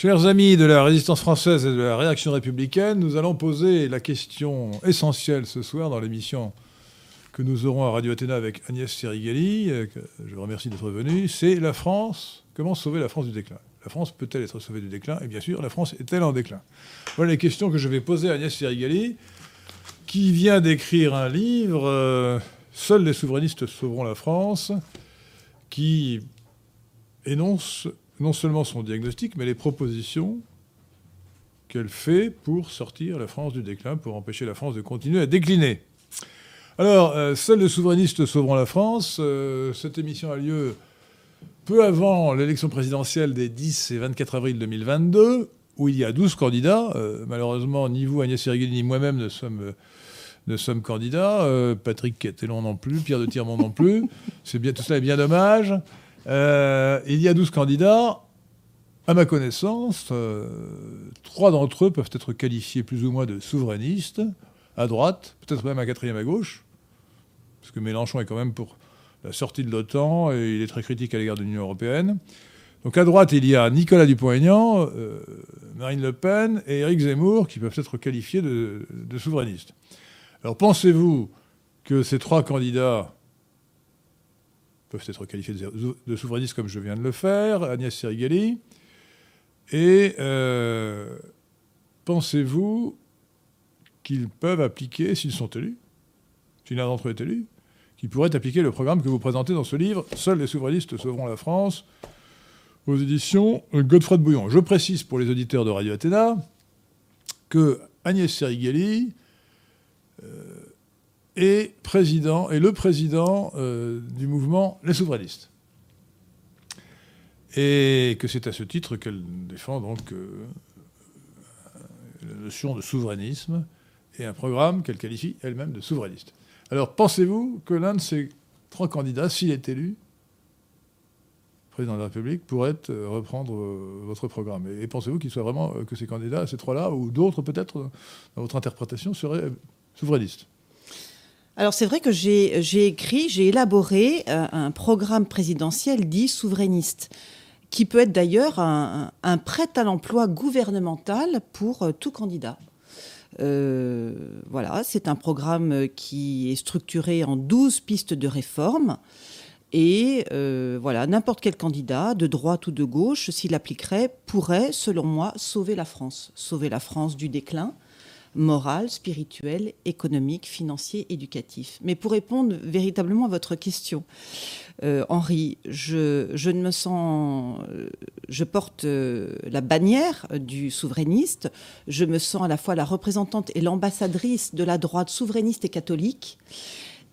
Chers amis de la résistance française et de la réaction républicaine, nous allons poser la question essentielle ce soir dans l'émission que nous aurons à Radio Athéna avec Agnès Serigali, euh, je vous remercie d'être venue. C'est la France. Comment sauver la France du déclin? La France peut-elle être sauvée du déclin? Et bien sûr, la France est-elle en déclin? Voilà les questions que je vais poser à Agnès Serigali, qui vient d'écrire un livre, euh, Seuls les souverainistes sauveront la France, qui énonce non seulement son diagnostic, mais les propositions qu'elle fait pour sortir la France du déclin, pour empêcher la France de continuer à décliner. Alors, euh, seuls les souverainistes sauveront la France. Euh, cette émission a lieu peu avant l'élection présidentielle des 10 et 24 avril 2022, où il y a 12 candidats. Euh, malheureusement, ni vous, Agnès Irguin, ni moi-même ne sommes, candidats. Patrick Catellon non plus, Pierre de Tirmont non plus. C'est bien, tout cela est bien dommage. Euh, il y a 12 candidats. À ma connaissance, euh, trois d'entre eux peuvent être qualifiés plus ou moins de souverainistes, à droite, peut-être même un quatrième à gauche, parce que Mélenchon est quand même pour la sortie de l'OTAN et il est très critique à l'égard de l'Union européenne. Donc à droite, il y a Nicolas Dupont-Aignan, euh, Marine Le Pen et Éric Zemmour qui peuvent être qualifiés de souverainistes. Alors pensez-vous que ces trois candidats peuvent être qualifiés de, souverainistes comme je viens de le faire, Agnès Serigali. Et euh, pensez-vous qu'ils peuvent appliquer, s'ils sont élus, si l'un d'entre eux est élu, qu'ils pourraient appliquer le programme que vous présentez dans ce livre, Seuls les souverainistes sauveront la France, aux éditions Godefroy de Bouillon. Je précise pour les auditeurs de Radio Athéna que Agnès Serigali euh, et président, et le président euh, du mouvement Les Souverainistes. Et que c'est à ce titre qu'elle défend donc euh, la notion de souverainisme et un programme qu'elle qualifie elle-même de souverainiste. Alors pensez-vous que l'un de ces trois candidats, s'il est élu, président de la République, pourrait euh, reprendre votre programme? Et, pensez-vous qu'il soit vraiment que ces candidats, ces trois-là, ou d'autres peut-être, dans votre interprétation, seraient souverainistes? Alors c'est vrai que j'ai écrit, j'ai élaboré euh, un, programme présidentiel dit souverainiste, qui peut être d'ailleurs un, prêt à l'emploi gouvernemental pour euh, tout candidat. Euh, voilà, c'est un programme qui est structuré en 12 pistes de réforme. Et voilà, n'importe quel candidat, de droite ou de gauche, s'il appliquerait, pourrait, selon moi, sauver la France. Sauver la France du déclin, moral, spirituel, économique, financier, éducatif. Mais pour répondre véritablement à votre question, euh, Henri, je, ne me sens. Euh, je porte euh, la bannière du souverainiste. Je me sens à la fois la représentante et l'ambassadrice de la droite souverainiste et catholique.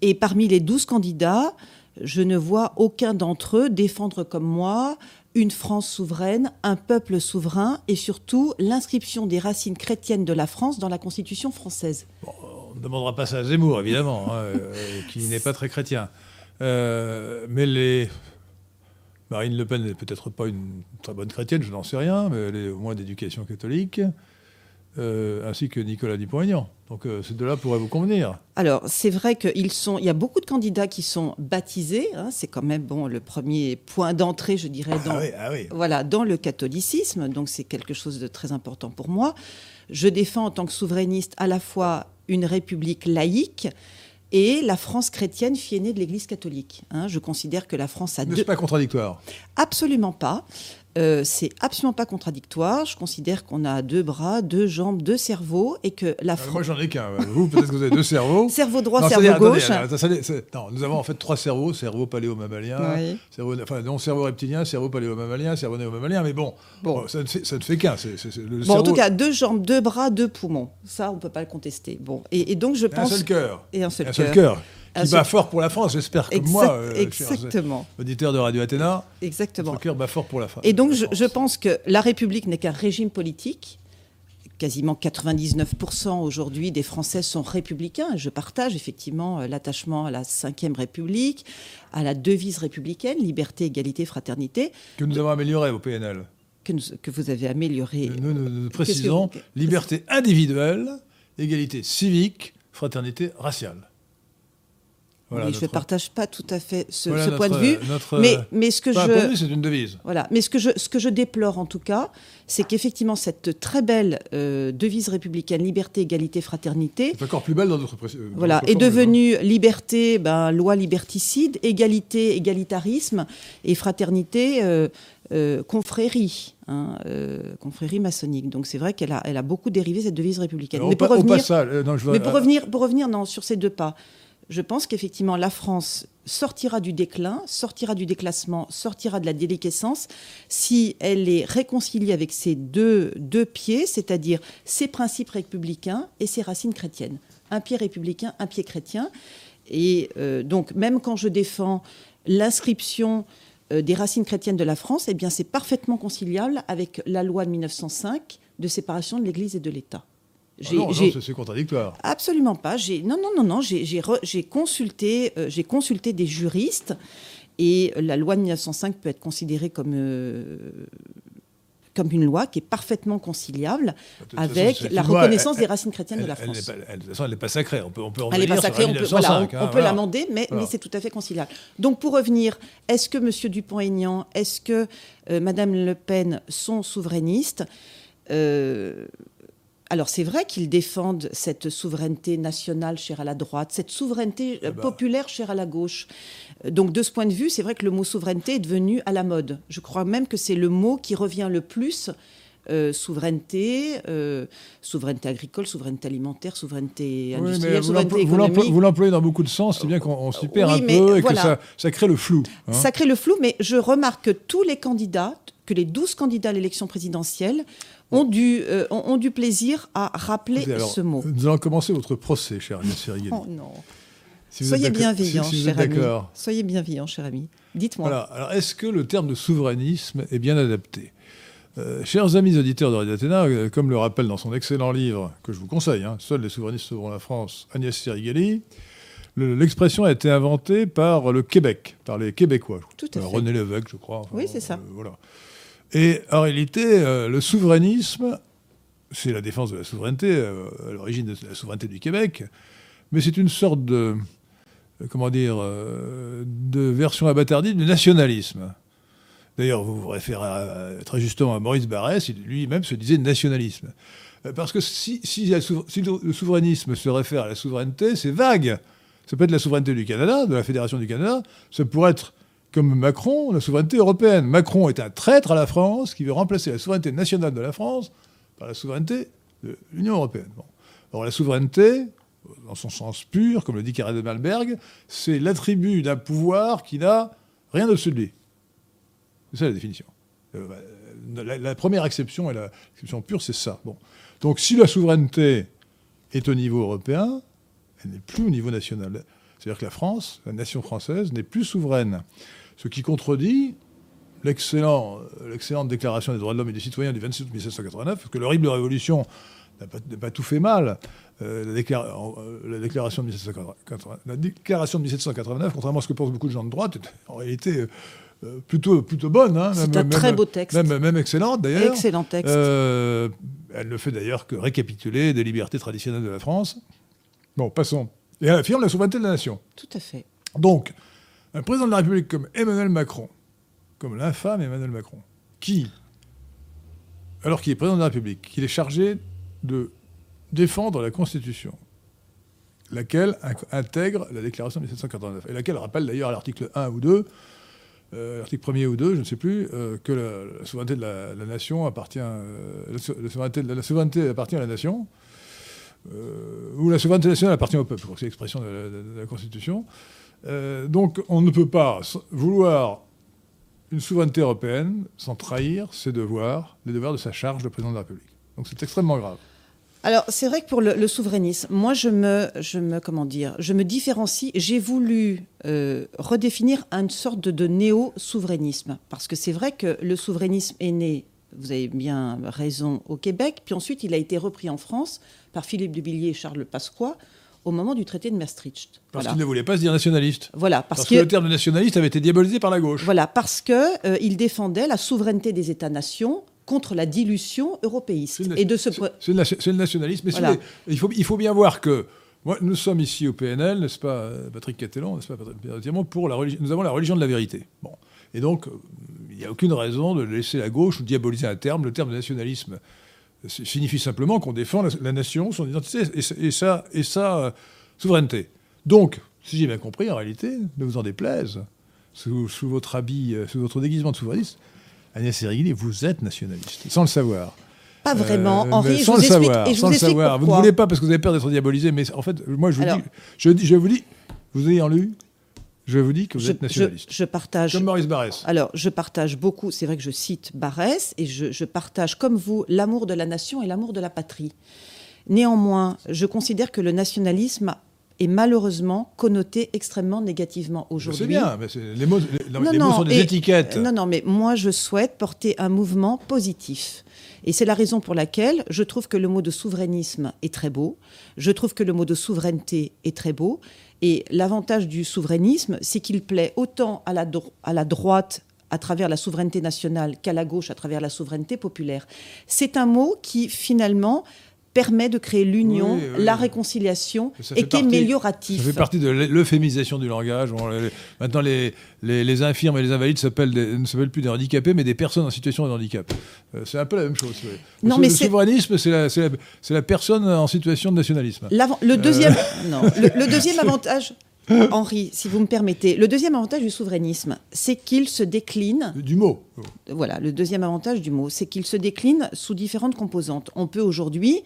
Et parmi les douze candidats, je ne vois aucun d'entre eux défendre comme moi une France souveraine, un peuple souverain et surtout l'inscription des racines chrétiennes de la France dans la Constitution française. on ne demandera pas ça à Zemmour, évidemment, hein, euh, qui n'est pas très chrétien. Euh, mais les... Marine Le Pen n'est peut-être pas une très bonne chrétienne, je n'en sais rien, mais elle est au moins d'éducation catholique. Euh, ainsi que Nicolas Dupont-Aignan. Donc euh, ces deux-là pourraient vous convenir. Alors c'est vrai qu'il sont, il y a beaucoup de candidats qui sont baptisés. Hein, c'est quand même bon le premier point d'entrée, je dirais, dans, ah ah voilà, dans le catholicisme. Donc c'est quelque chose de très important pour moi. Je défends en tant que souverainiste à la fois une république laïque et la France chrétienne fiennée de l'Église catholique. Hein. je considère que la France a deux... pas contradictoire Absolument pas. Euh, c'est absolument pas contradictoire. Je considère qu'on a deux bras, deux jambes, deux cerveaux et que la France. moi, j'en ai qu'un. Vous, peut-être que vous avez deux cerveaux. cerveau droit, cerveau gauche. non, nous avons en fait trois cerveaux cerveau paléo-mammalien, cerveau, enfin, non, cerveau reptilien, cerveau paléo-mammalien, cerveau néo-mammalien. Mais bon, bon. ça, ne fait, ça ne fait qu'un. Bon, En tout cas, deux jambes, deux bras, deux poumons. Ça, on peut pas le contester. Bon, et, donc je pense. un seul cœur. Et un seul cœur qui bat fort pour la France, j'espère, comme moi, euh, exactement. auditeur de Radio Athéna. Exactement. Cœur bat fort pour la France. Et donc, je, pense que la République n'est qu'un régime politique. Quasiment 99% aujourd'hui des Français sont républicains. Je partage effectivement euh, l'attachement à la Ve République, à la devise républicaine, liberté, égalité, fraternité. Que nous avons amélioré au PNL. Que, que vous avez amélioré. Nous, nous précisons liberté individuelle, égalité civique, fraternité raciale. Je ne partage pas tout à fait ce, point de vue. mais, mais ce que je. c'est une devise. Voilà. Mais ce que je, ce que je déplore, en tout cas, c'est qu'effectivement, cette très belle euh, devise républicaine, liberté, égalité, fraternité. C'est encore plus belle dans notre. Voilà. est devenue liberté, ben, loi liberticide, égalité, égalitarisme, et fraternité, euh, euh, confrérie. Hein, confrérie maçonnique. Donc c'est vrai qu'elle a, elle a beaucoup dérivé cette devise républicaine. mais pour revenir, mais pour revenir, pour revenir non, sur ces deux pas, je pense qu'effectivement la France sortira du déclin, sortira du déclassement, sortira de la déliquescence si elle est réconciliée avec ses deux, deux pieds, c'est-à-dire ses principes républicains et ses racines chrétiennes. Un pied républicain, un pied chrétien. Et euh, donc même quand je défends l'inscription euh, des racines chrétiennes de la France, eh bien c'est parfaitement conciliable avec la loi de 1905 de séparation de l'Église et de l'État. Ah non, c'est contradictoire. Absolument pas. Non, non, non, non. J'ai consulté, euh, j'ai consulté des juristes et la loi de 1905 peut être considérée comme euh, comme une loi qui est parfaitement conciliable avec la reconnaissance des racines chrétiennes de la France. Elle, elle n'est pas sacrée. On peut, on peut elle n'est pas sacrée. On peut, voilà, on, hein, l'amender, mais, mais c'est tout à fait conciliable. Donc, pour revenir, est-ce que M. Dupont-Aignan, est-ce que euh, Mme Le Pen sont souverainistes? Alors c'est vrai qu'ils défendent cette souveraineté nationale chère à la droite, cette souveraineté euh, eh ben. populaire chère à la gauche. Euh, donc de ce point de vue, c'est vrai que le mot souveraineté est devenu à la mode. Je crois même que c'est le mot qui revient le plus. Euh, souveraineté, souveraineté agricole, souveraineté alimentaire, souveraineté industrielle, souveraineté économique. Vous l'employez dans beaucoup de sens, c'est bien qu'on s'y perd un peu et que ça, crée le flou. Hein. Ça crée le flou, mais je remarque que tous les candidats, que les 12 candidats à l'élection présidentielle ont du, euh, ont, du plaisir à rappeler ce mot. Nous allons commencer votre procès, cher ami Oh non. Soyez bienveillant, cher ami. Soyez bienveillant, cher ami. Dites-moi. Alors, est-ce que le terme de souverainisme est bien adapté? Euh, chers amis auditeurs de Radio Athéna, euh, comme le rappelle dans son excellent livre, que je vous conseille, hein, Seuls les souverainistes sauveront la France, Agnès Sirigali, l'expression a été inventée par le Québec, par les Québécois. Tout à fait. René Lévesque, je crois. oui, c'est ça. voilà. Et en réalité, euh, le souverainisme, c'est la défense de la souveraineté, euh, à l'origine de la souveraineté du Québec, mais c'est une sorte de, euh, comment dire, de version abâtardie du nationalisme. D'ailleurs, vous vous référez très justement à Maurice Barrès, lui-même se disait nationalisme. Parce que si, le souverainisme se réfère à la souveraineté, c'est vague. Ça peut être la souveraineté du Canada, de la Fédération du Canada, ça pourrait être comme Macron, la souveraineté européenne. Macron est un traître à la France qui veut remplacer la souveraineté nationale de la France par la souveraineté de l'Union européenne. Bon. Alors la souveraineté, dans son sens pur, comme le dit Karel de Malberg, c'est l'attribut d'un pouvoir qui n'a rien au-dessus de lui. C'est ça la définition. Euh, bah, la, première exception et l'exception pure, c'est ça. Bon. Donc si la souveraineté est au niveau européen, elle n'est plus au niveau national. C'est-à-dire que la France, la nation française, n'est plus souveraine. Ce qui contredit l'excellente déclaration des droits de l'homme et des citoyens du 26 août 1789, parce que l'horrible révolution n'a pas, tout fait mal. Euh, euh, la, déclaration de 1789, contrairement à ce que pensent beaucoup de gens de droite, est en réalité euh, plutôt, plutôt bonne. Hein, C'est un très beau texte. Même, même excellente d'ailleurs. Excellent texte. elle ne fait d'ailleurs que récapituler des libertés traditionnelles de la France. Bon, passons. Et elle affirme la souveraineté de la nation. Tout à fait. Donc, un président de la République comme Emmanuel Macron, comme l'infâme Emmanuel Macron, qui, alors qu'il est président de la République, qu'il est chargé de défendre la Constitution, laquelle intègre la déclaration de 1789, et laquelle rappelle d'ailleurs à l'article 1 ou 2, euh, l'article 1er ou 2, je ne sais plus, euh, que la, souveraineté de la, nation appartient, euh, la, souveraineté, la, souveraineté, appartient à la nation, ou la souveraineté nationale appartient au peuple, c'est l'expression de, la Constitution. Euh, donc on ne peut pas vouloir une souveraineté européenne sans trahir ses devoirs, les devoirs de sa charge de président de la République. Donc c'est extrêmement grave. Alors c'est vrai que pour le, souverainisme, moi je me, je me, comment dire, je me différencie. J'ai voulu euh, redéfinir une sorte de, néo-souverainisme parce que c'est vrai que le souverainisme est né vous avez bien raison, au Québec, puis ensuite il a été repris en France par Philippe de Villiers et Charles Pasqua au moment du traité de Maastricht. Parce qu'il ne voulait pas se dire nationaliste. Voilà, parce, que, le terme de nationaliste avait été diabolisé par la gauche. Voilà, parce qu'il euh, il défendait la souveraineté des États-nations contre la dilution européiste. Et de ce c'est le nationalisme. Mais il, faut, il faut bien voir que Moi, nous sommes ici au PNL, n'est-ce pas, euh, Patrick Catellan, n'est-ce pas, Patrick pour la religion. Nous avons la religion de la vérité. Bon. Et donc, euh, il n'y a aucune raison de laisser la gauche ou diaboliser un terme. Le terme de nationalisme signifie simplement qu'on défend la, nation, son identité et, sa, et sa souveraineté. Donc, si j'ai bien compris, en réalité, ne vous en déplaise, sous, votre habit, sous votre déguisement de souverainiste, Agnès Serigny, vous êtes nationaliste, sans le savoir. Pas vraiment, euh, Henri. Sans je vous le savoir. sans le savoir. Vous ne voulez pas parce que vous avez peur d'être diabolisé, mais en fait, moi, je vous, dis, je, je, vous dis, vous ayant lu, je vous dis que vous êtes nationaliste. Je, partage. Comme Maurice Barrès. Alors, je partage beaucoup. C'est vrai que je cite Barrès et je, partage, comme vous, l'amour de la nation et l'amour de la patrie. Néanmoins, je considère que le nationalisme est malheureusement connoté extrêmement négativement aujourd'hui. C'est bien, mais les, mots, les, mots, sont des étiquettes. Non, non, mais moi je souhaite porter un mouvement positif. Et c'est la raison pour laquelle je trouve que le mot de souverainisme est très beau, je trouve que le mot de souveraineté est très beau, et l'avantage du souverainisme, c'est qu'il plaît autant à la, à la droite à travers la souveraineté nationale qu'à la gauche à travers la souveraineté populaire. C'est un mot qui finalement permet de créer l'union, la réconciliation et qui est amélioratif. Ça fait partie de l'euphémisation du langage. maintenant, les, les, infirmes et les invalides ne s'appellent plus des handicapés, mais des personnes en situation de handicap. Euh, c'est un peu la même chose. Non, mais le souverainisme, c'est la, la, personne en situation de nationalisme. Le deuxième, euh. non, le, deuxième avantage, Henri, si vous me permettez, le deuxième avantage du souverainisme, c'est qu'il se décline. Du mot. Voilà, le deuxième avantage du mot, c'est qu'il se décline sous différentes composantes. On peut aujourd'hui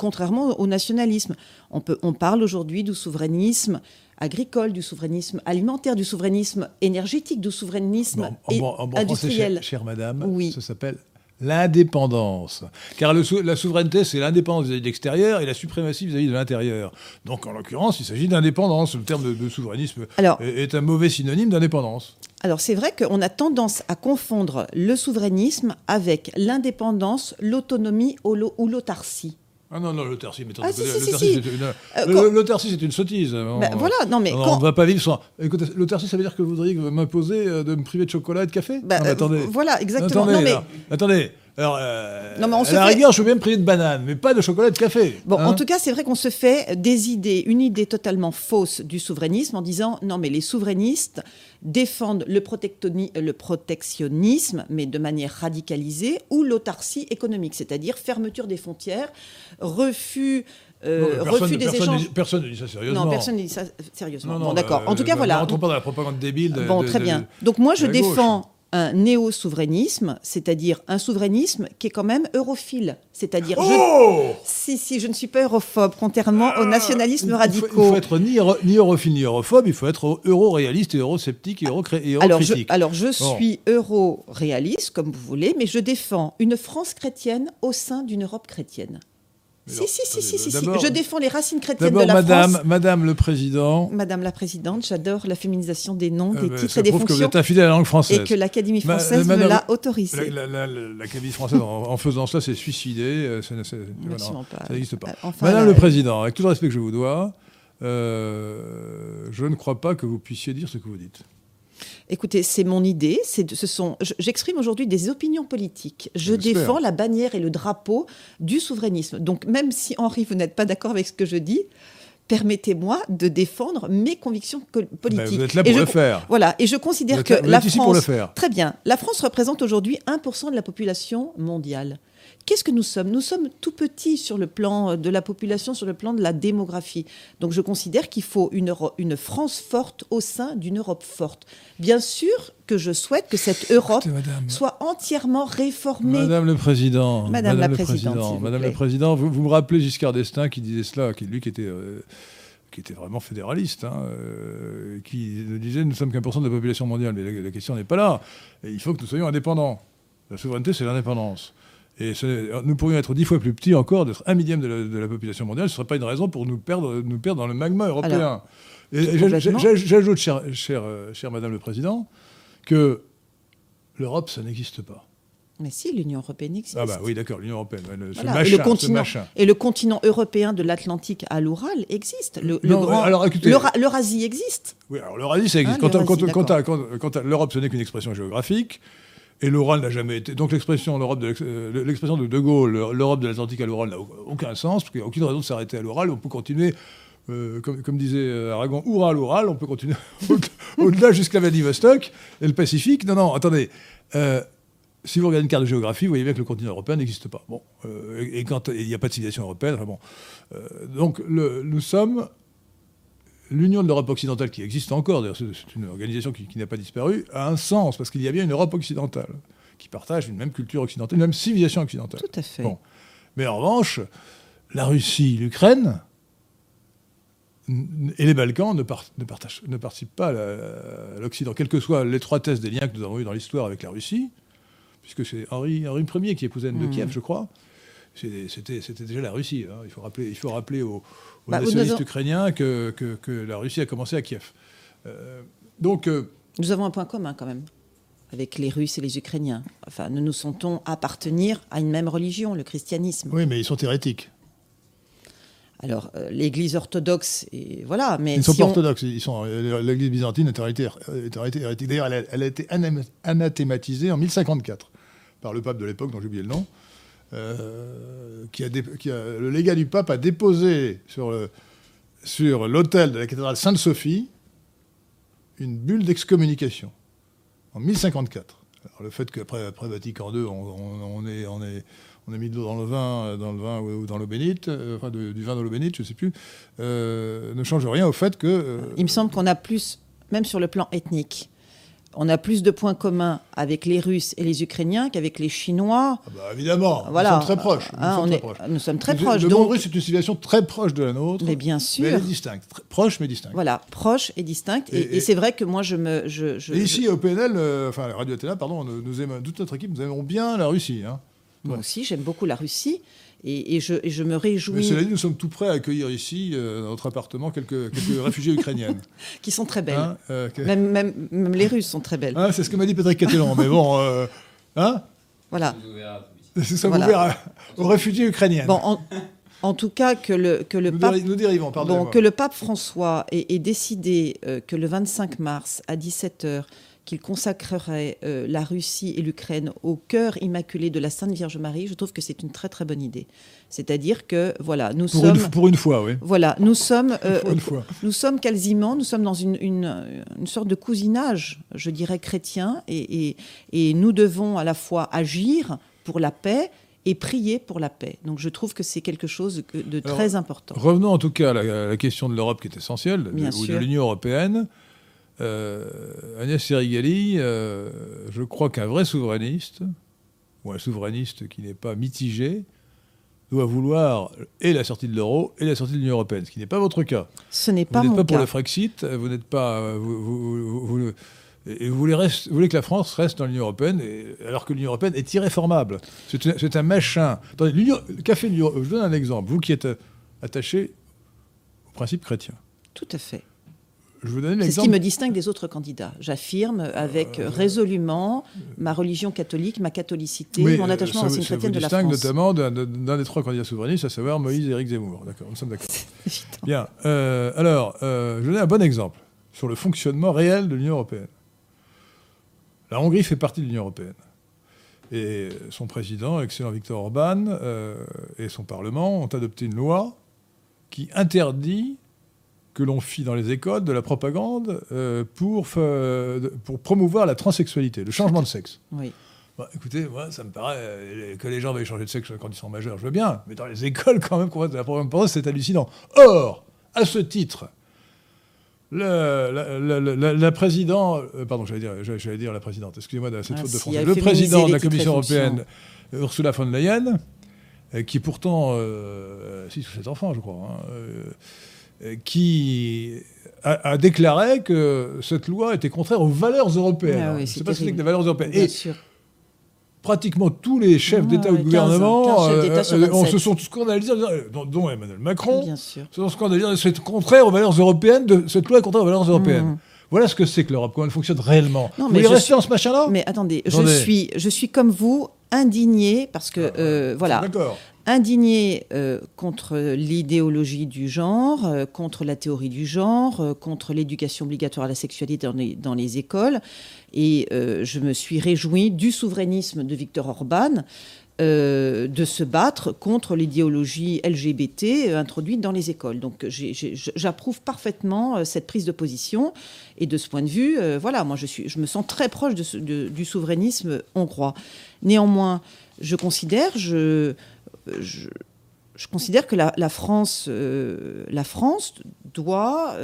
contrairement au nationalisme. On, peut, on parle aujourd'hui du souverainisme agricole, du souverainisme alimentaire, du souverainisme énergétique, du souverainisme industriel. chère madame, oui. ça s'appelle l'indépendance. Car la souveraineté, c'est l'indépendance vis-à-vis de l'extérieur et la suprématie vis-à-vis de l'intérieur. Donc, en l'occurrence, il s'agit d'indépendance. Le terme de, souverainisme est, un mauvais synonyme d'indépendance. Alors, c'est vrai qu'on a tendance à confondre le souverainisme avec l'indépendance, l'autonomie ou l'autarcie. Ah non, non, l'autarcie, mais ah, si, c'est une, euh, c'est une sottise. Ben, voilà, non, mais. On ne va pas vivre sans. Écoutez, l'autarcie, ça veut dire que vous voudriez m'imposer euh, de me priver de chocolat et de café? Bah, non, attendez. Voilà, exactement. Attendez, non, mais... attendez. Alors, euh, non, mais on à la rigueur, je veux bien me priver de banane, mais pas de chocolat et de café. Bon, en hein. tout cas, c'est vrai qu'on se fait des idées, une idée totalement fausse du souverainisme en disant non, mais les souverainistes défendent le, le protectionnisme, mais de manière radicalisée, ou l'autarcie économique, c'est-à-dire fermeture des frontières, refus. Euh, refus des échanges. personne ne dit ça sérieusement. Non, personne ne dit ça sérieusement. bon, d'accord. en tout cas, voilà. Ne rentrons pas dans la propagande débile. De, bon, très bien. Donc moi, je défends un néo-souverainisme, c'est-à-dire un souverainisme qui est quand même europhile. C'est-à-dire. Oh Si, si, je ne suis pas europhobe, contrairement aux ah, nationalismes radicaux. Il faut, être ni, ni, europhile ni europhobe, il faut être euro-réaliste et euro-sceptique et euro-critique. Alors, je, alors, je suis euro-réaliste, comme vous voulez, mais je défends une France chrétienne au sein d'une Europe chrétienne. Si, si, si, si, si, Je défends les racines chrétiennes de la Madame, France. Madame le Président. Madame la Présidente, j'adore la féminisation des noms, des euh, titres et des fonctions. que vous êtes infidèle à la langue française. Et que l'Académie française me l'a autorisé. L'Académie française, en, faisant cela, c'est suicider. Euh, ça, n'existe pas. Euh, Madame le Président, avec tout le respect que je vous dois, je ne crois pas que vous puissiez dire ce que vous dites. Écoutez, c'est mon idée. Ce sont, j'exprime aujourd'hui des opinions politiques. Je défends la bannière et le drapeau du souverainisme. Donc, même si Henri, vous n'êtes pas d'accord avec ce que je dis, permettez-moi de défendre mes convictions politiques. Ben, vous êtes là pour le faire. Voilà, et je considère que la France. Pour le faire. Très bien. La France représente aujourd'hui 1% de la population mondiale. Qu'est-ce que nous sommes? Nous sommes tout petits sur le plan de la population, sur le plan de la démographie. Donc je considère qu'il faut une, une France forte au sein d'une Europe forte. Bien sûr que je souhaite que cette Europe soit entièrement réformée. Madame le Président, Madame, la Présidente, Madame le Président, vous, vous, me rappelez Giscard d'Estaing qui disait cela, qui, lui qui était... Euh, qui était vraiment fédéraliste, hein, euh, qui disait nous sommes qu'un pour cent de la population mondiale, mais la, la question n'est pas là. Et il faut que nous soyons indépendants. La souveraineté, c'est l'indépendance. Et nous pourrions être dix fois plus petits encore, d'être un millième de la, population mondiale. Ce ne serait pas une raison pour nous perdre, nous perdre dans le magma européen. J'ajoute, chère, Madame le Président, que l'Europe, ça n'existe pas. Mais si, l'Union européenne existe. Ah bah oui, d'accord, l'Union européenne. et, le continent, et le continent européen de l'Atlantique à l'Oural existe. Le, l'Eurasie existe. Oui, alors l'Eurasie, ça existe. Quant à l'Europe, ce n'est qu'une expression géographique. Et l'oral n'a jamais été. Donc l'expression de, euh, de, de Gaulle, l'Europe de l'Atlantique à l'oral n'a aucun sens, parce qu'il n'y a aucune raison de s'arrêter à l'oral. On peut continuer euh, comme, disait Aragon, Oural, Oural, on peut continuer au-delà jusqu'à Vladivostok et le Pacifique. Non, non, attendez. Euh, si vous regardez une carte de géographie, vous voyez bien que le continent européen n'existe pas. Bon, euh, et, quand il n'y a pas de civilisation européenne, enfin bon. donc nous sommes l'Union de l'Europe occidentale, qui existe encore, d'ailleurs c'est une organisation qui, qui n'a pas disparu, a un sens, parce qu'il y a bien une Europe occidentale, qui partage une même culture occidentale, une même civilisation occidentale. Tout à fait. Bon. Mais en revanche, la Russie, l'Ukraine et les Balkans ne, ne, ne participent pas à l'Occident, quelle que soit l'étroitesse des liens que nous avons eus dans l'histoire avec la Russie, puisque c'est Henri, Henri Ier qui épousait Anne de mmh. Kiev, je crois. C'était déjà la Russie. Hein. Il, faut rappeler, il faut rappeler aux, bah, nationalistes ukrainiens que, que, la Russie a commencé à Kiev. Euh, donc, euh, nous avons un point commun quand même avec les Russes et les Ukrainiens. Enfin, nous nous sentons appartenir à une même religion, le christianisme. Oui, mais ils sont hérétiques. Alors, euh, l'Église orthodoxe, et voilà, mais ils ne sont pas orthodoxes. Ils sont l'Église byzantine est hérétique. D'ailleurs, elle, a été anathématisée en 1054 par le pape de l'époque, dont j'ai oublié le nom, euh, qui, a le légat du pape a déposé sur sur l'autel de la cathédrale Sainte-Sophie une bulle d'excommunication en 1054. Alors, le fait qu'après après Vatican II, on, on, a mis de l'eau dans le vin, dans le vin ou dans l'eau bénite, euh, du vin dans l'eau bénite, je ne sais plus, euh, ne change rien au fait que. Euh, Il me semble qu'on a plus, même sur le plan ethnique, on a plus de points communs avec les Russes et les Ukrainiens qu'avec les Chinois. Ah bah évidemment, voilà. nous sommes très proches. Nous, sommes, très proches. nous sommes très proches. Le monde russe est une civilisation très proche de la nôtre. Mais bien sûr. Mais elle est distincte. proche mais distincte. Voilà, proche et distincte. Et, c'est vrai que moi, je me. Je, et ici, au PNL, euh, enfin, Radio Athéna, pardon, nous, aimons, toute notre équipe, nous aimons bien la Russie. Hein. Moi aussi, j'aime beaucoup la Russie. Et, je, je, me réjouis. Mais cela dit, nous sommes tout prêts à accueillir ici, euh, dans notre appartement, quelques, quelques réfugiés ukrainiennes. Qui sont très belles. Hein, euh, même, même, les Russes sont très belles. Ah, c'est ce que m'a dit Patrick Catelan. mais bon. Euh, hein Voilà. C'est ça, voilà. ouvert aux réfugiés ukrainiennes. Bon, en, en, tout cas, que le, que le nous pape. Nous dérivons, pardon. Bon, que le pape François ait, ait décidé que le 25 mars, à 17h, qu'il consacrerait euh, la Russie et l'Ukraine au cœur immaculé de la Sainte Vierge Marie, je trouve que c'est une très très bonne idée. C'est-à-dire que voilà, nous pour sommes une, pour une fois, oui. Voilà, nous sommes euh, nous sommes quasiment, nous sommes dans une, une, une, sorte de cousinage, je dirais chrétien, et, et, et nous devons à la fois agir pour la paix et prier pour la paix. Donc je trouve que c'est quelque chose de très important. Revenons en tout cas à la, question de l'Europe qui est essentielle, ou de l'Union européenne. Euh, Agnès Sirigali, euh, je crois qu'un vrai souverainiste, ou un souverainiste qui n'est pas mitigé, doit vouloir et la sortie de l'euro et la sortie de l'Union européenne, ce qui n'est pas votre cas. Ce n'est pas Vous n'êtes pas pour le Frexit, vous n'êtes pas... Vous, vous, et vous voulez, voulez, que la France reste dans l'Union européenne, alors que l'Union européenne est irréformable. C'est un machin. Attendez, le café je vous donne un exemple. Vous qui êtes attaché au principe chrétien. Tout à fait. C'est ce qui me distingue des autres candidats. J'affirme avec euh, résolument ma religion catholique, ma catholicité, mon attachement à la chrétienne de la France. distingue notamment d'un des trois candidats souverainistes, à savoir Moïse et Éric Zemmour. D'accord, nous sommes d'accord. Bien. Euh, alors, euh, je vais donner un bon exemple sur le fonctionnement réel de l'Union européenne. La Hongrie fait partie de l'Union européenne. Et son président, excellent Viktor Orban, et son Parlement ont adopté une loi qui interdit que l'on fit dans les écoles de la propagande euh, pour, pour promouvoir la transsexualité, le changement de sexe. Oui. Bah, écoutez, moi, ça me paraît euh, que les gens veuillent changer de sexe quand ils sont majeurs, je veux bien, mais dans les écoles, quand même, qu'on de la propagande c'est hallucinant. Or, à ce titre, le, la, présidente, euh, pardon, j'allais dire, j'allais dire la présidente, excusez-moi de cette ah, faute de français, le président de la Commission européenne, Ursula von Leyen, qui pourtant, 6 ou 7 enfants, je crois, hein, euh, qui a, déclaré que cette loi était contraire aux valeurs européennes. Ah c'est pas ce que les valeurs européennes. Et pratiquement tous les chefs d'État ou de gouvernement euh, on se sont scandalisés, dont, Emmanuel Macron, Bien sûr. se sont scandalisés, c'est contraire aux valeurs européennes, de, cette loi est contraire aux valeurs européennes. Mmh. Voilà ce que c'est que l'Europe, comment elle fonctionne réellement. Non, vous mais rester dans ce machin-là? Mais attendez, je suis, je suis comme vous indigné parce que ah, euh, voilà. D'accord indigné euh, contre l'idéologie du genre, euh, contre la théorie du genre, euh, contre l'éducation obligatoire à la sexualité dans les, écoles. Et je me suis réjouie du souverainisme de Viktor Orban. euh, de se battre contre l'idéologie LGBT euh, introduite dans les écoles. Donc j'approuve parfaitement euh, cette prise de position. Et de ce point de vue, voilà, moi je, suis, je me sens très proche du souverainisme hongrois. Néanmoins, je considère, je, je, considère que la, France, la France doit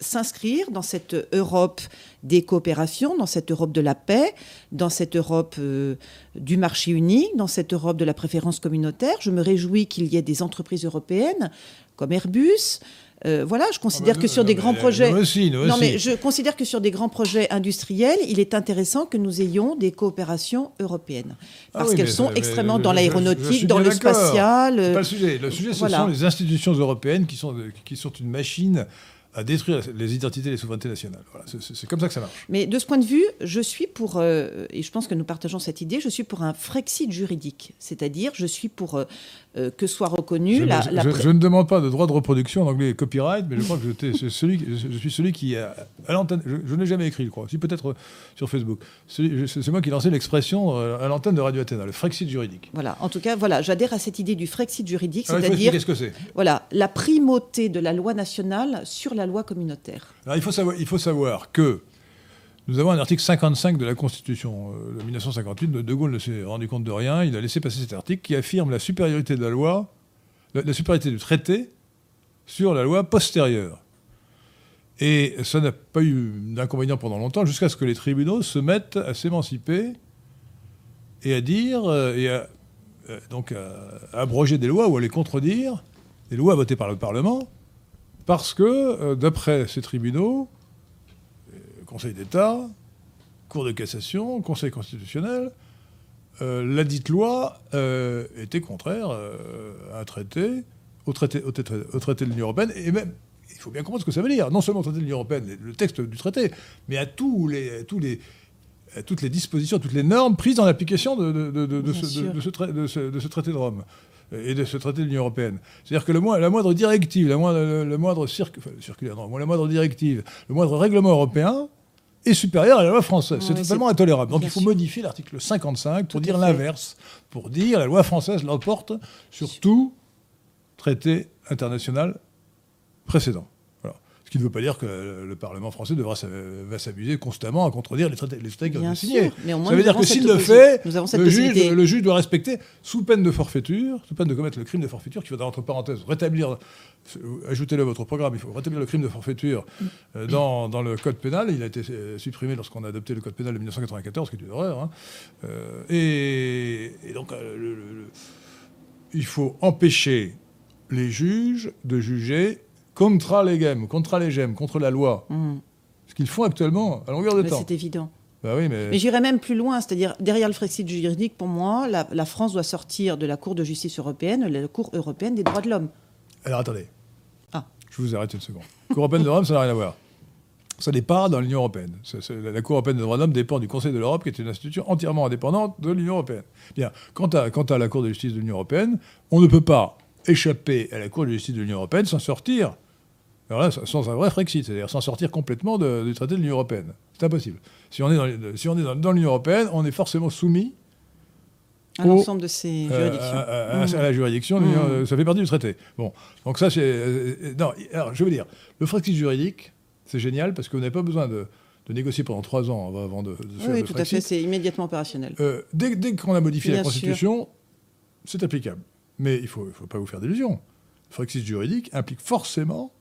s'inscrire dans cette Europe des coopérations, dans cette Europe de la paix, dans cette Europe euh, du marché unique, dans cette Europe de la préférence communautaire. Je me réjouis qu'il y ait des entreprises européennes comme Airbus. Euh, voilà, je considère ah bah que sur des grands projets. non, mais je considère que sur des grands projets industriels, il est intéressant que nous ayons des coopérations européennes ah parce qu'elles sont extrêmement dans l'aéronautique, dans le spatial. pas le sujet. Le sujet, ce sont les institutions européennes qui sont, qui sont une machine à détruire les identités et les souverainetés nationales. Voilà, c'est comme ça que ça marche. Mais de ce point de vue, je suis pour, euh, et je pense que nous partageons cette idée, je suis pour un Frexit juridique. C'est-à-dire, je suis pour euh, euh, que soit reconnu je, la, je, ne demande pas de droit de reproduction, en anglais copyright, mais je crois que je, celui, je, suis celui qui, a, à l'antenne, je, n'ai jamais écrit, je crois, si peut-être sur Facebook. C'est moi qui ai lancé l'expression à l'antenne de Radio Athéna, le Frexit juridique. Voilà, en tout cas, voilà, j'adhère à cette idée du Frexit juridique, ah, c'est-à-dire. Qu'est-ce que c'est Voilà, la primauté de la loi nationale sur la loi communautaire. Alors, il faut savoir, il faut savoir que nous avons un article 55 de la Constitution euh, de 1958. De Gaulle ne s'est rendu compte de rien. Il a laissé passer cet article qui affirme la supériorité de la loi, la, supériorité du traité sur la loi postérieure. Et ça n'a pas eu d'inconvénient pendant longtemps, jusqu'à ce que les tribunaux se mettent à s'émanciper et à dire, euh, et à, euh, donc à abroger des lois ou à les contredire, des lois votées par le Parlement, parce que, d'après ces tribunaux, Conseil d'État, Cour de cassation, Conseil constitutionnel, euh, la dite loi était contraire à un traité, au traité, au traité, de l'Union européenne, et même, il faut bien comprendre ce que ça veut dire, non seulement au traité de l'Union européenne, le texte du traité, mais à tous les, tous les, toutes les dispositions, toutes les normes prises dans l'application de, de, ce, traité de Rome et de ce traité de l'Union européenne. C'est-à-dire que le, la moindre directive, la moindre, le, moindre circulaire, non, la moindre directive, le moindre règlement européen est supérieur à la loi française. c'est totalement intolérable. Donc il faut modifier l'article 55 pour dire l'inverse, pour dire la loi française l'emporte sur tout traité international précédent. Ce qui ne veut pas dire que le Parlement français devra va s'amuser constamment à contredire les traités, les traités qu'il a signés. Ça veut dire que s'il le fait, le juge, le juge, doit respecter, sous peine de forfaiture, sous peine de commettre le crime de forfaiture, qu'il faudra entre parenthèses rétablir, ajoutez-le à votre programme, il faut rétablir le crime de forfaiture euh, dans, dans, le code pénal. Il a été euh, supprimé lorsqu'on a adopté le code pénal de 1994, ce qui est une horreur. Hein. Euh, et, donc, il faut empêcher les juges de juger contre les games, contre les gemmes, contre la loi. Mm. Ce qu'ils font actuellement à longueur de temps. C'est évident. Bah oui, mais, mais j'irais même plus loin, c'est-à-dire derrière le Frexit juridique, pour moi, la, France doit sortir de la Cour de justice européenne, la Cour européenne des droits de l'homme. Alors attendez. Ah. Je vous arrête une seconde. Cour européenne des droits de l'homme, ça n'a rien à voir. Ça n'est pas dans l'Union européenne. la Cour européenne des droits de l'homme dépend du Conseil de l'Europe, qui est une institution entièrement indépendante de l'Union européenne. Bien. Quant à, quant à la Cour de justice de l'Union européenne, on ne peut pas échapper à la Cour de justice de l'Union européenne sans sortir alors là, sans un vrai Frexit, c'est-à-dire sans sortir complètement du traité de l'Union européenne. C'est impossible. Si on est dans, si on est dans, l'Union européenne, on est forcément soumis à l'ensemble de ces euh, juridictions. à, la juridiction, mmh. ça fait partie du traité. Bon, donc ça c'est... Euh, non, alors je veux dire, le Frexit juridique, c'est génial parce qu'on n'a pas besoin de, négocier pendant trois ans avant de, de faire oui, le tout à fait, c'est immédiatement opérationnel. Euh, dès, dès qu'on a modifié la Constitution, c'est applicable. Mais il ne faut, faut, pas vous faire d'illusions. Le Frexit juridique implique forcément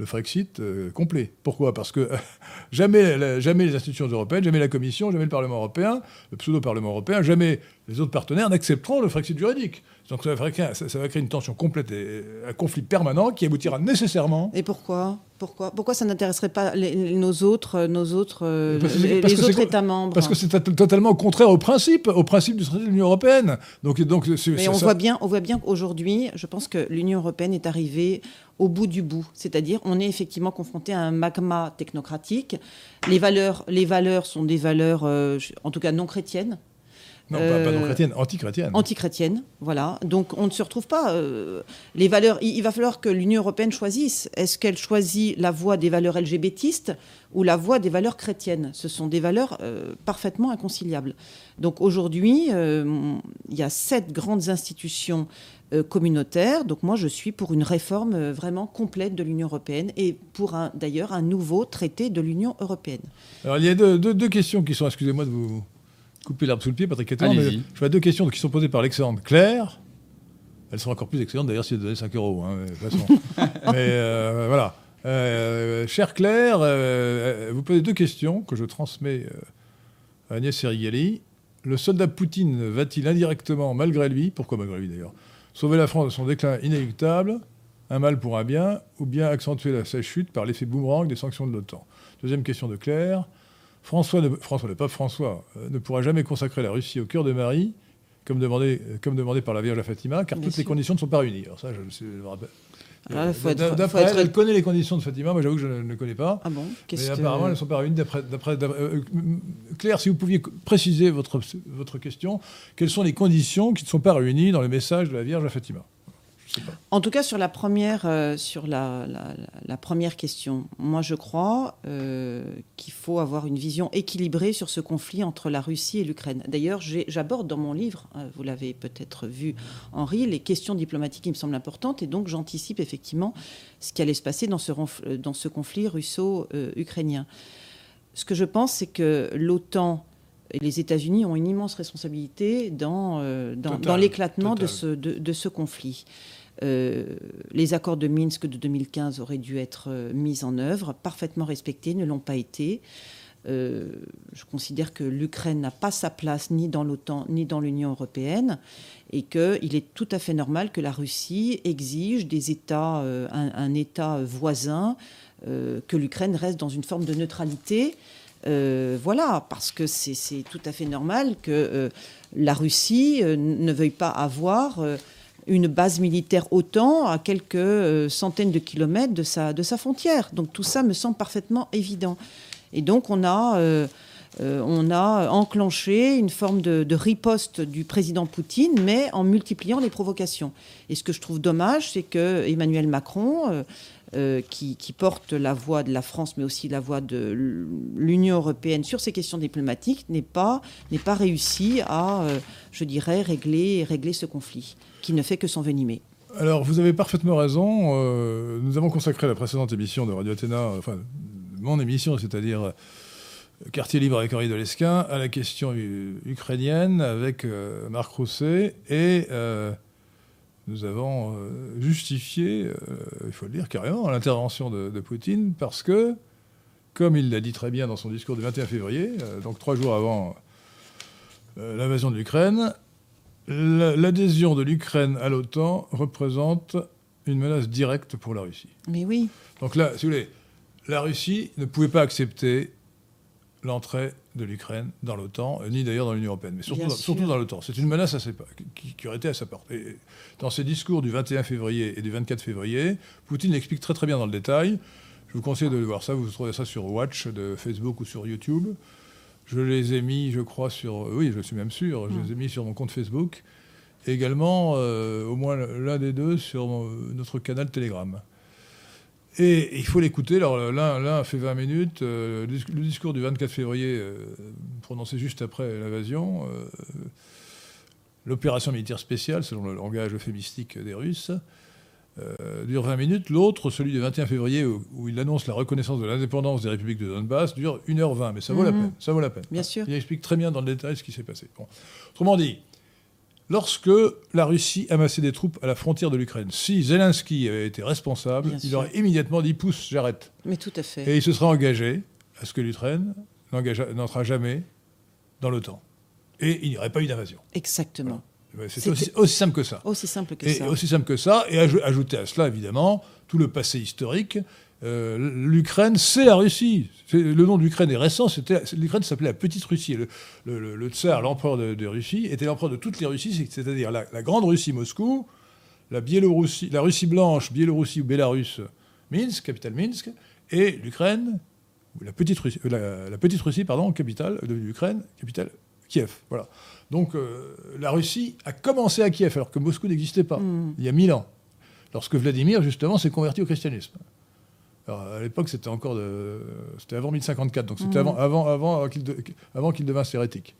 le Frexit euh, complet. Pourquoi? Parce que jamais, jamais les institutions européennes, jamais la Commission, jamais le Parlement européen, le pseudo-Parlement européen, jamais les autres partenaires n'accepteront le Frexit juridique. Donc ça va, créer, ça va, créer, une tension complète et un conflit permanent qui aboutira nécessairement. Et pourquoi? Pourquoi, pourquoi ça n'intéresserait pas nos autres, nos autres, euh, les, autres États membres? Parce que c'est totalement contraire au principe, au principe du traité de l'Union européenne. Donc, donc, Mais on, voit bien, on voit bien qu'aujourd'hui, je pense que l'Union européenne est arrivée au bout du bout. C'est-à-dire, on est effectivement confronté à un magma technocratique. Les valeurs, les valeurs sont des valeurs, euh, en tout cas non chrétiennes. Non, pas, non chrétienne, anti-chrétienne. Anti-chrétienne, voilà. Donc on ne se retrouve pas. les valeurs, il, va falloir que l'Union européenne choisisse. Est-ce qu'elle choisit la voie des valeurs LGBTistes ou la voie des valeurs chrétiennes? Ce sont des valeurs parfaitement inconciliables. Donc aujourd'hui, il y a sept grandes institutions euh, communautaire. Donc moi, je suis pour une réforme euh, vraiment complète de l'Union européenne et pour d'ailleurs un nouveau traité de l'Union européenne. Alors il y a deux, questions qui sont, excusez-moi de vous couper l'arbre sous le pied, Patrick. Je vois deux questions qui sont posées par l'excellente Claire. Elles sont encore plus excellentes d'ailleurs si elles donnaient 5 euros. Hein, de toute façon. mais euh, voilà. chère Claire, vous posez deux questions que je transmets à Agnès Serigali. Le soldat Poutine va-t-il indirectement, malgré lui, pourquoi malgré lui d'ailleurs, Sauver la France de son déclin inéluctable, un mal pour un bien, ou bien accentuer sa chute par l'effet boomerang des sanctions de l'OTAN? Deuxième question de Claire. François, François le pape François, euh, ne pourra jamais consacrer la Russie au cœur de Marie, comme demandé, comme demandé par la Vierge à Fatima, car toutes les conditions ne sont pas réunies. Alors ça, je, rappelle. Ah, d'après elle, elle connaît les conditions de Fatima, moi j'avoue que je ne les connais pas. Ah bon Mais apparemment, elles ne sont pas réunies. D'après, euh, Claire, si vous pouviez préciser votre, votre question, quelles sont les conditions qui ne sont pas réunies dans le message de la Vierge à Fatima? En tout cas, sur la première, euh, sur la, première question, moi je crois euh, qu'il faut avoir une vision équilibrée sur ce conflit entre la Russie et l'Ukraine. D'ailleurs, j'aborde dans mon livre, euh, vous l'avez peut-être vu, Henri, les questions diplomatiques qui me semblent importantes, et donc j'anticipe effectivement ce qui allait se passer dans ce, dans ce conflit russo-ukrainien. Ce que je pense, c'est que l'OTAN et les États-Unis ont une immense responsabilité dans, dans, l'éclatement de ce, de ce conflit. Euh, les accords de Minsk de 2015 auraient dû être euh, mis en œuvre, parfaitement respectés, ne l'ont pas été. Euh, je considère que l'Ukraine n'a pas sa place ni dans l'OTAN ni dans l'Union européenne et qu'il est tout à fait normal que la Russie exige des États, un, État voisin, que l'Ukraine reste dans une forme de neutralité. voilà, parce que c'est tout à fait normal que la Russie ne veuille pas avoir une base militaire OTAN à quelques euh, centaines de kilomètres de sa, de sa frontière. Donc tout ça me semble parfaitement évident. Et donc on a, euh, euh, on a enclenché une forme de, riposte du président Poutine, mais en multipliant les provocations. Et ce que je trouve dommage, c'est que Emmanuel Macron, qui, qui, porte la voix de la France, mais aussi la voix de l'Union européenne sur ces questions diplomatiques, n'est pas, pas réussi à, je dirais, régler, régler ce conflit qui ne fait que s'envenimer. Alors, vous avez parfaitement raison. Euh, nous avons consacré la précédente émission de Radio Athéna, enfin, mon émission, c'est-à-dire euh, Quartier libre avec Henri Delesquin, à la question ukrainienne avec euh, Marc Rousset. Et nous avons justifié, il faut le dire carrément, l'intervention de, de, Poutine parce que, comme il l'a dit très bien dans son discours du 21 février, donc trois jours avant l'invasion de l'Ukraine, l'adhésion de l'Ukraine à l'OTAN représente une menace directe pour la Russie. Mais oui. Donc là, si vous voulez, la Russie ne pouvait pas accepter l'entrée de l'Ukraine dans l'OTAN, ni d'ailleurs dans l'Union européenne, mais surtout, dans, l'OTAN. C'est une menace qui, aurait été à sa porte. Et dans ses discours du 21 février et du 24 février, Poutine l'explique très très bien dans le détail. Je vous conseille de voir ça, vous trouvez ça sur Watch de Facebook ou sur YouTube. Je les ai mis, je crois, sur. Oui, je suis même sûr, je les ai mis sur mon compte Facebook. Et également, euh, au moins l'un des deux, sur notre canal Telegram. Et il faut l'écouter. Alors, l'un fait 20 minutes. Euh, le discours du 24 février, euh, prononcé juste après l'invasion, l'opération militaire spéciale, selon le langage euphémistique des Russes, euh, dure 20 minutes. L'autre, celui du 21 février, où, il annonce la reconnaissance de l'indépendance des républiques de Donbass, dure 1h20. Mais ça vaut la mhm. peine. Ça vaut la peine. Bien sûr. Il explique très bien dans le détail ce qui s'est passé. Autrement dit, lorsque la Russie amassait des troupes à la frontière de l'Ukraine, si Zelensky avait été responsable, il aurait immédiatement dit pousse, j'arrête. Mais tout à fait. Et il se serait engagé à ce que l'Ukraine n'entrera jamais dans l'OTAN. Et il n'y aurait pas eu d'invasion. Exactement. C'est aussi, simple que ça. Aussi simple que et ça. Aussi simple que ça. Et ajouter à cela, évidemment, tout le passé historique. Euh, L'Ukraine, c'est la Russie. Le nom de l'Ukraine est récent. L'Ukraine s'appelait la Petite Russie. Le, le, tsar, l'empereur de, Russie, était l'empereur de toutes les Russies, c'est-à-dire la, Grande Russie, Moscou, la Biélorussie, la Russie blanche, Biélorussie ou Bélarus, Minsk, capitale Minsk, et l'Ukraine, la Petite Russie, euh, la, Petite Russie, pardon, capitale de l'Ukraine, capitale Kiev. Voilà. Donc euh, la Russie a commencé à Kiev, alors que Moscou n'existait pas, Mm. il y a mille ans. Lorsque Vladimir, justement, s'est converti au christianisme. Alors, à l'époque, c'était encore de... c'était avant 1054, donc c'était Mm. avant, avant, avant qu'il de- avant qu'il devinsse hérétique.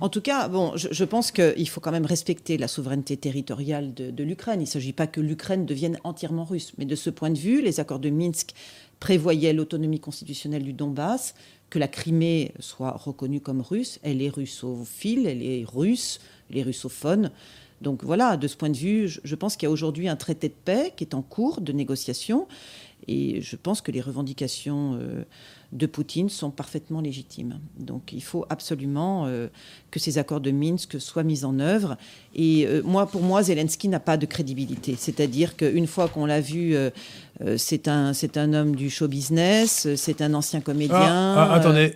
En tout cas, bon, je, je pense qu'il faut quand même respecter la souveraineté territoriale de, de l'Ukraine. Il ne s'agit pas que l'Ukraine devienne entièrement russe. Mais de ce point de vue, les accords de Minsk prévoyaient l'autonomie constitutionnelle du Donbass, que la Crimée soit reconnue comme russe. Elle est russophile, elle est russe, elle est russophone. Donc voilà, de ce point de vue, je, je pense qu'il y a aujourd'hui un traité de paix qui est en cours de négociation. Et je pense que les revendications euh, de Poutine sont parfaitement légitimes. Donc il faut absolument euh, que ces accords de Minsk soient mis en œuvre. Et euh, moi, pour moi, Zelensky n'a pas de crédibilité. C'est-à-dire qu'une fois qu'on l'a vu, c'est un, c'est un homme du show business, c'est un ancien comédien. Ah, ah, attendez,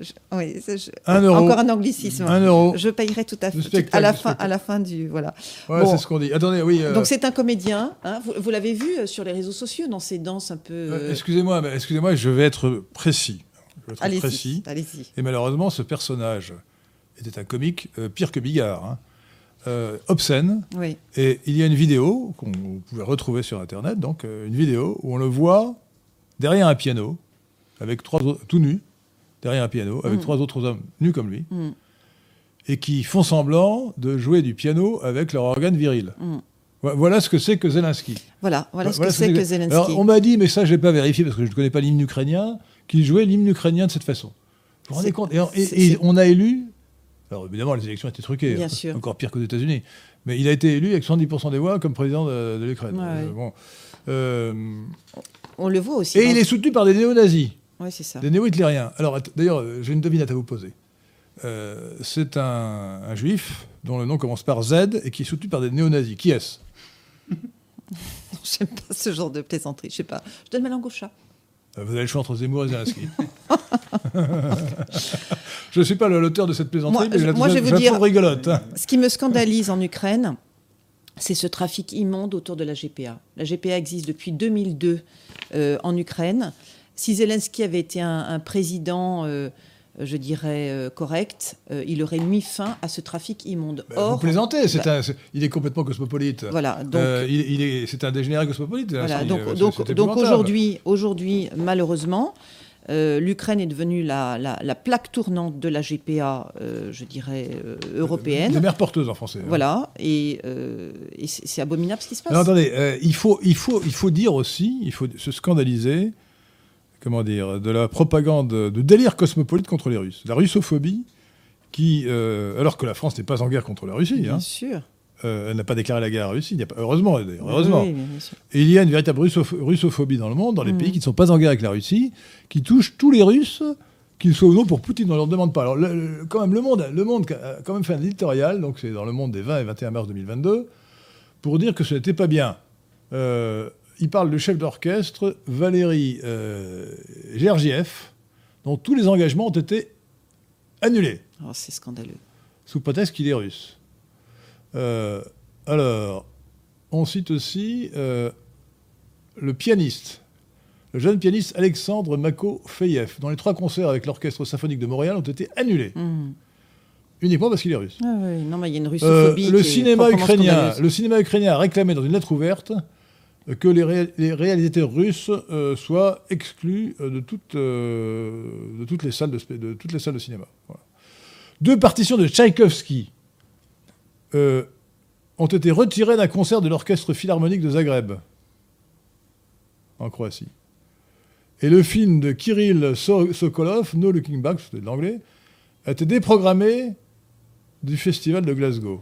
je- oui, ça, je- Un euro. Encore un anglicisme. un euro. Je payerai tout à fait à la fin, spectacle. à la fin du voilà. Ouais, Bon. c'est ce qu'on dit. Attendez, oui. euh, Donc c'est un comédien. hein. vous vous l'avez vu euh, sur les réseaux sociaux dans ses danses un peu. euh, euh, excusez-moi, excusez-moi, je vais être précis. Je vais être allez-y, précis. allez-y. Et malheureusement, ce personnage était un comique pire que Bigard, hein, obscène. Oui. Et il y a une vidéo qu'on pouvez retrouver sur Internet, donc une vidéo où on le voit derrière un piano, avec trois autres- tout nu, derrière un piano, avec Mm. trois autres hommes nus comme lui, Mm. et qui font semblant de jouer du piano avec leur organe viril. Mm. Vo- Voilà ce que c'est que Zelensky. Voilà, voilà ce que c'est que Zelensky. Alors, on m'a dit, mais ça, je n'ai pas vérifié parce que je ne connais pas l'hymne ukrainien, qu'il jouait l'hymne ukrainien de cette façon. Vous vous rendez compte? Et, on a élu. Alors, évidemment, les élections étaient truquées. Bien hein, sûr. Encore pire qu'aux États-Unis. Mais il a été élu avec 70% des voix comme président de, de l'Ukraine. Ouais, Euh, ouais. bon. Euh, On le voit aussi. et dans- il est soutenu par des néo-nazis, Ouais, c'est ça. des néo-hitlériens. Alors, d'ailleurs, euh, j'ai une devinette à vous poser. Euh, c'est un, un juif dont le nom commence par Z et qui est soutenu par des néo-nazis. Qui est-ce? J'aime pas ce genre de plaisanterie. Je sais pas. Je donne ma langue au chat. Euh, Vous avez le choix entre Zemmour et Zelensky. je ne suis pas l'auteur de cette plaisanterie, Moi, mais je, la- moi, je vais vous dire- rigolote. Ce qui me scandalise en Ukraine, c'est ce trafic immonde autour de la GPA. La GPA existe depuis 2002 euh, en Ukraine. Si Zelensky avait été un, un président, euh, je dirais, euh, correct, euh, il aurait mis fin à ce trafic immonde. Bah, Or, vous plaisantez, c'est bah, un- il est complètement cosmopolite. voilà, donc, Euh, il, il est, c'est un dégénéré cosmopolite. Voilà, Zelensky. donc, donc, donc aujourd'hui, aujourd'hui, malheureusement, l'Ukraine est devenue la, la- la plaque tournante de la GPA, je dirais, européenne. Des mères porteuses en français. hein. Voilà, et, et c'est abominable ce qui se passe. Alors attendez, il, faut, il, faut, il faut dire aussi, il faut se scandaliser, comment dire, de la propagande de délire cosmopolite contre les Russes. La russophobie, qui, euh, alors que la France n'est pas en guerre contre la Russie, Bien hein, sûr. euh, elle n'a pas déclaré la guerre à la Russie, il a pas, heureusement, d'ailleurs, heureusement. Oui, oui, bien sûr. Et il y a une véritable russoph- russophobie dans le monde, dans les Mhm. pays qui ne sont pas en guerre avec la Russie, qui touche tous les Russes, qu'ils soient ou non pour Poutine, on ne leur demande pas. Alors, le- le- quand même, le monde, le monde a quand même fait un éditorial, donc c'est dans le monde des 20 et 21 mars 2022, pour dire que ce n'était pas bien. Euh, il parle du chef d'orchestre, Valéry euh, Gergiev, dont tous les engagements ont été annulés Oh, c'est scandaleux. sous prétexte qu'il est russe. Euh, alors, on cite aussi euh, le pianiste, le jeune pianiste Alexandre Mako-Feyev, dont les trois concerts avec l'Orchestre symphonique de Montréal ont été annulés, Mhm. uniquement parce qu'il est russe. Ah oui, non, mais il y a une Euh, russophobie. le, cinéma ukrainien, le cinéma ukrainien a réclamé dans une lettre ouverte que les, ré- les réalisateurs russes euh, soient exclus euh, de, toutes, euh, de, toutes les salles de, toutes les salles de cinéma. Deux partitions de Tchaïkovski ont été retirées d'un concert de l'orchestre philharmonique de Zagreb, en Croatie. Et le film de Kirill So- Sokolov, No Looking Back, c'était de l'anglais, a été déprogrammé du festival de Glasgow.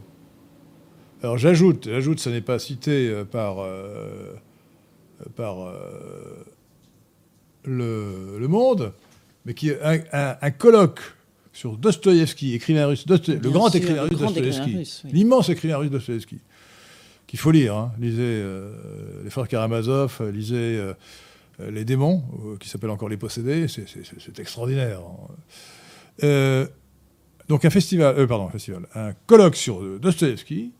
Alors j'ajoute, j'ajoute, ça n'est pas cité euh, par, euh, par euh, le, Le Monde, mais qui est un, un- un colloque sur Dostoïevski, écrivain russe, Dostoï- le grand sûr, écrivain russe Dostoïevski, oui. l'immense écrivain russe Dostoïevski, qu'il faut lire. hein. Lisez euh, Les Frères Karamazov, lisez Les Démons, qui s'appelle encore Les Possédés, c'est- extraordinaire. hein. Donc un festival, pardon, un festival, un colloque sur Dostoïevski,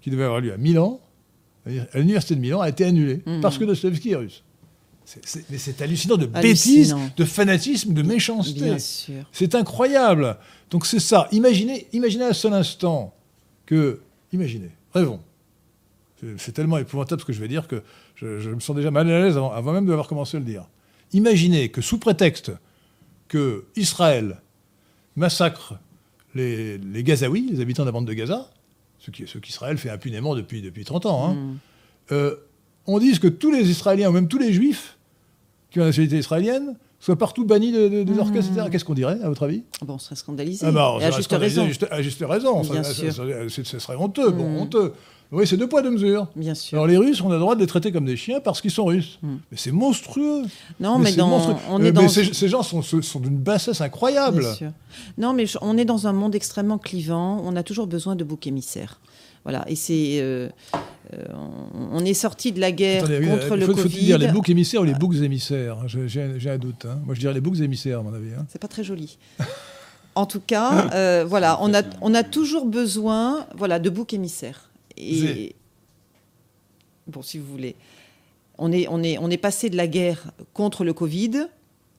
qui devait avoir lieu à Milan, à l'université de Milan, a été annulé Mhm. parce que Dostoïevski est russe. mais c'est hallucinant de bêtises, de fanatisme, de méchanceté. C'est incroyable. Donc c'est ça. Imaginez, imaginez un seul instant que, imaginez, rêvons. C'est tellement épouvantable ce que je vais dire que je, me sens déjà mal à l'aise avant, avant, même d'avoir commencé à le dire. Imaginez que sous prétexte que Israël massacre les, les Gazaouis, les habitants de la bande de Gaza, ce qu'Israël fait impunément depuis, depuis 30 ans, hein, mm. euh, on dise que tous les Israéliens, ou même tous les Juifs qui ont la nationalité israélienne, soient partout bannis de, de, mmh. etc. Qu'est-ce qu'on dirait, à votre avis? Bon, On serait scandalisé. Ah bah, à, juste raison. à juste raison. Bien ça, sûr. Ça, serait honteux. Bon, mm. honteux. Oui, c'est deux poids, deux mesures. Bien sûr. Alors les Russes, on a le droit de les traiter comme des chiens parce qu'ils sont russes. Mm. Mais c'est monstrueux. Non, mais, dans, on est dans... ces, gens sont, sont d'une bassesse incroyable. Bien sûr. Non, mais on est dans un monde extrêmement clivant. On a toujours besoin de boucs émissaires. Voilà, et c'est. Euh, euh, on est sorti de la guerre contre le Covid. Faut dire les boucs émissaires ou les boucs émissaires J'ai un doute. Hein. Moi, je dirais les boucs émissaires, à mon avis. Hein. C'est pas très joli. en tout cas, euh, voilà, on a, on a toujours besoin voilà, de boucs émissaires. Et, bon, si vous voulez, on est, on, est, on est passé de la guerre contre le Covid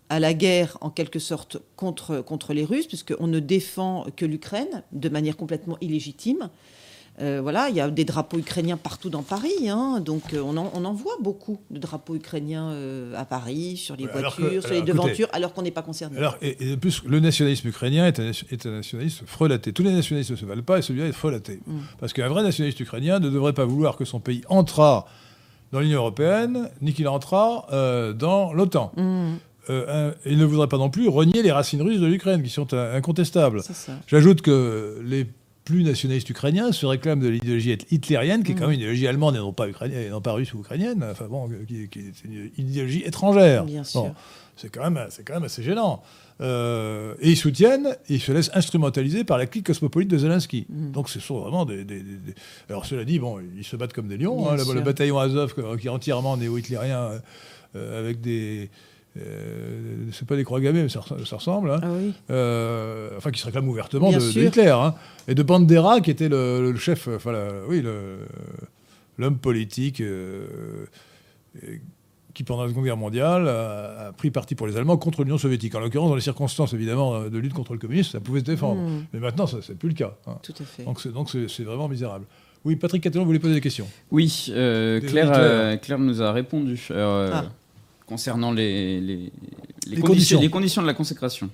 à la guerre en quelque sorte contre, contre les Russes, puisqu'on ne défend que l'Ukraine de manière complètement illégitime. Euh, voilà, il y a des drapeaux ukrainiens partout dans Paris, hein. donc euh, on, en, voit beaucoup de drapeaux ukrainiens euh, à Paris, sur les voitures, sur les devantures, alors qu'on n'est pas concerné. Alors, et, de plus, le nationalisme ukrainien est un, est un, nationalisme frelaté. Tous les nationalistes ne se valent pas et celui-là est frelaté. Mm. Parce qu'un vrai nationaliste ukrainien ne devrait pas vouloir que son pays entra dans l'Union européenne, ni qu'il entra dans l'OTAN. Mm. il ne voudrait pas non plus renier les racines russes de l'Ukraine, qui sont incontestables. J'ajoute que les plus nationalistes ukrainiens se réclament de l'idéologie hitlérienne, qui est quand même une idéologie allemande et non pas, ukrainienne, non pas russe ou ukrainienne, enfin bon, qui, est une idéologie étrangère. Bien sûr. c'est quand, même, quand même assez gênant. Euh, et ils soutiennent, ils se laissent instrumentaliser par la clique cosmopolite de Zelensky. Mm. Donc ce sont vraiment des, Alors cela dit, bon, ils se battent comme des lions. Hein, le, bataillon Azov, qui est entièrement néo-hitlérien, euh, avec des euh, c'est pas des croix gammées, mais ça, ressemble. Hein. Ah euh, enfin, qui se réclame ouvertement de, Hitler. Hein. Et de Bandera, qui était le, chef, enfin, oui, l'homme politique euh, qui, pendant la Seconde Guerre mondiale, a, pris parti pour les Allemands contre l'Union soviétique. En l'occurrence, dans les circonstances, évidemment, de lutte contre le communisme, ça pouvait se défendre. Hmm. Mais maintenant, ça n'est plus le cas. Hein. Tout à fait. Donc, c'est vraiment misérable. Oui, Patrick Catalan, vous voulez poser des questions? Oui, Claire, Claire, nous a répondu. Ah concernant les, les, conditions, les conditions de la consécration.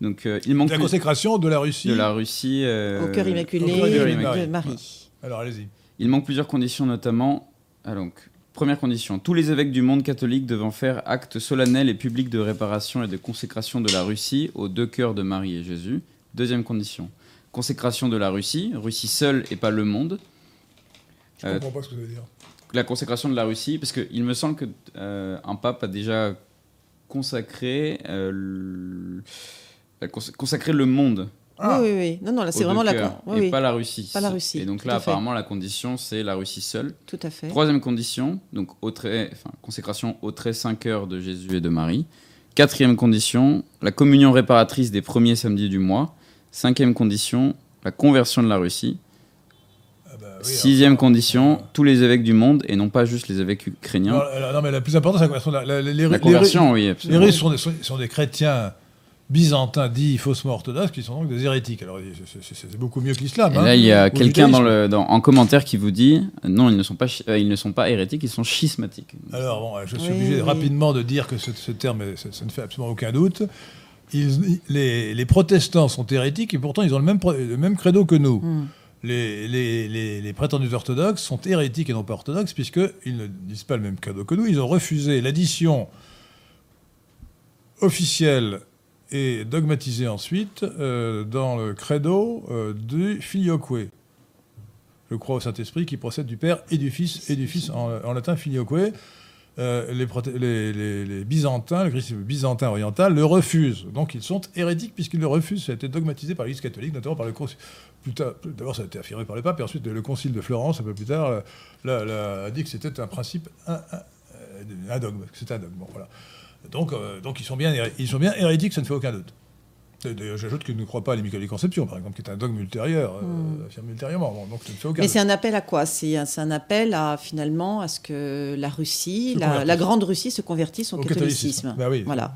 Donc, euh, il manque la consécration de la Russie. De la Russie. Euh, au cœur immaculé, de Marie. Alors, allez-y. Il manque plusieurs conditions, notamment. Ah, donc, première condition tous les évêques du monde catholique devant faire acte solennel et public de réparation et de consécration de la Russie aux deux cœurs de Marie et Jésus. Deuxième condition consécration de la Russie, Russie seule et pas le monde. Je ne comprends pas ce que vous voulez dire la consécration de la Russie, parce qu'il me semble qu'un euh, un pape a déjà consacré, euh, consacré le monde. Ah. Oui, oui, oui. Non, non, là, c'est vraiment la. et pas la Russie. Pas la Russie. Et donc là, apparemment, la condition, c'est la Russie seule. Tout à fait. Troisième condition, donc au trait, enfin, consécration au trait 5 heures de Jésus et de Marie. Quatrième condition, la communion réparatrice des premiers samedis du mois. Cinquième condition, la conversion de la Russie. Sixième condition, tous les évêques du monde et non pas juste les évêques ukrainiens. Non, mais la plus importante, c'est la conversion. La, les, conversion, oui, Les Russes sont des, sont des chrétiens byzantins dits faussement orthodoxes qui sont donc des hérétiques. Alors c'est beaucoup mieux que l'islam. Et là, hein. il y a quelqu'un dans le, dans, en commentaire qui vous dit non, ils ne sont pas, euh, ils ne sont pas hérétiques, ils sont schismatiques. Alors bon, je suis obligé rapidement de dire que ce, ce terme, ça, ne fait absolument aucun doute. Ils, les, les, protestants sont hérétiques et pourtant ils ont le même, le même credo que nous. Hmm les, prétendus orthodoxes sont hérétiques et non pas orthodoxes, puisqu'ils ne disent pas le même cadeau que nous. Ils ont refusé l'addition officielle et dogmatisée ensuite euh, dans le credo euh, du filioque. Je crois au Saint-Esprit qui procède du Père et du Fils, et du Fils en, latin filioque. Euh, les, Byzantins, le christianisme byzantin oriental, le refusent. Donc ils sont hérétiques puisqu'ils le refusent. Ça a été dogmatisé par l'Église catholique, notamment par le D'abord, ça a été affirmé par les papes, et ensuite le Concile de Florence, un peu plus tard, a dit que c'était un principe, un, dogme, c'était un dogme. euh, donc ils, sont bien, ils bien hérétiques, ça ne fait aucun doute. J'ajoute qu'il ne croit pas à l'immaculée conception, par exemple, qui est un dogme ultérieur, euh, affirmé ultérieurement. Bon, donc, aucun Mais c'est un appel à quoi? C'est un, un, appel à finalement à ce que la Russie, la, la, grande Russie, se convertisse au, au catholicisme. catholicisme. Bah oui. Voilà.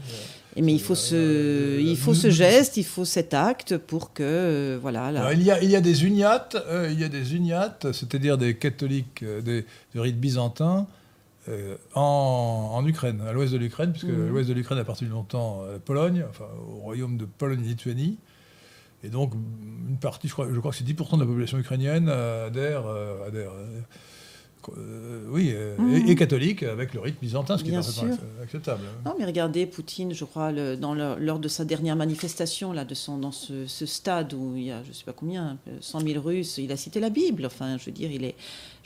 Et mais il faut ce, il faut ce geste, il faut cet acte pour que euh, voilà. Alors, il y a il y a des uniates, euh, il y a des uniates, c'est-à-dire des catholiques euh, des, du rite byzantin euh, en, en, Ukraine, à l'ouest de l'Ukraine, puisque mmh. l'ouest de l'Ukraine appartient longtemps à la Pologne, enfin au royaume de Pologne-Lituanie. Et donc, une partie, je crois, je crois que c'est 10% de la population ukrainienne adhère, adhère euh, oui, euh, mmh. et, et, catholique avec le rite byzantin, ce qui Bien est parfaitement acceptable. Non, mais regardez, Poutine, je crois, le, dans le, lors de sa dernière manifestation, là, de son, dans ce, ce, stade où il y a, je ne sais pas combien, 100 000 Russes, il a cité la Bible. Enfin, je veux dire, il est,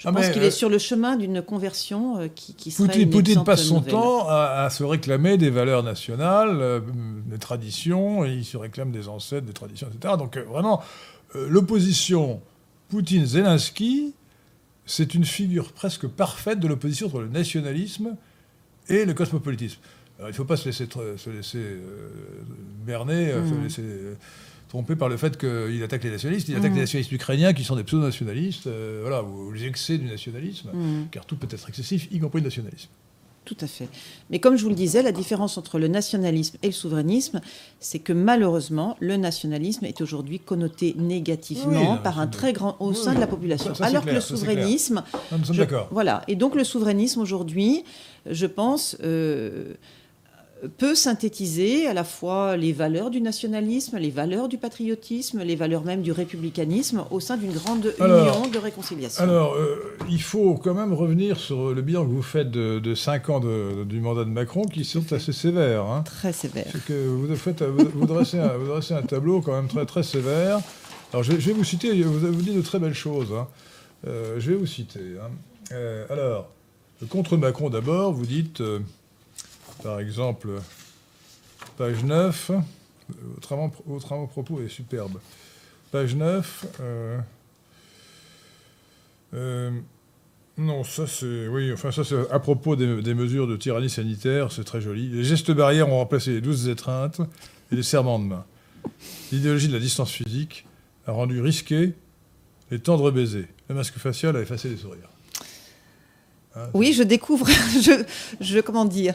je ah pense qu'il euh, est sur le chemin d'une conversion euh, qui, qui serait Poutine, une Poutine passe son nouvelle. temps à, à, se réclamer des valeurs nationales, euh, des traditions, et il se réclame des ancêtres, des traditions, etc. Donc, vraiment, l'opposition Poutine-Zelensky c'est une figure presque parfaite de l'opposition entre le nationalisme et le cosmopolitisme. Alors, il ne faut pas se laisser, se laisser euh, berner, mmh. se laisser tromper par le fait qu'il attaque les nationalistes. Il mmh. attaque les nationalistes ukrainiens qui sont des pseudo-nationalistes, euh, voilà, ou les excès du nationalisme, mmh. car tout peut être excessif, y compris le nationalisme. Tout à fait. Mais comme je vous le disais, la différence entre le nationalisme et le souverainisme, c'est que malheureusement, le nationalisme est aujourd'hui connoté négativement oui, par un très grand au oui, sein de la population. Ça, Alors clair, que le souverainisme, non, nous sommes d'accord. Voilà. Et donc le souverainisme aujourd'hui, je pense. Euh, peut synthétiser à la fois les valeurs du nationalisme, les valeurs du patriotisme, les valeurs même du républicanisme au sein d'une grande alors, union de réconciliation. Alors, euh, il faut quand même revenir sur le bilan que vous faites de, de 5 ans de, du mandat de Macron qui sont assez sévères. Hein. Très sévères. C'est que vous, faites, vous, vous, dressez un, vous, dressez un, tableau quand même très, très sévère. Alors, je, je vais vous citer, vous avez dit de très belles choses. Hein. Euh, je vais vous citer. Hein. Euh, alors, contre Macron d'abord, vous dites... Par exemple, page 9, votre avant-propos est superbe. Page 9, euh, euh, non, ça c'est, oui, enfin ça c'est à propos des, des, mesures de tyrannie sanitaire, c'est très joli. Les gestes barrières ont remplacé les douze étreintes et les serments de main. L'idéologie de la distance physique a rendu risqué les tendres baisers. Le masque facial a effacé les sourires. Hein, oui, je découvre, je, je comment dire,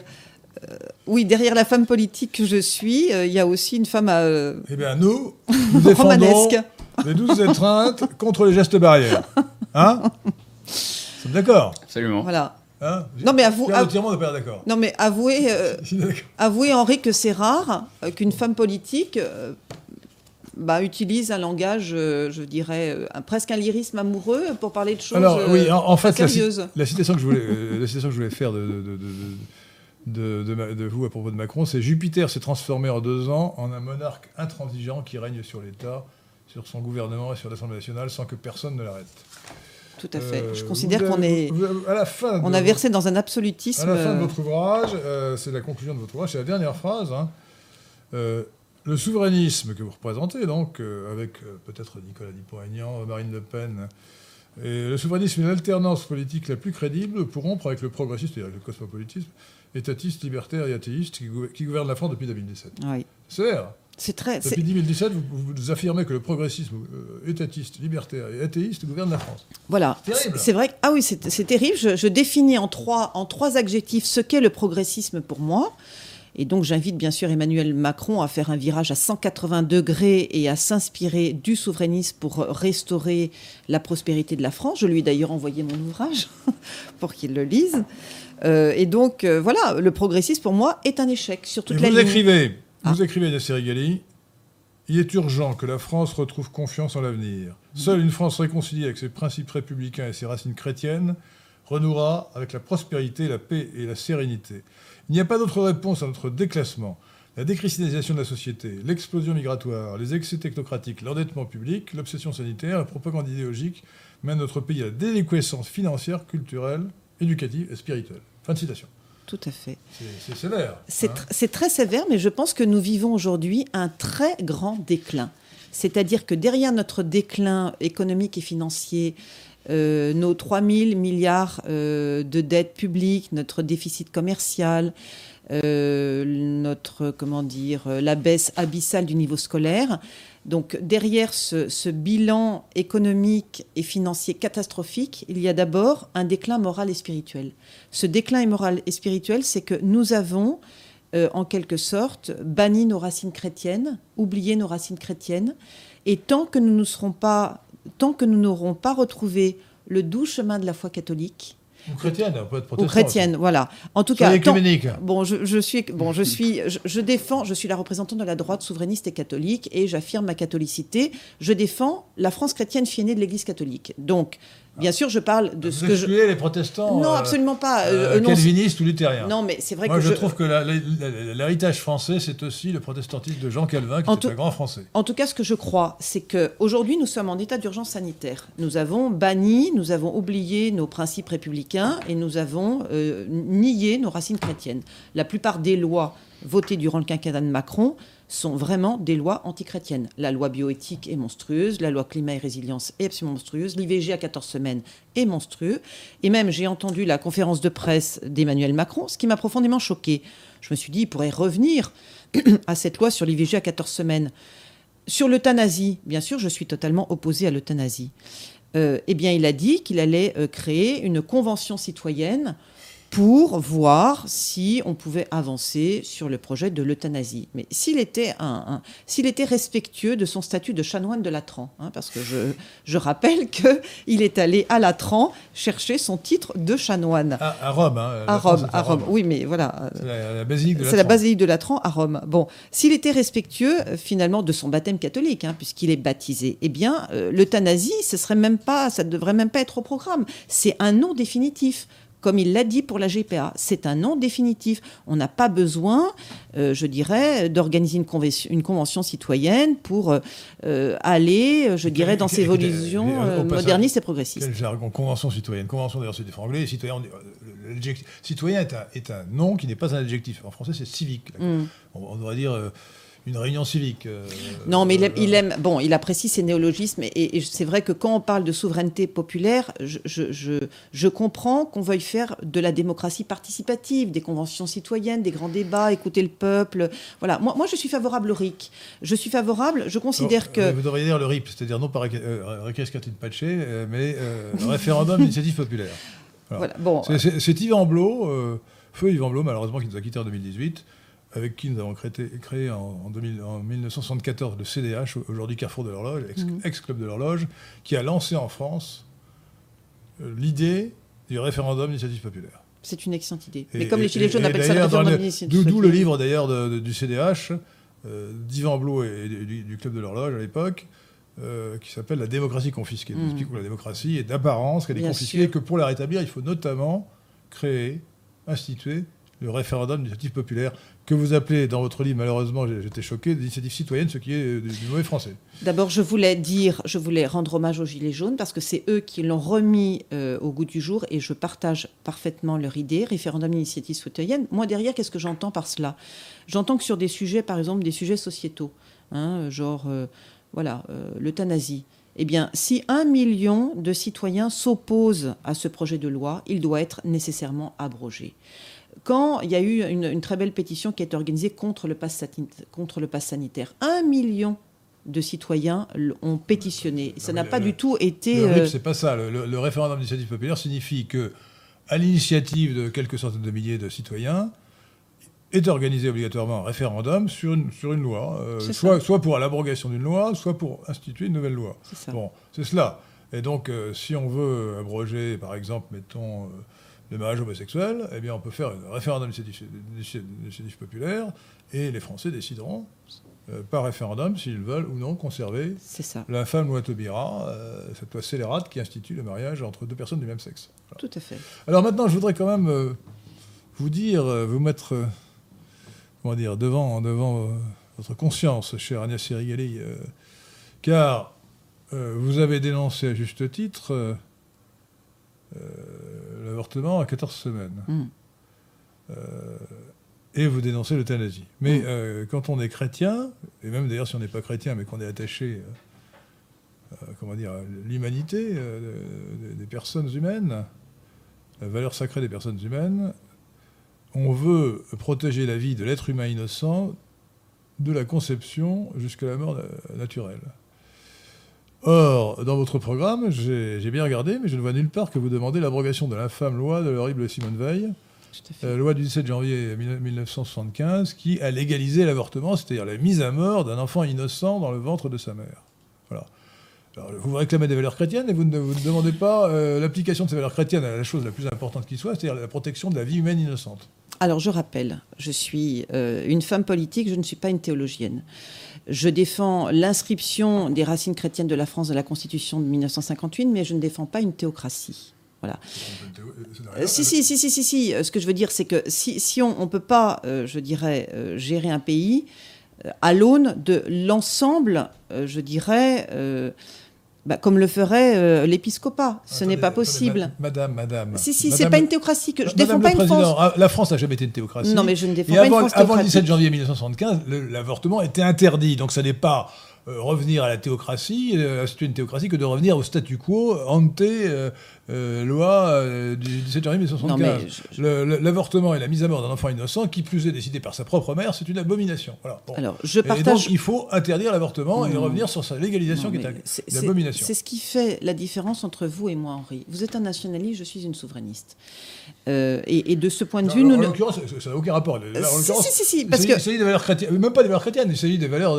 oui, derrière la femme politique que je suis, euh, il y a aussi une femme à. Euh, eh bien, nous, nous défendons les douze étreintes contre les gestes barrières. Hein Nous d'accord Absolument. Voilà. Hein non mais avou av d'accord. Non mais avouez, euh, avouez Henri que c'est rare euh, qu'une femme politique euh, bah, utilise un langage, je dirais, presque un lyrisme amoureux pour parler de choses Alors, oui, en, en fait, sérieuses. La, la, citation que je voulais, la citation que je voulais faire de, de, de de, de, de, vous à propos de Macron, c'est Jupiter s'est transformé en deux ans en un monarque intransigeant qui règne sur l'État, sur son gouvernement et sur l'Assemblée nationale sans que personne ne l'arrête. Tout à fait. Euh, Je considère qu'on est. À la fin on a versé dans un absolutisme. À la fin de votre ouvrage, euh, c'est la conclusion de votre ouvrage, c'est la dernière phrase. Hein, euh, le souverainisme que vous représentez, donc, euh, avec peut-être Nicolas Dupont-Aignan, Marine Le Pen, et le souverainisme est l'alternance politique la plus crédible pour rompre avec le progressisme, c'est-à-dire le cosmopolitisme, étatiste, libertaire et athéiste qui, qui gouverne la France depuis 2017. Oui. C'est vrai. C'est très. Depuis 2017, vous, vous, affirmez que le progressisme euh, étatiste, libertaire et athéiste gouverne la France. Voilà. C'est vrai. Ah oui, c'est terrible. Je, je, définis en trois, en trois adjectifs ce qu'est le progressisme pour moi. Et donc j'invite bien sûr Emmanuel Macron à faire un virage à 180 degrés et à s'inspirer du souverainisme pour restaurer la prospérité de la France. Je lui ai d'ailleurs envoyé mon ouvrage pour qu'il le lise. Euh, et donc euh, voilà, le progressisme pour moi est un échec sur toute et la vous ligne. Écrivez, ah. Vous écrivez, il est urgent que la France retrouve confiance en l'avenir. Seule une France réconciliée avec ses principes républicains et ses racines chrétiennes renouera avec la prospérité, la paix et la sérénité. Il n'y a pas d'autre réponse à notre déclassement. La déchristianisation de la société, l'explosion migratoire, les excès technocratiques, l'endettement public, l'obsession sanitaire, la propagande idéologique mènent notre pays à la déliquescence financière, culturelle, éducative et spirituelle. Fin de citation. Tout à fait. C'est sévère. C'est hein tr très sévère, mais je pense que nous vivons aujourd'hui un très grand déclin. C'est-à-dire que derrière notre déclin économique et financier, euh, nos 3 000 milliards euh, de dettes publiques, notre déficit commercial, euh, notre, comment dire, la baisse abyssale du niveau scolaire. Donc derrière ce, bilan économique et financier catastrophique, il y a d'abord un déclin moral et spirituel. Ce déclin moral et spirituel, c'est que nous avons, en quelque sorte, banni nos racines chrétiennes, oublié nos racines chrétiennes, et tant que nous ne serons pas, tant que nous n'aurons pas retrouvé le doux chemin de la foi catholique, ou chrétienne, peut être Ou chrétienne, voilà. En tout cas, tant, bon, je, je, suis, bon, je suis, je, je, défends, je suis la représentante de la droite souverainiste et catholique, et j'affirme ma catholicité. Je défends la France chrétienne fille de l'Église catholique. Donc, Bien sûr, je parle de Vous ce que je. les protestants Non, absolument pas. Euh, euh, calvinistes ou luthériens. Non, mais c'est vrai Moi, que je, je trouve que l'héritage français, c'est aussi le protestantisme de Jean Calvin, qui En était tout- un grand français. En tout cas, ce que je crois, c'est qu'aujourd'hui, nous sommes en état d'urgence sanitaire. Nous avons banni, nous avons oublié nos principes républicains et nous avons euh, nié nos racines chrétiennes. La plupart des lois votées durant le quinquennat de Macron sont vraiment des lois antichrétiennes. La loi bioéthique est monstrueuse, la loi climat et résilience est absolument monstrueuse, l'IVG à 14 semaines est monstrueux. Et même, j'ai entendu la conférence de presse d'Emmanuel Macron, ce qui m'a profondément choqué. Je me suis dit, il pourrait revenir à cette loi sur l'IVG à 14 semaines. Sur l'euthanasie, bien sûr, je suis totalement opposé à l'euthanasie. Euh, eh bien, il a dit qu'il allait euh, créer une convention citoyenne pour voir si on pouvait avancer sur le projet de l'euthanasie. Mais s'il était, un, un- s'il était respectueux de son statut de chanoine de Latran, hein, parce que je, je rappelle qu'il est allé à Latran chercher son titre de chanoine. À, à Rome. Hein, à Rome, à Rome. Oui, mais voilà. C'est la, la basilique de C'est la Latran. basilique de Latran à Rome. Bon, s'il était respectueux euh, finalement de son baptême catholique, hein, puisqu'il est baptisé, eh bien, euh, l'euthanasie, ce serait même pas, ça ne devrait même pas être au programme. C'est un nom définitif. Comme il l'a dit pour la GPA, c'est un nom définitif. On n'a pas besoin, euh, je dirais, d'organiser une, convention- une convention citoyenne pour euh, euh, aller, je dirais, dans ces évolutions euh, modernistes et progressistes. Quel jargon? Convention citoyenne. Convention, d'ailleurs, c'est des franglais. Citoyen, citoyen est un, est un nom qui n'est pas un adjectif. En français, c'est civique. Mm. On, on devrait dire une réunion civique. euh, Non, mais il aime, euh, il aime- bon, il apprécie ces néologismes et, et c'est vrai que quand on parle de souveraineté populaire, je, je- je- je comprends qu'on veuille faire de la démocratie participative, des conventions citoyennes, des grands débats, écouter le peuple. Voilà, moi, moi je suis favorable au RIC. Je suis favorable, je considère alors, que... euh, Vous devriez dire le RIP, c'est-à-dire non pas euh, Request euh, mais référendum d'initiative populaire. Voilà, bon, C'est- Yvan Blot, feu Yvan Blot, malheureusement, qui nous a quittés en 2018, avec qui nous avons créé, créé en, en 2000 en 1974 le CDH, aujourd'hui Carrefour de l'Horloge, ex- Mhm. ex-club de l'Horloge, qui a lancé en France euh, l'idée du référendum d'initiative populaire. c'est une excellente idée. Et- Mais comme les et- Gilets jaunes appellent ça le référendum d'initiative D'où d'où le populaire. livre d'ailleurs du CDH, euh, d'Yvan Blot et du, Club de l'Horloge à l'époque, euh, qui s'appelle La démocratie confisquée. Mhm. explique que la démocratie est d'apparence, qu'elle est confisquée, et que pour la rétablir, il faut notamment créer, instituer le référendum d'initiative populaire, que vous appelez dans votre livre, malheureusement, j'étais choqué, d'initiative citoyenne, ce qui est euh, du, mauvais français. D'abord, je voulais dire, je voulais rendre hommage aux Gilets jaunes parce que c'est eux qui l'ont remis euh, au goût du jour et je partage parfaitement leur idée, référendum d'initiative citoyenne. Moi, derrière, qu'est-ce que j'entends par cela? J'entends que sur des sujets, par exemple, des sujets sociétaux, hein, genre, euh, voilà, l'euthanasie. Eh bien, si un million de citoyens s'opposent à ce projet de loi, il doit être nécessairement abrogé. Quand il y a eu une, une très belle pétition qui a été organisée contre le pass, sati- contre le pass sanitaire, un million de citoyens ont pétitionné. Ça n'a pas le- du tout été. Le RIP, euh, c'est pas ça. Le, le- le référendum d'initiative populaire signifie que, à l'initiative de quelques centaines de milliers de citoyens, est organisé obligatoirement un référendum sur une, sur une loi, euh, soit, soit pour l'abrogation d'une loi, soit pour instituer une nouvelle loi. c'est ça. Bon, c'est cela. Et donc, euh, si on veut abroger, par exemple, mettons, le mariage homosexuel, eh bien, on peut faire un référendum d'initiative populaire, et les Français décideront, euh, par référendum, s'ils veulent ou non conserver ça. l'infâme loi Taubira, euh, cette loi scélérate qui institue le mariage entre deux personnes du même sexe. Voilà. Tout à fait. Alors maintenant, je voudrais quand même euh, vous dire, euh, vous mettre, comment dire, devant, devant votre conscience, chère Agnès Sirigali, euh, car vous avez dénoncé à juste titre l'avortement à 14 semaines. Mm. Euh, et vous dénoncez l'euthanasie. Mais Mm. euh, quand on est chrétien, et même d'ailleurs si on n'est pas chrétien, mais qu'on est attaché comment dire, l'humanité des personnes humaines, la valeur sacrée des personnes humaines. On veut protéger la vie de l'être humain innocent de la conception jusqu'à la mort naturelle. Or, dans votre programme, j'ai bien regardé, mais je ne vois nulle part que vous demandez l'abrogation de l'infâme loi de l'horrible Simone Veil, euh, loi du 17 janvier 1975, qui a légalisé l'avortement, c'est-à-dire la mise à mort d'un enfant innocent dans le ventre de sa mère. Voilà. vous réclamez des valeurs chrétiennes et vous ne, vous demandez pas euh, l'application de ces valeurs chrétiennes à la chose la plus importante qui soit, c'est-à-dire la protection de la vie humaine innocente. Alors, je rappelle, je suis euh, une femme politique, je ne suis pas une théologienne. Je défends l'inscription des racines chrétiennes de la France dans la Constitution de 1958, mais je ne défends pas une théocratie. Voilà. Euh, si, si, si, si, si, si. Ce que je veux dire, c'est que si, si on ne peut pas, euh, je dirais, euh, gérer un pays à l'aune de l'ensemble, je dirais, bah, comme le ferait euh, l'épiscopat. Ce n'est pas possible. Madame, madame. Si, si, c'est pas une théocratie. Que je défends pas une France. Ah, la France n'a jamais été une théocratie. Non, mais je ne défends pas avant, une France Avant le 17 janvier 1975, l'avortement était interdit. Donc ça n'est pas euh, revenir à la théocratie, euh, c'est une théocratie, que de revenir au statu quo ante euh, loi du 17 janvier 1975. L'avortement et la mise à mort d'un enfant innocent, qui plus est décidé par sa propre mère, c'est une abomination. Alors, je partage... Et donc, il faut interdire l'avortement et revenir sur sa légalisation qui est, une abomination. C'est ce qui fait la différence entre vous et moi, Henri. Vous êtes un nationaliste, je suis une souverainiste. et, de ce point de vue, nous... En l'occurrence, ça n'a aucun rapport. si, si, si, parce que... Il s'agit des valeurs chrétiennes, même pas des valeurs chrétiennes, il s'agit des valeurs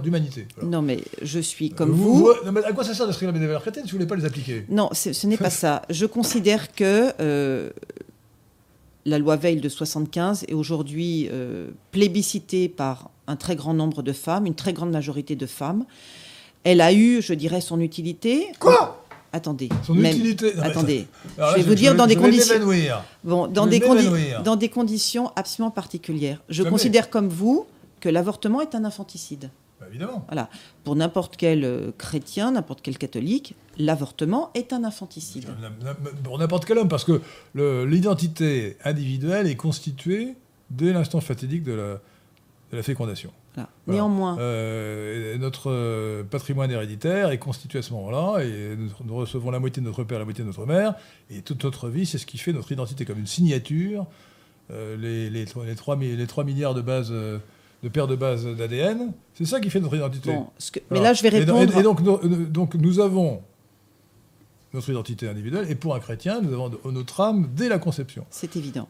d'humanité. Non, mais je suis comme vous. à quoi ça sert de se réclamer des valeurs chrétiennes si vous ne voulez pas les appliquer? Non, ce n'est pas ça. Je considère que euh, la loi Veil de 75 est aujourd'hui euh, plébiscitée par un très grand nombre de femmes, une très grande majorité de femmes. Elle a eu, je dirais, son utilité. Quoi? Attendez. Son utilité? attendez. je vais vous dire dans des conditions. Bon, dans des, dans des conditions absolument particulières. Je considère comme vous que l'avortement est un infanticide. Bah, évidemment. Voilà. Pour n'importe quel euh, chrétien, n'importe quel catholique, l'avortement est un infanticide. Pour n'importe quel homme, parce que l'identité individuelle est constituée dès l'instant fatidique de la, de la fécondation. Néanmoins. Euh, notre euh, patrimoine héréditaire est constitué à ce moment-là, et nous, recevons la moitié de notre père, la moitié de notre mère, et toute notre vie, c'est ce qui fait notre identité comme une signature. les, les, 3, les, 3, milliards de bases de paires de base d'ADN. C'est ça qui fait notre identité. Mais là, je vais répondre. Et, donc, donc, nous avons notre identité individuelle, et pour un chrétien, nous avons notre âme dès la conception. C'est évident.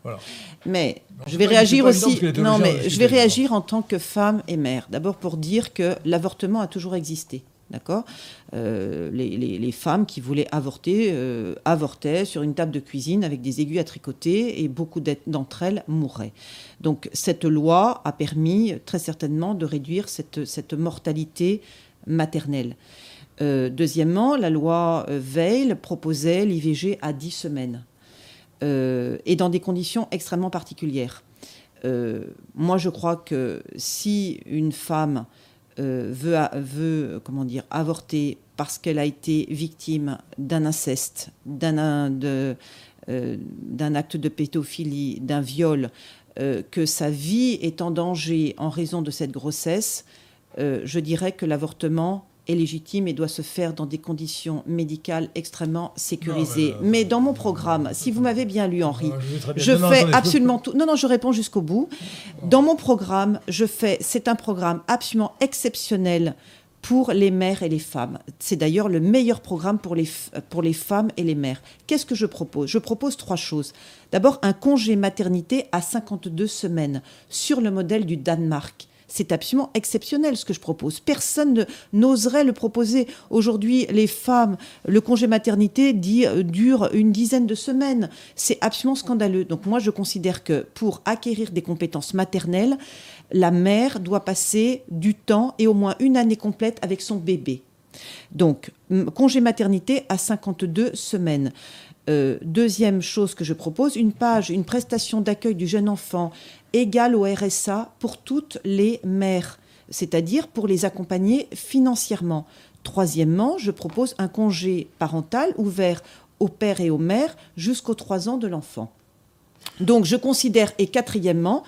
Mais je vais réagir aussi. Non, mais je vais réagir en tant que femme et mère. D'abord pour dire que l'avortement a toujours existé. D'accord euh, les, femmes qui voulaient avorter euh, avortaient sur une table de cuisine avec des aiguilles à tricoter et beaucoup d'entre elles mouraient. Donc cette loi a permis très certainement de réduire cette, mortalité maternelle. Euh, deuxièmement, la loi Veil proposait l'IVG à 10 semaines et dans des conditions extrêmement particulières. moi, je crois que si une femme euh, veut, comment dire, avorter parce qu'elle a été victime d'un inceste, d'un euh, acte de pédophilie, d'un viol, euh, que sa vie est en danger en raison de cette grossesse, je dirais que l'avortement est légitime et doit se faire dans des conditions médicales extrêmement sécurisées. mais, dans mon programme, si vous m'avez bien lu, Henri, je, fais absolument tout. Non, non, je réponds jusqu'au bout. Dans mon programme, je fais. C'est un programme absolument exceptionnel pour les mères et les femmes. C'est d'ailleurs le meilleur programme pour les, pour les femmes et les mères. Qu'est-ce que je propose? Je propose trois choses. D'abord, un congé maternité à 52 semaines, sur le modèle du Danemark. C'est absolument exceptionnel ce que je propose. Personne n'oserait le proposer. Aujourd'hui, les femmes, le congé maternité dit, euh, dure une dizaine de semaines. C'est absolument scandaleux. Donc moi, je considère que pour acquérir des compétences maternelles, la mère doit passer du temps et au moins une année complète avec son bébé. Donc, congé maternité à 52 semaines. Euh, deuxième chose que je propose, une page, une prestation d'accueil du jeune enfant égale au RSA pour toutes les mères, c'est-à-dire pour les accompagner financièrement. Troisièmement, je propose un congé parental ouvert aux pères et aux mères jusqu'aux trois ans de l'enfant. Donc je considère, et quatrièmement,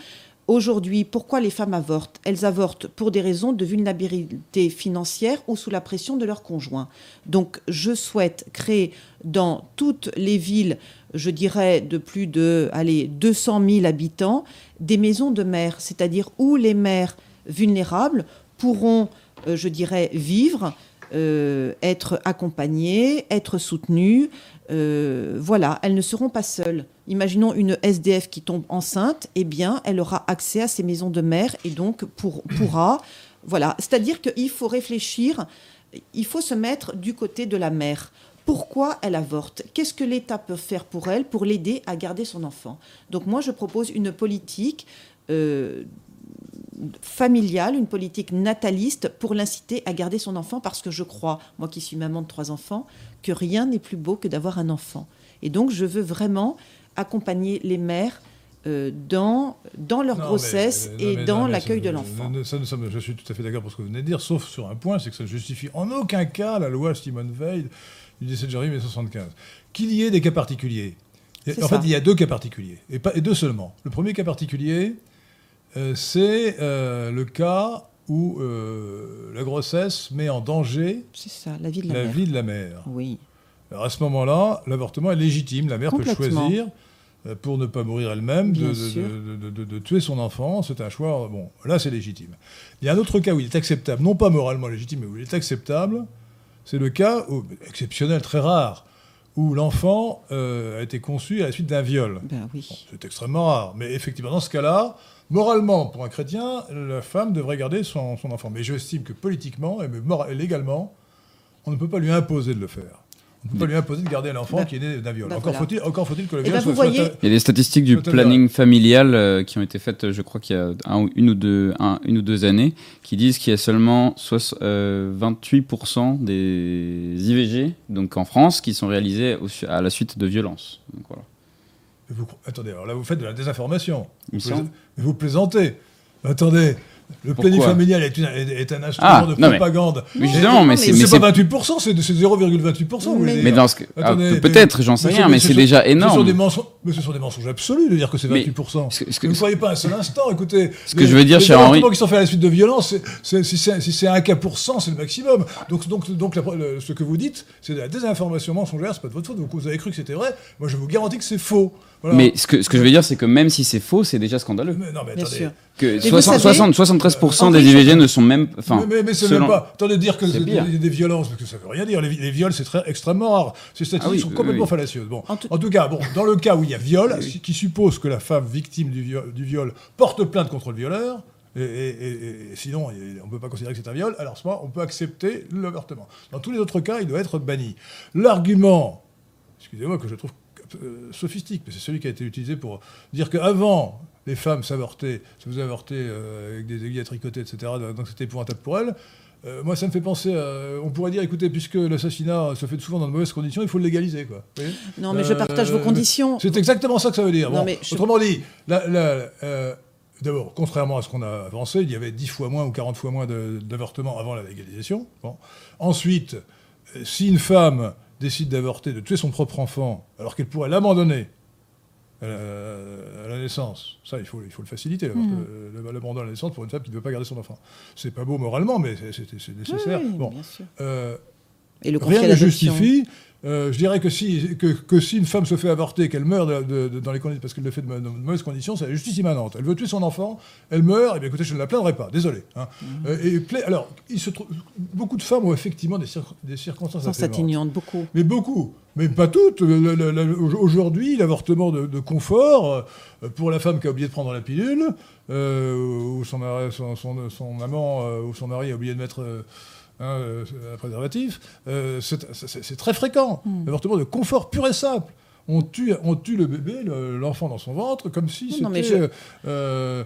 Aujourd'hui, pourquoi les femmes avortent? Elles avortent pour des raisons de vulnérabilité financière ou sous la pression de leur conjoint. Donc, je souhaite créer dans toutes les villes, je dirais de plus de allez, 200 000 habitants, des maisons de mères, c'est-à-dire où les mères vulnérables pourront, euh, je dirais, vivre, euh, être accompagnées, être soutenues. Euh, voilà, elles ne seront pas seules. Imaginons une SDF qui tombe enceinte, eh bien, elle aura accès à ces maisons de mères et donc pour, pourra. Voilà, c'est-à-dire qu'il faut réfléchir, il faut se mettre du côté de la mère. Pourquoi elle avorte? Qu'est-ce que l'État peut faire pour elle pour l'aider à garder son enfant? Donc moi, je propose une politique euh, familiale, une politique nataliste pour l'inciter à garder son enfant parce que je crois, moi qui suis maman de trois enfants, que rien n'est plus beau que d'avoir un enfant. Et donc je veux vraiment accompagner les mères euh, dans, dans leur grossesse et dans l'accueil de l'enfant. Je suis tout à fait d'accord pour ce que vous venez de dire, sauf sur un point, c'est que ça ne justifie en aucun cas la loi Simone Veil du 17 janvier 1975. Qu'il y ait des cas particuliers. En fait, il y a deux cas particuliers, et, pas, et deux seulement. Le premier cas particulier, euh, c'est euh, le cas où la grossesse met en danger la vie de la, la, mère. Vie de la mère. Oui. Alors à ce moment-là, l'avortement est légitime. La mère peut choisir, euh, pour ne pas mourir elle-même, de, tuer son enfant. C'est un choix. Bon, là, c'est légitime. Il y a un autre cas où il est acceptable, non pas moralement légitime, mais où il est acceptable. C'est le cas exceptionnel, très rare, où l'enfant euh, a été conçu à la suite d'un viol. Ben oui. c'est extrêmement rare. Mais effectivement, dans ce cas-là, moralement, pour un chrétien, la femme devrait garder son, enfant. Mais j'estime que politiquement et légalement, on ne peut pas lui imposer de le faire. On ne peut pas lui imposer de garder l'enfant bah, qui est né d'un viol. Bah, encore faut-il faut que le viol ben, soit, Il y a des statistiques du planning familial euh, qui ont été faites, je crois qu'il y a une, ou deux, une ou deux années, qui disent qu'il y a seulement 28% euh, des IVG donc en France qui sont réalisés à la suite de violences. Donc, voilà. Vous, attendez, alors là vous faites de la désinformation. Vous, vous plaisantez. Attendez, le planning familial est, est, un instrument ah, de propagande. Mais, justement, mais, c'est pas 28%, c'est 0,28%. Mais, mais dans ce ah, peut-être, j'en sais rien, mais c'est déjà énorme. Ce sont des mensonges, mais ce sont des mensonges absolus de dire que c'est 28%. Ce que, vous ne croyez pas un seul instant, écoutez. Ce que je veux dire, cher Henri. qui sont faits à la suite de violence, si c'est un cas pour cent, c'est le maximum. Donc, donc, donc ce que vous dites, c'est de la désinformation mensongère, c'est pas de votre faute. Vous avez cru que c'était vrai. Moi, je vous garantis que c'est faux. Mais ce que, ce que je veux dire, c'est que même si c'est faux, c'est déjà scandaleux. Mais non, mais Bien attendez. Sûr. Que 60, 60, 73% des IVG ne sont même. Enfin, mais, mais, c'est même pas. Attendez, dire que c'est des, des violences, parce que ça veut rien dire. Les, les viols, c'est très, extrêmement rare. Ces statistiques ah sont complètement fallacieuses. Bon, en, tout cas, bon, dans le cas où il y a viol, qui suppose que la femme victime du viol, du viol porte plainte contre le violeur, et, et, sinon, on ne peut pas considérer que c'est un viol, alors ce moment, on peut accepter l'avortement. Dans tous les autres cas, il doit être banni. L'argument, excusez-moi, que je trouve euh, sophistique, mais c'est celui qui a été utilisé pour dire qu'avant, les femmes s'avortaient, se faisaient avorter euh, avec des aiguilles à tricoter, etc. Donc c'était épouvantable pour elles. Euh, moi, ça me fait penser. on pourrait dire, écoutez, puisque l'assassinat se fait souvent dans de mauvaises conditions, il faut le légaliser, quoi. non, mais je partage vos conditions. C'est exactement ça que ça veut dire. Autrement dit, d'abord, contrairement à ce qu'on a avancé, il y avait 10 fois moins ou 40 fois moins d'avortements avant la légalisation. Bon. Ensuite, si une femme décide d'avorter, de tuer son propre enfant, alors qu'elle pourrait l'abandonner à, la naissance, ça, il faut, il faut le faciliter, mmh. l'abandon à la naissance pour une femme qui ne veut pas garder son enfant. C'est pas beau moralement, mais c'est nécessaire. bon. Euh, Et le rien ne justifie euh, je dirais que si, que, si une femme se fait avorter, qu'elle meurt dans les conditions, parce qu'elle le fait de, mauvaises conditions, c'est la justice immanente. Elle veut tuer son enfant, elle meurt, et eh bien écoutez, je ne la plaindrai pas, désolé. Hein. Mmh. Euh, et, alors, il se trouve, beaucoup de femmes ont effectivement des, des circonstances atténuantes. beaucoup. Mais beaucoup, mais pas toutes. Aujourd'hui, l'avortement de, confort, euh, pour la femme qui a oublié de prendre la pilule, ou son, son, son, amant ou son mari a oublié de mettre Hein, euh, un préservatif, euh, c'est très fréquent. Mm. L'avortement de confort pur et simple. On tue, on tue le bébé, l'enfant dans son ventre, comme si c'était euh,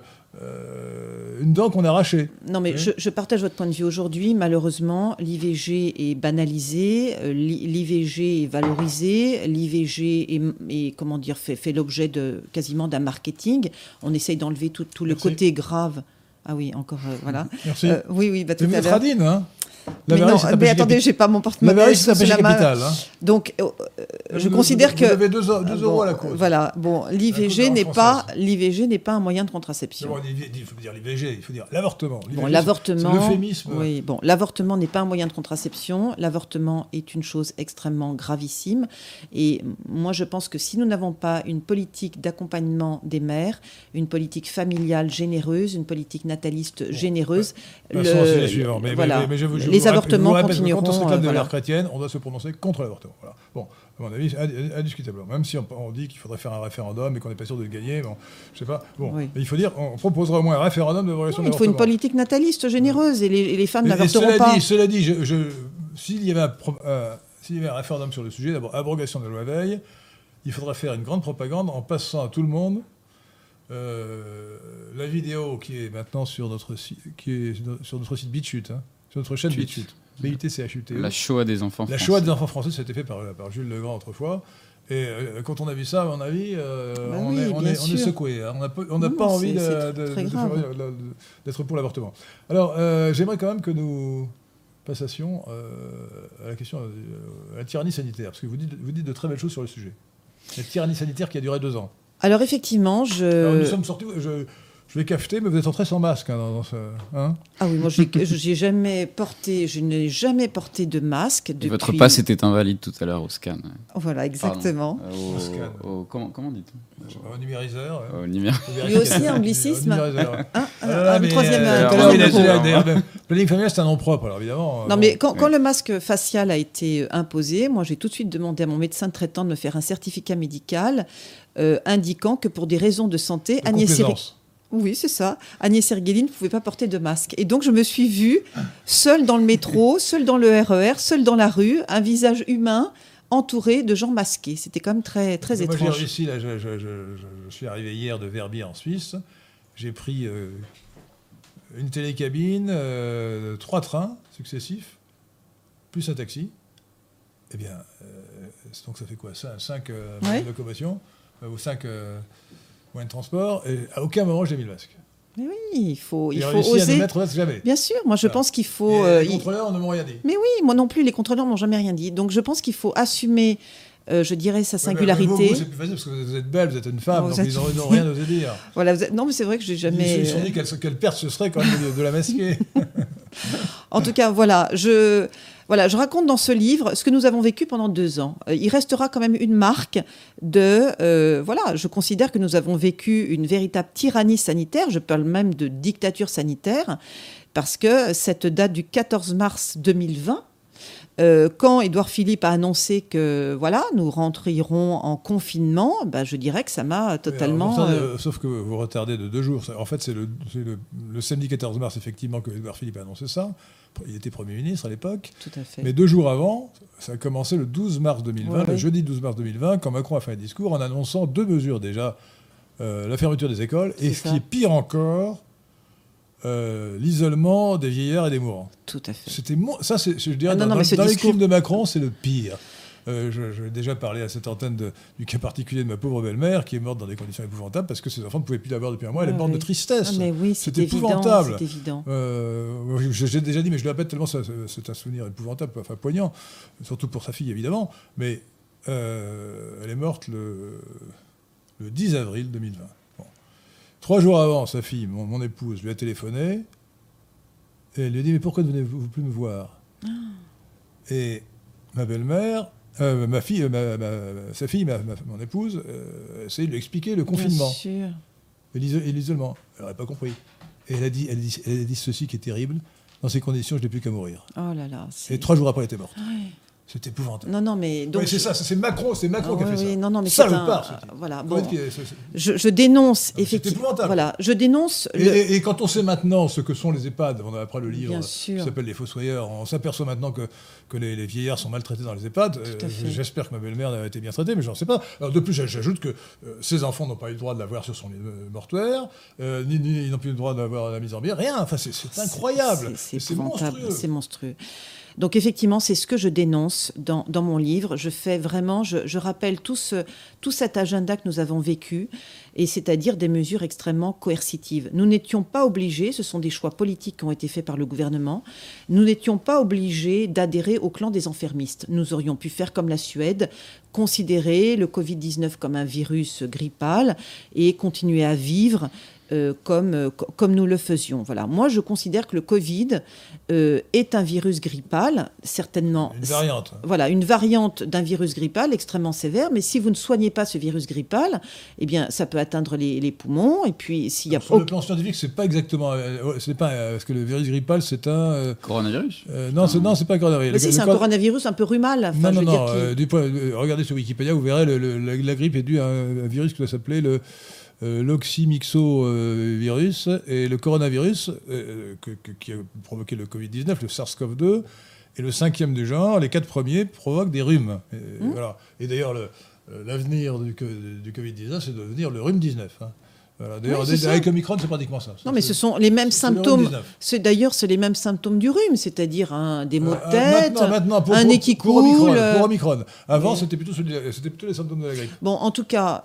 une dent qu'on a arrachée. Non, mais je, partage votre point de vue. Aujourd'hui, malheureusement, l'IVG est banalisé, l'IVG est valorisé, l'IVG est, comment dire, fait, fait l'objet de quasiment d'un marketing. On essaye d'enlever tout, tout le côté grave Ah oui, encore, euh, voilà. Merci. Euh, oui, oui, bah, tout Mais à l'heure. hein Mais non, mais attendez, j'ai pas mon porte-monnaie sous la main. capital. hein. Donc, euh, je Vous- considère vous- que Vous avez 2 Ah, euros à la cause. Voilà, bon, l'IVG n'est pas l'IVG n'est pas un moyen de contraception. Bon, il faut dire l'IVG, il faut dire l'avortement. Bon, l'avortement, C'est l'euphémisme. oui, bon, l'avortement n'est pas un moyen de contraception. L'avortement est une chose extrêmement gravissime. Et moi, je pense que si nous n'avons pas une politique d'accompagnement des mères, une politique familiale généreuse, une politique nataliste généreuse, Passons au sujet suivant. Mais, mais- voilà, mais- mais je vous- je les vous avortements vous rappelle continueront. Quand on se réclame de voilà. valeurs chrétiennes, on doit se prononcer contre l'avortement. Voilà. Bon, à mon avis, indiscutablement. Même si on, on dit qu'il faudrait faire un référendum et qu'on n'est pas sûr de le gagner, bon, je sais pas. Bon, Oui. mais il faut dire, on proposera au moins un référendum de l'évaluation de Il faut une politique nataliste généreuse et les, et les femmes n'avorteront cela pas. dit, cela dit, je- je- s'il y avait un pro- euh, s'il y avait un référendum sur le sujet, d'abord abrogation de la loi Veil, il faudrait faire une grande propagande en passant à tout le monde la vidéo qui est maintenant sur notre site, qui est sur notre site BitChute, hein, sur notre chaîne Chut. BitChute, B-I-T-C-H-U-T-E. La Shoah des enfants La français. Shoah des enfants français, c'était fait par, par Jules Legrand autrefois. Et euh, quand on a vu ça, à mon avis, euh, Bah on, oui, est, on, est, on est sûr. secoué. hein. On n'a pas, envie d'être pour l'avortement. Alors, euh, j'aimerais quand même que nous passions euh, à la question euh, à la tyrannie sanitaire, parce que vous dites, vous dites de très belles choses sur le sujet. La tyrannie sanitaire qui a duré deux ans. Alors effectivement, Alors, nous je... sommes sortis. Je, je vais cafeter, mais vous êtes entré sans masque hein, dans, dans ce. hein Ah oui, moi j'ai j'ai jamais porté, je n'ai jamais porté de masque Et depuis. votre passe était invalide tout à l'heure au scan. Voilà, exactement. Euh, Au scan. au, comment, comment dit-on Au numériseur. ouais. Au aussi, anglicisme. Numériseur. Ah un- là, un mais, troisième, euh, un troisième Planning familial, c'est un nom propre, alors évidemment. euh, Non, bon. mais quand, quand oui. le masque facial a été euh, imposé, moi j'ai tout de suite demandé à mon médecin traitant de me faire un certificat médical euh, indiquant que pour des raisons de santé, De Agnès. Oui, c'est ça. Agnès Sergueli ne pouvait pas porter de masque. Et donc, je me suis vue seule dans le métro, seule dans le RER, seule dans la rue, un visage humain entouré de gens masqués. C'était quand même très, très Moi, étrange. réussi, là, je, je- je- je- je suis arrivé hier de Verbier en Suisse. J'ai pris euh, une télécabine, euh, trois trains successifs, plus un taxi. Eh bien, euh, donc ça fait quoi? Ça, Cinq euh, Ouais. moyens ou cinq moyens de transport. Et à aucun moment, j'ai mis le masque. Mais oui, il faut, il faut réussi à oser. mettre masque jamais. Bien sûr, moi je pense qu'il faut. euh, les il- contrôleurs ne m'ont rien dit. Mais oui, moi non plus, les contrôleurs m'ont jamais rien dit. Donc je pense qu'il faut assumer, euh, je dirais, sa Ouais, singularité. Vous, vous, c'est plus facile parce que vous êtes belle, vous êtes une femme, donc êtes- ils n'ont ils rien osé dire. Voilà, vous êtes- Non, mais c'est vrai que j'ai Ils jamais. se sont dit quelle, quelle perte ce serait quand même de, de la masquer. En tout cas, voilà, je, voilà, je raconte dans ce livre ce que nous avons vécu pendant deux ans. Euh, Il restera quand même une marque de, euh, voilà, je considère que nous avons vécu une véritable tyrannie sanitaire. Je parle même de dictature sanitaire parce que cette date du 14 mars 2020. euh, quand Édouard Philippe a annoncé que voilà, nous rentrerons en confinement, ben, je dirais que ça m'a totalement. Euh, sauf que vous retardez de deux jours. En fait, c'est le, le- le samedi 14 mars, effectivement, que Edouard Philippe a annoncé ça. Il était Premier ministre à l'époque. tout à fait. Mais deux jours avant, ça a commencé le 12 mars 2020, Ouais, le oui. jeudi 12 mars 2020, quand Macron a fait un discours en annonçant deux mesures déjà. Euh, la fermeture des écoles et ce qui est pire encore, euh, l'isolement des vieillards et des mourants. Tout à fait. C'était mo- ça, c'est, je dirais, Ah non, dans, non, les crimes de Macron, c'est le pire. Euh, je- déjà parlé à cette antenne de- du cas particulier de ma pauvre belle-mère qui est morte dans des conditions épouvantables parce que ses enfants ne pouvaient plus la voir depuis un mois. Elle est Ah morte de tristesse. Ah, mais oui, c'est épouvantable. C'est évident. Euh, J'ai déjà dit, mais je le répète tellement c'est un souvenir épouvantable, enfin poignant, surtout pour sa fille évidemment. Mais euh, elle est morte le, le 10 avril 2020. Bon. Trois jours avant, sa fille, mon, mon épouse, lui a téléphoné et elle lui a dit Mais pourquoi ne venez-vous plus me voir? Et ma belle-mère, euh, ma fille, ma- ma- sa fille, ma- mon épouse, euh, a essayé de lui expliquer le confinement Bien sûr. et l'iso- et l'isolement. Elle n'aurait pas compris. Et elle a, dit, elle, a dit, elle a dit ceci qui est terrible. Dans ces conditions, je n'ai plus qu'à mourir. Oh là là. Et trois jours après, elle était morte. Ouais. C'est épouvantable. Non, non, mais donc. Oui, c'est ça, c'est Macron, c'est Macron Ah, qui a oui, fait oui, ça. non, non, mais ça c'est un- part, voilà, bon. c'est- c'est- Je, je dénonce c'est effectivement. épouvantable. Voilà, je dénonce. Et, le- et- et quand on sait maintenant ce que sont les EHPAD, on a après le livre Bien qui s'appelle Les Fossoyeurs, on s'aperçoit maintenant que, que les, les vieillards sont maltraités dans les EHPAD. Euh. J'espère que ma belle-mère a été bien traitée, mais j'en sais pas. Alors, de plus, j'ajoute que euh, ses enfants n'ont pas eu le droit de la voir sur son lit euh, mortuaire, euh, ni, ni- ils n'ont plus le droit d'avoir la mise en bière, rien. Enfin, c'est c'est incroyable. C'est- C'est C'est épouvantable, monstrueux. c'est monstrueux. Donc effectivement, c'est ce que je dénonce dans, mon livre. Je fais vraiment, je, rappelle tout, tout cet agenda que nous avons vécu, et c'est-à-dire des mesures extrêmement coercitives. Nous n'étions pas obligés, ce sont des choix politiques qui ont été faits par le gouvernement, nous n'étions pas obligés d'adhérer au clan des enfermistes. Nous aurions pu faire comme la Suède, considérer le Covid-19 comme un virus grippal et continuer à vivre euh, comme, euh, comme nous le faisions. Voilà. Moi, je considère que le Covid euh, est un virus grippal, certainement. Une variante. Voilà, une variante d'un virus grippal extrêmement sévère. Mais si vous ne soignez pas ce virus grippal, eh bien, ça peut atteindre les, les poumons. Et puis, s'il y a sur le plan scientifique, c'est pas exactement. c'est pas parce que le virus grippal, c'est un coronavirus. non, c'est non, c'est pas un coronavirus. Mais si, c'est un coronavirus un peu rhumal. Enfin, non, non, non. regardez sur Wikipédia, vous verrez, le, la, grippe est due à un, un virus qui doit s'appeler le euh, l'oxymyxovirus et le coronavirus euh, qui a provoqué le Covid-19, le SARS-CoV-2, et le cinquième du genre, les quatre premiers provoquent des rhumes. Et, mmh. voilà. et d'ailleurs, l'avenir du, du Covid-19, c'est de devenir le rhume 19. Hein. D'ailleurs, avec Omicron, c'est pratiquement ça. Non, mais ce sont les mêmes symptômes. D'ailleurs, c'est les mêmes symptômes du rhume, c'est-à-dire des maux de euh, tête, maintenant, pour, un nez qui coule. Pour Omicron. Avant, c'était plutôt, plutôt, les symptômes de la grippe. Bon, en tout cas,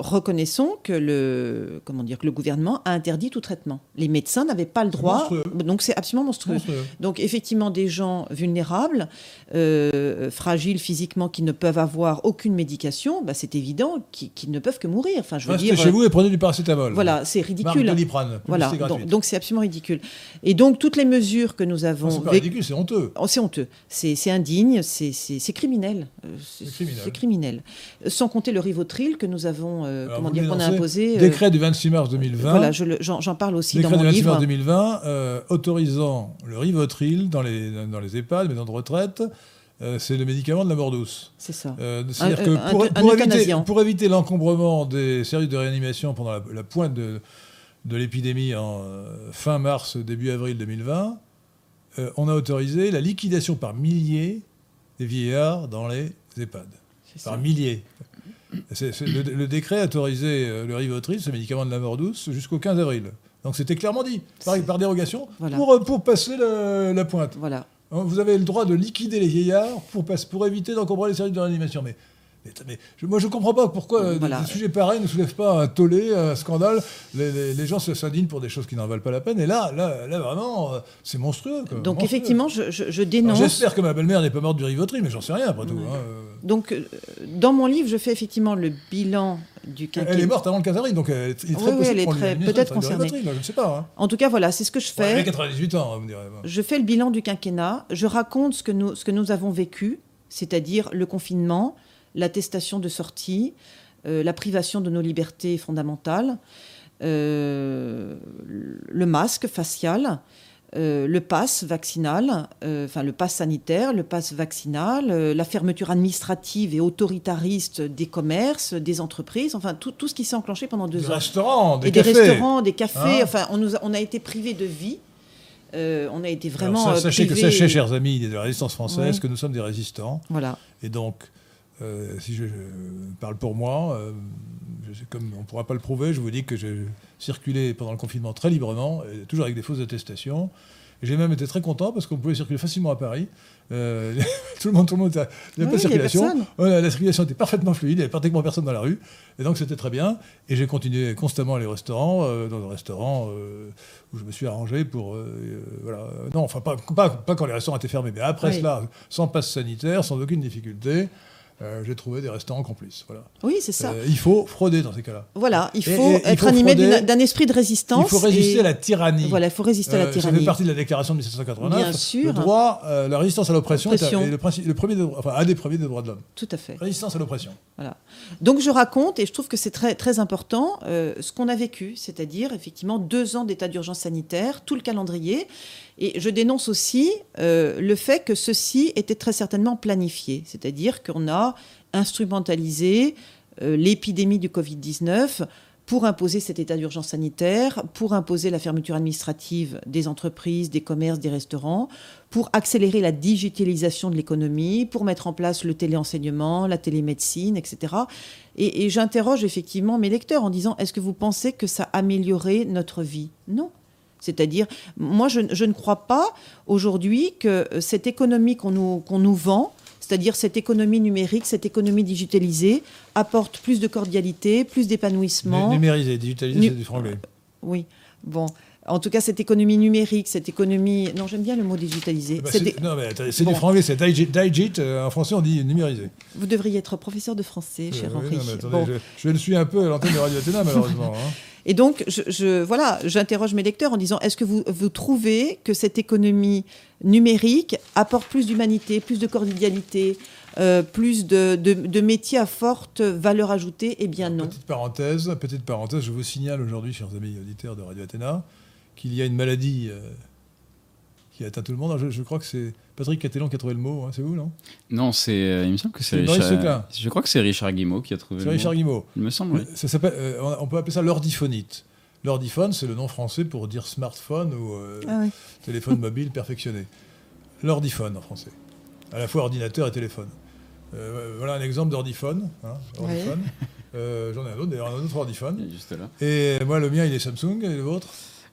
reconnaissons que le, comment dire, que le gouvernement a interdit tout traitement. Les médecins n'avaient pas le droit. Donc c'est absolument monstrueux. Donc effectivement, des gens vulnérables, euh, fragiles physiquement, qui ne peuvent avoir aucune médication, bah, c'est évident qu'ils ne peuvent que mourir. Enfin, je veux Restez chez vous et prenez du paracétamol. Voilà, c'est ridicule. Voilà, donc c'est absolument ridicule. Et donc toutes les mesures que nous avons. C'est pas ridicule, c'est honteux. Oh, c'est honteux. C'est indigne, c'est criminel. Euh, c'est criminel. Sans compter le rivotril que nous avons euh, comment dire, qu'on a imposé. Euh, décret du 26 mars 2020. Voilà, j'en parle aussi dans mon livre. Décret du 26 mars 2020 euh, autorisant le Rivotril dans les, dans les EHPAD, maisons de retraite. c'est le médicament de la mort douce. C'est ça. C'est-à-dire que pour, pour, éviter, pour éviter l'encombrement des services de réanimation pendant la, pointe de, de l'épidémie en fin mars, début avril 2020, on a autorisé la liquidation par milliers des vieillards dans les EHPAD. Par milliers le, décret autorisait euh, le Rivotril, ce médicament de la mort douce, jusqu'au 15 avril. Donc c'était clairement dit, par, dérogation, pour, euh, pour passer la pointe. Voilà. Hein, vous avez le droit de liquider les vieillards pour, pour éviter d'encombrer les services de réanimation. Mais mais, moi, je ne comprends pas pourquoi des, sujets pareils ne soulèvent pas un tollé, un scandale. Les, gens se s'indignent pour des choses qui n'en valent pas la peine. Et là, là, là vraiment, euh, c'est monstrueux. Donc, effectivement, je, dénonce. J'espère que ma belle-mère n'est pas morte du Rivotril, mais j'en sais rien après tout. Hein. Donc, euh, dans mon livre, je fais effectivement le bilan du quinquennat. Elle est morte avant le 15 avril, donc elle est très oui, oui, elle est peut-être concernée. je ne sais pas. Hein. En tout cas, voilà, c'est ce que je fais. elle a 98 ans, vous me direz. Je fais le bilan du quinquennat. Je raconte ce que nous, ce que nous avons vécu, c'est-à-dire le confinement l'attestation de sortie, euh, la privation de nos libertés fondamentales, euh, le masque facial, euh, le pass vaccinal, enfin le pass sanitaire, le pass vaccinal, la fermeture administrative et autoritariste des commerces, des entreprises, enfin tout, tout ce qui s'est enclenché pendant deux des ans. Restaurants, des et cafés. des restaurants, des cafés. Hein enfin, on, nous a, on a été privés de vie. on a été vraiment. sachez, que, sachez, chers amis de la résistance française, que nous sommes des résistants. Voilà. Et donc, euh, si je, parle pour moi, euh, comme on ne pourra pas le prouver, je vous dis que j'ai circulé pendant le confinement très librement, et toujours avec des fausses attestations. J'ai même été très content parce qu'on pouvait circuler facilement à Paris. Euh, tout le monde, tout le monde, il n'y avait pas de circulation. la circulation était parfaitement fluide, il n'y avait pratiquement personne dans la rue. Et donc c'était très bien. Et j'ai continué constamment à les restaurants, dans un restaurant où je me suis arrangé pour. voilà. Non, enfin, pas, pas, pas, quand les restaurants étaient fermés, mais après cela, sans passe sanitaire, sans aucune difficulté. Euh, j'ai trouvé des restaurants complices. Voilà. Oui, c'est ça. Euh, il faut frauder dans ces cas-là. Voilà, il faut être animé d'un esprit de résistance. Il faut résister à la tyrannie. Voilà, il faut résister à la tyrannie. Euh, ça fait partie de la déclaration de 1789. Bien sûr. Le droit, la résistance à l'oppression est, le, le, premier enfin, un des premiers des droits de l'homme. Tout à fait. Résistance à l'oppression. Voilà. Donc je raconte, et je trouve que c'est très, très important, ce qu'on a vécu, c'est-à-dire effectivement deux ans d'état d'urgence sanitaire, tout le calendrier. Et je dénonce aussi le fait que ceci était très certainement planifié, c'est-à-dire qu'on a instrumentaliser euh, l'épidémie du Covid-19 pour imposer cet état d'urgence sanitaire, pour imposer la fermeture administrative des entreprises, des commerces, des restaurants, pour accélérer la digitalisation de l'économie, pour mettre en place le téléenseignement, la télémédecine, etc. Et, j'interroge effectivement mes lecteurs en disant, est-ce que vous pensez que ça améliorerait notre vie? Non. C'est-à-dire, moi, je, je ne crois pas aujourd'hui que cette économie qu'on nous, qu'on nous vend, c'est-à-dire cette économie numérique, cette économie digitalisée, apporte plus de cordialité, plus d'épanouissement. Numérisé, digitalisé, Nu- c'est du franglais. Oui, bon. En tout cas, cette économie numérique, cette économie... Non, j'aime bien le mot digitalisé. Eh ben, Non, mais c'est Bon. du franglais, c'est digit. digit, euh, en français, on dit numérisé. Vous devriez être professeur de français, cher Euh, oui, Henri. non, mais attendez, Bon. je, je le suis un peu à l'antenne de Radio Athéna, malheureusement. hein. Et donc, je, je- voilà, j'interroge mes lecteurs en disant est-ce que vous, trouvez que cette économie numérique apporte plus d'humanité, plus de cordialité, euh, plus de métiers à forte valeur ajoutée? Eh bien non. Petite parenthèse, petite parenthèse, je vous signale aujourd'hui, chers amis auditeurs de Radio Athéna, qu'il y a une maladie euh, qui atteint tout le monde. Je, je crois que c'est Patrick Catellon qui a trouvé le mot, hein, c'est vous, non? Non, c'est. euh, il me semble que c'est Richard. Je crois que c'est Richard Guimau qui a trouvé. C'est le Richard mot. Guimau. Il me semble. oui. Ça s'appelle, euh, on- peut appeler ça l'ordiphonite. L'ordiphone, c'est le nom français pour dire smartphone ou euh, Ah oui. téléphone mobile perfectionné. L'ordiphone en français. À la fois ordinateur et téléphone. Euh, voilà un exemple d'ordiphone. hein, ordiphone. Euh, J'en ai un autre, d'ailleurs, un autre ordiphone. Juste là. Et moi, le mien, il est Samsung, et le vôtre?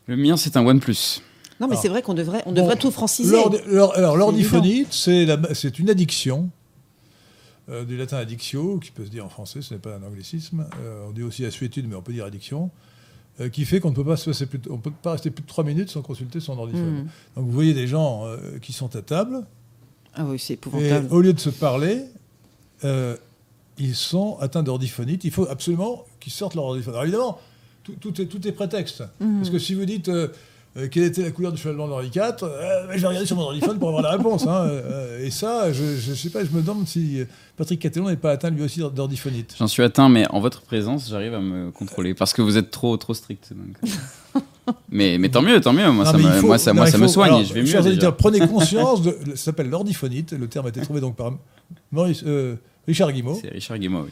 Le mien, c'est un OnePlus. Non, mais c'est vrai qu'on devrait, on bon, devrait tout franciser. Alors, l'ordiphonite, c'est une addiction, euh, du latin addictio, qui peut se dire en français, ce n'est pas un anglicisme. Euh, on dit aussi assuétude, mais on peut dire addiction, euh, qui fait qu'on ne peut pas se passer plus de- on peut pas rester plus de trois minutes sans consulter son ordiphone. Hmm. Donc vous voyez des gens qui sont à table, Ah oui, c'est et épouvantable. au lieu de se parler, ils sont atteints d'ordiphonite. Il faut absolument qu'ils sortent leur ordiphone. Alors évidemment, tout, tout est, tout est prétexte. Mhm. Parce que si vous dites euh, quelle était la couleur du cheval blanc d'Henri IV, euh, je vais regarder sur mon ordiphone pour avoir la réponse. hein. Euh, et ça, je ne sais pas, je me demande si Patrick Catellon n'est pas atteint lui aussi d'ordiphonite. J'en suis atteint, mais en votre présence, j'arrive à me contrôler parce que vous êtes trop, trop strict. donc. mais, mais tant mieux, tant mieux. Moi, Non, ça, me, faut- moi, ça, non, moi, il ça me soigne. alors, je vais mieux. Chers déjà. auditeurs, prenez conscience, de, ça s'appelle l'ordiphonite. Le terme a été trouvé donc par Maurice, euh, Richard Guimau. C'est Richard Guimau, oui.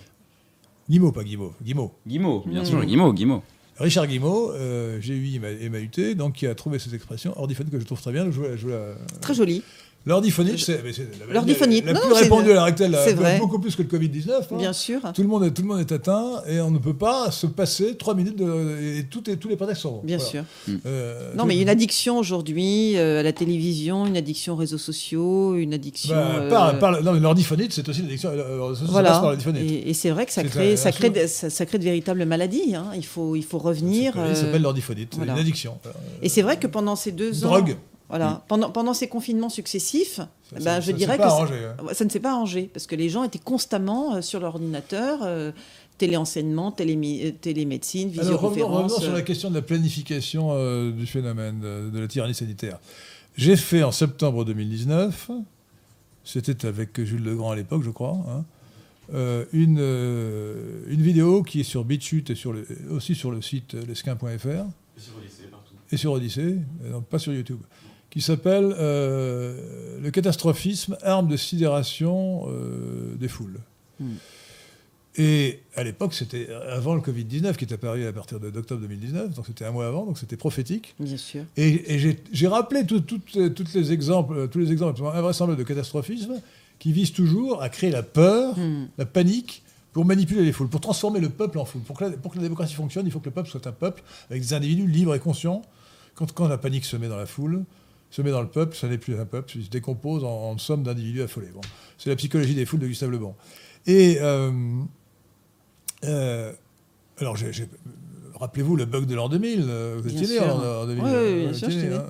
Guimau, pas Guimau. Guimau. Guimau, bien sûr, Guimau, Guimau. Richard Guimau, euh, GUI et donc qui a trouvé cette expression ordiphonite que je trouve très bien. Je je vous la- Très joli. L'ordiphonite, c'est la, plus répandue à l'heure actuelle, c'est vrai. beaucoup plus que le Covid-19. hein. Bien sûr. Tout le, monde est, tout le monde est atteint et on ne peut pas se passer trois minutes de, et tout est, tous les prétextes sont bons. Bien Voilà. sûr. Euh, Non, mais il y a une addiction aujourd'hui euh, à la télévision, une addiction aux réseaux sociaux, une addiction. bah, euh, par- par- non, l'ordiphonite, c'est aussi l'addiction. euh, Voilà. Et, et c'est vrai que ça crée, un- ça, crée de, ça, ça crée de véritables maladies. hein. Il, faut, il faut revenir. Ça s'appelle l'ordiphonite, c'est voilà. une addiction. Et c'est vrai que pendant ces deux ans. Drogue. Voilà. Pendant, pendant ces confinements successifs, Ça- ben, ça- je ça dirais s'est que arrangé, hein. ça ne s'est pas arrangé parce que les gens étaient constamment euh, sur l'ordinateur, euh, téléenseignement, télémi- euh, télémédecine, Alors, revenons, visioconférence. revenons sur euh, la question de la planification euh, du phénomène de, de la tyrannie sanitaire. J'ai fait en septembre 2019, c'était avec Jules Legrand à l'époque, je crois, hein, euh, une, euh, une vidéo qui est sur BitChute et sur le, aussi sur le site lesquin.fr et sur Odyssée, et non, pas sur YouTube, qui s'appelle euh, Le catastrophisme, arme de sidération euh, des foules. Hmm. Et à l'époque, c'était avant le Covid-19 qui est apparu à partir d'octobre 2019, donc c'était un mois avant, donc c'était prophétique. Bien sûr. Et, et j'ai- rappelé tout- toutes les exemples, tous les exemples absolument invraisemblables de catastrophisme qui visent toujours à créer la peur, Hmm. la panique, pour manipuler les foules, pour transformer le peuple en foule. Pour que, la, pour que la démocratie fonctionne, il faut que le peuple soit un peuple avec des individus libres et conscients. Quand, quand la panique se met dans la foule, se met dans le peuple, ça n'est plus un peuple, il se décompose en, somme d'individus affolés. Bon. C'est la psychologie des foules de Gustave Le Bon. Et euh, euh, alors, j'ai- rappelez-vous le bug de l'an 2000. euh, Vous Bien étiez né sûr. en, en 2000. Oui, oui, euh, bien sûr, j'étais né, né.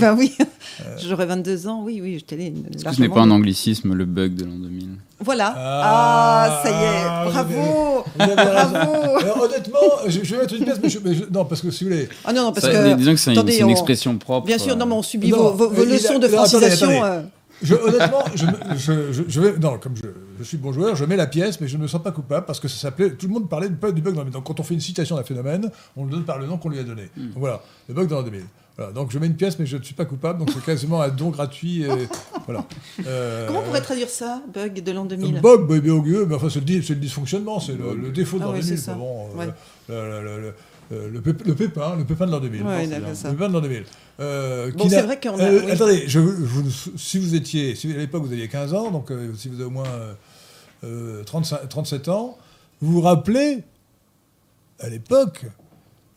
ben oui, j'aurais 22 ans, oui, oui, je t'ai Est-ce que ce n'est pas un anglicisme, le bug de l'an 2000 Voilà. Ah, Ah, ça y est, vous avez- bravo vous avez. Bravo Alors, honnêtement, je, je vais mettre une pièce, mais, je- mais je- non, parce que si vous voulez, Ah non, non, parce Ça, que... Disons que c'est une, expression propre. Bien sûr, non, mais on subit Non, vos, vos- vos il a- leçons de attendez, francisation. attendez. euh, Je, honnêtement, je, je, je- vais, non, comme je, suis bon joueur, je mets la pièce, mais je ne me sens pas coupable parce que ça s'appelait. Tout le monde parlait du bug du bug dans le Donc, quand on fait une citation d'un phénomène, on le donne par le nom qu'on lui a donné. Hmm. Donc, voilà, le bug dans l'an 2000. Voilà, donc je mets une pièce, mais je ne suis pas coupable, donc c'est quasiment un don gratuit. Et, voilà. Euh, Comment on pourrait traduire ça, bug de l'an 2000 Bug, bébé au gueux, mais enfin, c'est le, dysfonctionnement, c'est le, le défaut de Ah l'an ouais, 2000. c'est ça. Bon, euh, Ouais. le, le- le- pép- le pépin, le pépin de l'an 2000. Ouais. Le pépin de l'an 2000. Euh, Bon, c'est vrai qu'on a- Euh, oui. Attendez, je, si vous étiez, si à l'époque vous aviez 15 ans, donc euh, si vous avez au moins euh, euh, 35 37 ans, vous vous rappelez, à l'époque,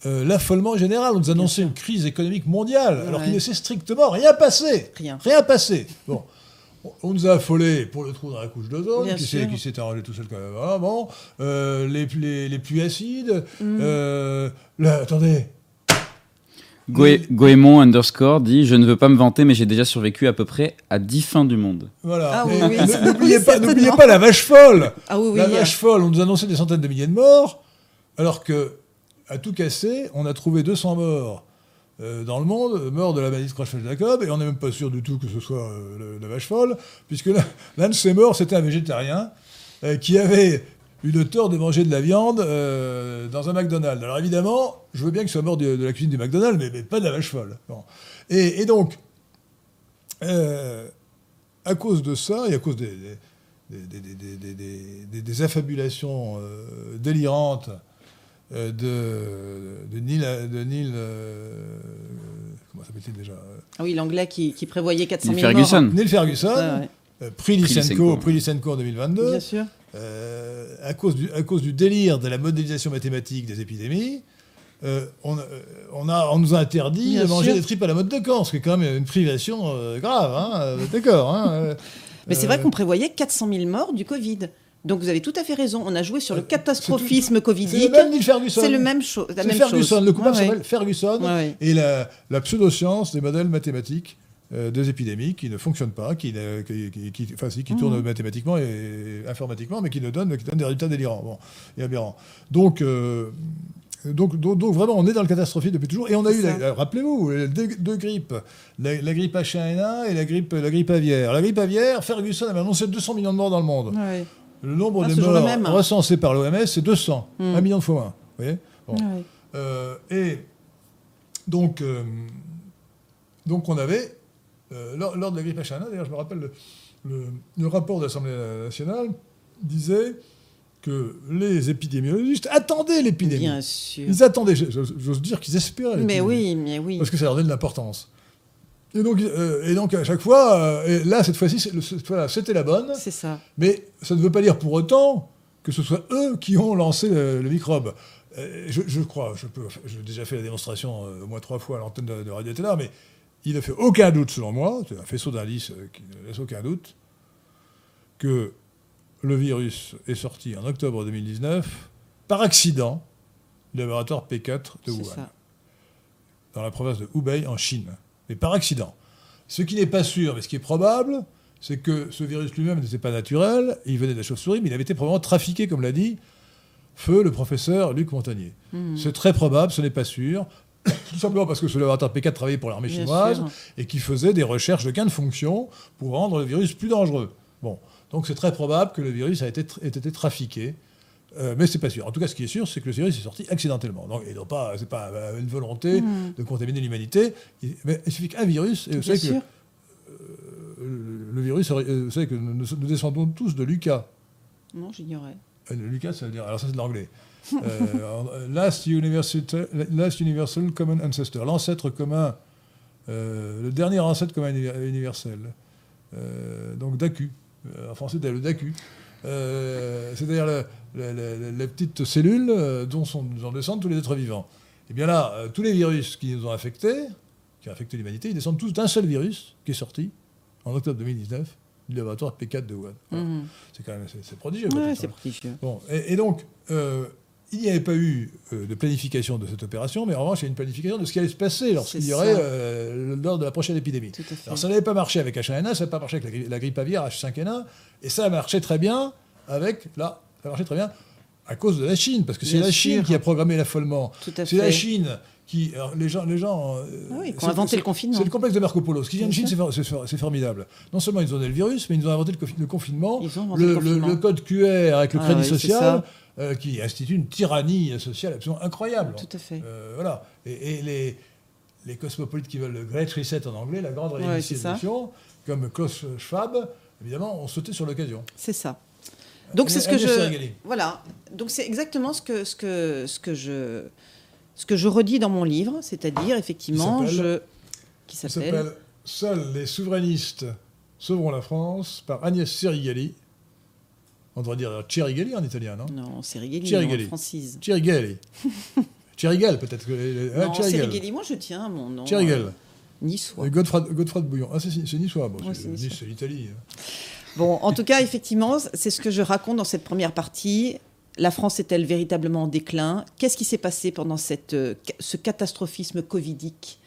euh, l'affolement général. On nous annonçait une crise économique mondiale, alors qu'il ne s'est strictement rien passé. Rien. Rien passé. Bon. On- nous a affolés pour le trou dans la couche d'ozone, qui s'est qui s'est arrangé tout seul quand même. Voilà, bon. Euh, les, les, les pluies acides. Mm. euh, là, attendez. Goé- Goémon underscore dit Je ne veux pas me vanter, mais j'ai déjà survécu à peu près à 10 fins du monde. Voilà. Ah oui, oui, N'oubliez oui, pas, n'oubliez certainement. pas la vache folle. Ah oui, oui. la vache folle, on nous annonçait des centaines de milliers de morts, alors que, à tout casser, on a trouvé 200 morts euh, dans le monde, morts de la maladie de Creutzfeldt-Jacob, et on n'est même pas sûr du tout que ce soit euh, la vache folle, puisque l'un de ces morts, c'était un végétarien euh, qui avait eu le tort de manger de la viande euh, dans un McDonald's. Alors évidemment, je veux bien qu'il soit mort de, la cuisine du McDonald's, mais, pas de la vache folle. Bon. Et, donc, à cause de ça, et à cause des, affabulations délirantes de, de Neil, de Neil euh, comment s'appelle-t-il déjà Ah oui, l'anglais qui, qui prévoyait 400 Neil 000 Ferguson. morts. Neil Ferguson, Ouais, ouais. euh, prix Lysenko, prix Lysenko en 2022, Bien sûr. euh, à, cause du, à cause du délire de la modélisation mathématique des épidémies, euh, on, a- on, a, on nous a interdit Bien de manger sûr. des tripes à la mode de Caen, ce qui est quand même une privation euh, grave, hein, euh, d'accord. hein, euh, Mais c'est euh, vrai qu'on prévoyait 400 000 morts du Covid. Donc vous avez tout à fait raison. On a joué sur le Euh, catastrophisme C'est le covidique. même Neil Ferguson. C'est le même chose. La C'est même Ferguson, chose. le coupable ouais. s'appelle Ferguson, Ouais, et la, la pseudoscience des modèles mathématiques euh, des épidémies qui ne fonctionnent pas, qui, ne- qui, qui- qui- enfin, si, qui Mhm. tournent mathématiquement et informatiquement, mais qui ne donnent, qui donnent des résultats délirants bon, et aberrants. Donc, euh, donc, donc, donc, vraiment, on est dans le catastrophisme depuis toujours. Et on a eu, rappelez-vous, deux, deux grippes, la, la grippe H1N1 et la grippe, la grippe aviaire. La grippe aviaire, Ferguson avait annoncé 200 millions de morts dans le monde. Ouais, Le nombre Ah, de c'est toujours le morts même. recensés par l'OMS, c'est 200, Mhm. un million de fois moins. Vous voyez Bon. ouais. Euh, et donc, euh, donc on avait, euh, lors, lors de la grippe H1N1, d'ailleurs je me rappelle, le, le- le rapport de l'Assemblée nationale disait que les épidémiologistes attendaient l'épidémie. Bien sûr. Ils attendaient, j'ose dire qu'ils espéraient Mais oui, mais oui. Parce que ça leur donne de l'importance. Et donc, euh, et donc à chaque fois, euh, et là cette fois-ci, voilà, c'était la bonne. C'est ça. Mais ça ne veut pas dire pour autant que ce soit eux qui ont lancé le, le microbe. Euh, je, je crois, je peux, j'ai déjà fait la démonstration au moins trois fois à l'antenne de, de Radio Ténard, mais il ne fait aucun doute, selon moi, c'est un faisceau d'indices qui ne laisse aucun doute, que le virus est sorti en octobre 2019 par accident du laboratoire P4 de Wuhan, ça. dans la province de Hubei en Chine. Mais par accident. Ce qui n'est pas sûr, mais ce qui est probable, c'est que ce virus lui-même n'était pas naturel, il venait de la chauve-souris, mais il avait été probablement trafiqué, comme l'a dit Feu, le professeur Luc Montagnier. Mhm. C'est très probable, ce n'est pas sûr. Tout simplement parce que ce laboratoire P4 travaillait pour l'armée chinoise sûr. et qui faisait des recherches de gain de fonction pour rendre le virus plus dangereux. Bon, donc c'est très probable que le virus a été, ait été trafiqué, euh, mais c'est pas sûr. En tout cas, ce qui est sûr, c'est que le virus est sorti accidentellement. Donc, et non pas, c'est pas euh, une volonté Mhm. de contaminer l'humanité. Il, mais il suffit qu'un virus, et vous savez que euh, le virus, euh, vous savez que nous, nous descendons tous de Lucas. Non, j'ignorais. Lucas, ça veut dire. Alors, ça, c'est de l'anglais. Euh, last, universal, last Universal Common Ancestor. L'ancêtre commun. le dernier ancêtre commun uni- universel. Donc, DACU. En français, c'est le DACU. Euh, C'est-à-dire le- le- le- la petite cellule euh, dont sont, en descendent tous les êtres vivants. Et bien là, euh, tous les virus qui nous ont affectés, qui ont affecté l'humanité, ils descendent tous d'un seul virus qui est sorti en octobre 2019 du laboratoire P4 de Wuhan. Voilà. Mhm. C'est quand même c'est, prodigieux. Ouais, c'est même. prodigieux. Bon, et, et donc, euh, il n'y avait pas eu euh, de planification de cette opération, mais en revanche, il y a une planification de ce qui allait se passer lorsqu'il y aurait euh, lors de la prochaine épidémie. Alors, ça n'avait pas marché avec H1N1, ça n'a pas marché avec la, gri- la grippe aviaire H5N1, et ça a marché très bien avec, là, ça a marché très bien à cause de la Chine, parce que c'est la Chine qui a programmé l'affolement. C'est la. Chine qui. les gens. Les gens euh, Ah oui, qui ont inventé le confinement. C'est le complexe de Marco Polo. Ce qui vient de Chine, c'est for- c'est for- c'est formidable. Non seulement ils ont donné le virus, mais ils ont inventé le, confi- le confinement. Ils ont inventé le, le confinement. le code QR avec le Ah crédit oui, social. Euh, qui institue une tyrannie sociale absolument incroyable. Tout à fait. Euh, voilà. Et, et les, les cosmopolites qui veulent le Great Reset en anglais, la grande Ouais, réinitialisation, comme Klaus Schwab, évidemment, ont sauté sur l'occasion. C'est ça. Donc c'est ce que je voilà. Donc c'est exactement ce que ce que ce que je ce que je redis dans mon livre, c'est-à-dire effectivement Qui je s'appelle qui Seuls les souverainistes sauveront la France par Agnès Serigali. On devrait dire Cerigali en italien, non non, c'est Rigelli, Thierry non, Galli. Francis. Cerigali. Thierry peut-être. Ah, non, Thierry moi je tiens mon nom. Thierry Niçois. Godefroy, de Bouillon. Ah, c'est Niçois. Bon, c'est Nice, c'est l'Italie. Bon, en tout cas, effectivement, c'est ce que je raconte dans cette première partie. La France est-elle véritablement en déclin? Qu'est-ce qui s'est passé pendant cette, euh, ce catastrophisme covidique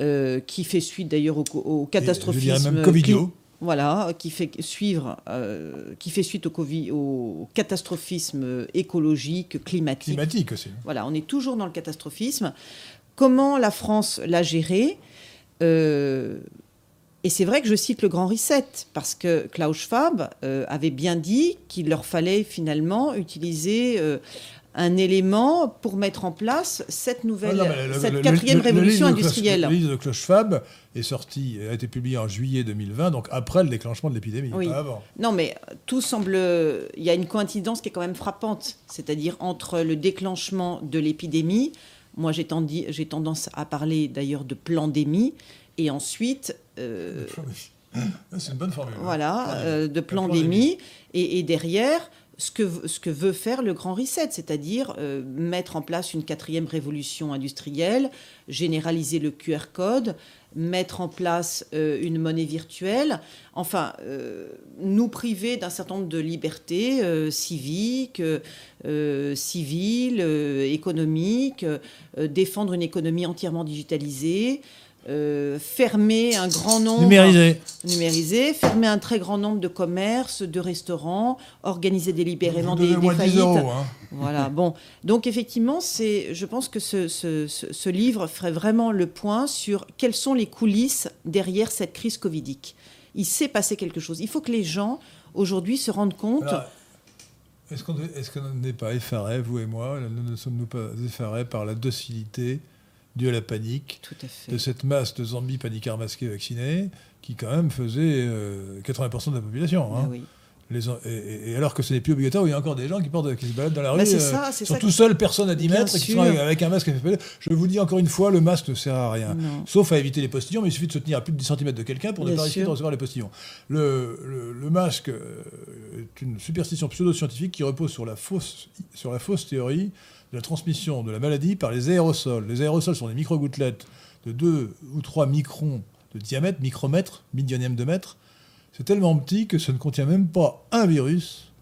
euh, qui fait suite d'ailleurs au, au, catastrophisme. même covidio. Voilà, qui fait, suivre, euh, qui fait suite au, COVID, au catastrophisme écologique, climatique. Climatique aussi. Voilà, on est toujours dans le catastrophisme. Comment la France l'a géré et c'est vrai que je cite le Grand Reset, parce que Klaus Schwab euh, avait bien dit qu'il leur fallait finalement utiliser euh, un élément pour mettre en place cette nouvelle, ah cette quatrième révolution industrielle. le livre de Schwab est sorti, a été publié en juillet 2020, donc après le déclenchement de l'épidémie, pas avant. Non, mais tout semble. Il y a une coïncidence qui est quand même frappante, c'est-à-dire entre le déclenchement de l'épidémie. Moi, j'ai tendance à parler d'ailleurs de pandémie et ensuite. Euh, c'est une bonne formule. Voilà, euh, de pandémie. Et, et, derrière, ce que, veut faire le grand reset, c'est-à-dire euh, mettre en place une quatrième révolution industrielle, généraliser le QR code, mettre en place une monnaie virtuelle, enfin, nous priver d'un certain nombre de libertés civiques, civiles, économiques, défendre une économie entièrement digitalisée. Euh, fermer un grand nombre numérisé. fermer un très grand nombre de commerces, de restaurants, organiser délibérément des, des faillites. Hein. Voilà. bon, donc effectivement, c'est, je pense que ce, ce, livre ferait vraiment le point sur quelles sont les coulisses derrière cette crise covidique. Il s'est passé quelque chose. Il faut que les gens aujourd'hui se rendent compte. est-ce qu'on n'est pas effarés, vous et moi, ne sommes-nous pas effarés par la docilité dû à la panique de cette masse de zombies paniquards masqués vaccinés qui quand même faisait 80% euh, de la population. Hein. Les, et, alors que ce n'est plus obligatoire, il y a encore des gens qui, portent, qui se baladent dans la bah, rue, euh, sont tout seuls, personne à 10 mètres, qui sont avec un masque. Je vous dis encore une fois, le masque ne sert à rien. Sauf à éviter les postillons, mais il suffit de se tenir à plus de 10 cm de quelqu'un pour ne pas risquer de recevoir les postillons. Le, le, masque euh, est une superstition pseudo-scientifique qui repose sur la fausse, sur la fausse théorie la transmission de la maladie par les aérosols. Les aérosols sont des micro-gouttelettes de 2 ou 3 microns de diamètre, micromètre, millionième de mètre. C'est tellement petit que ça ne contient même pas un virus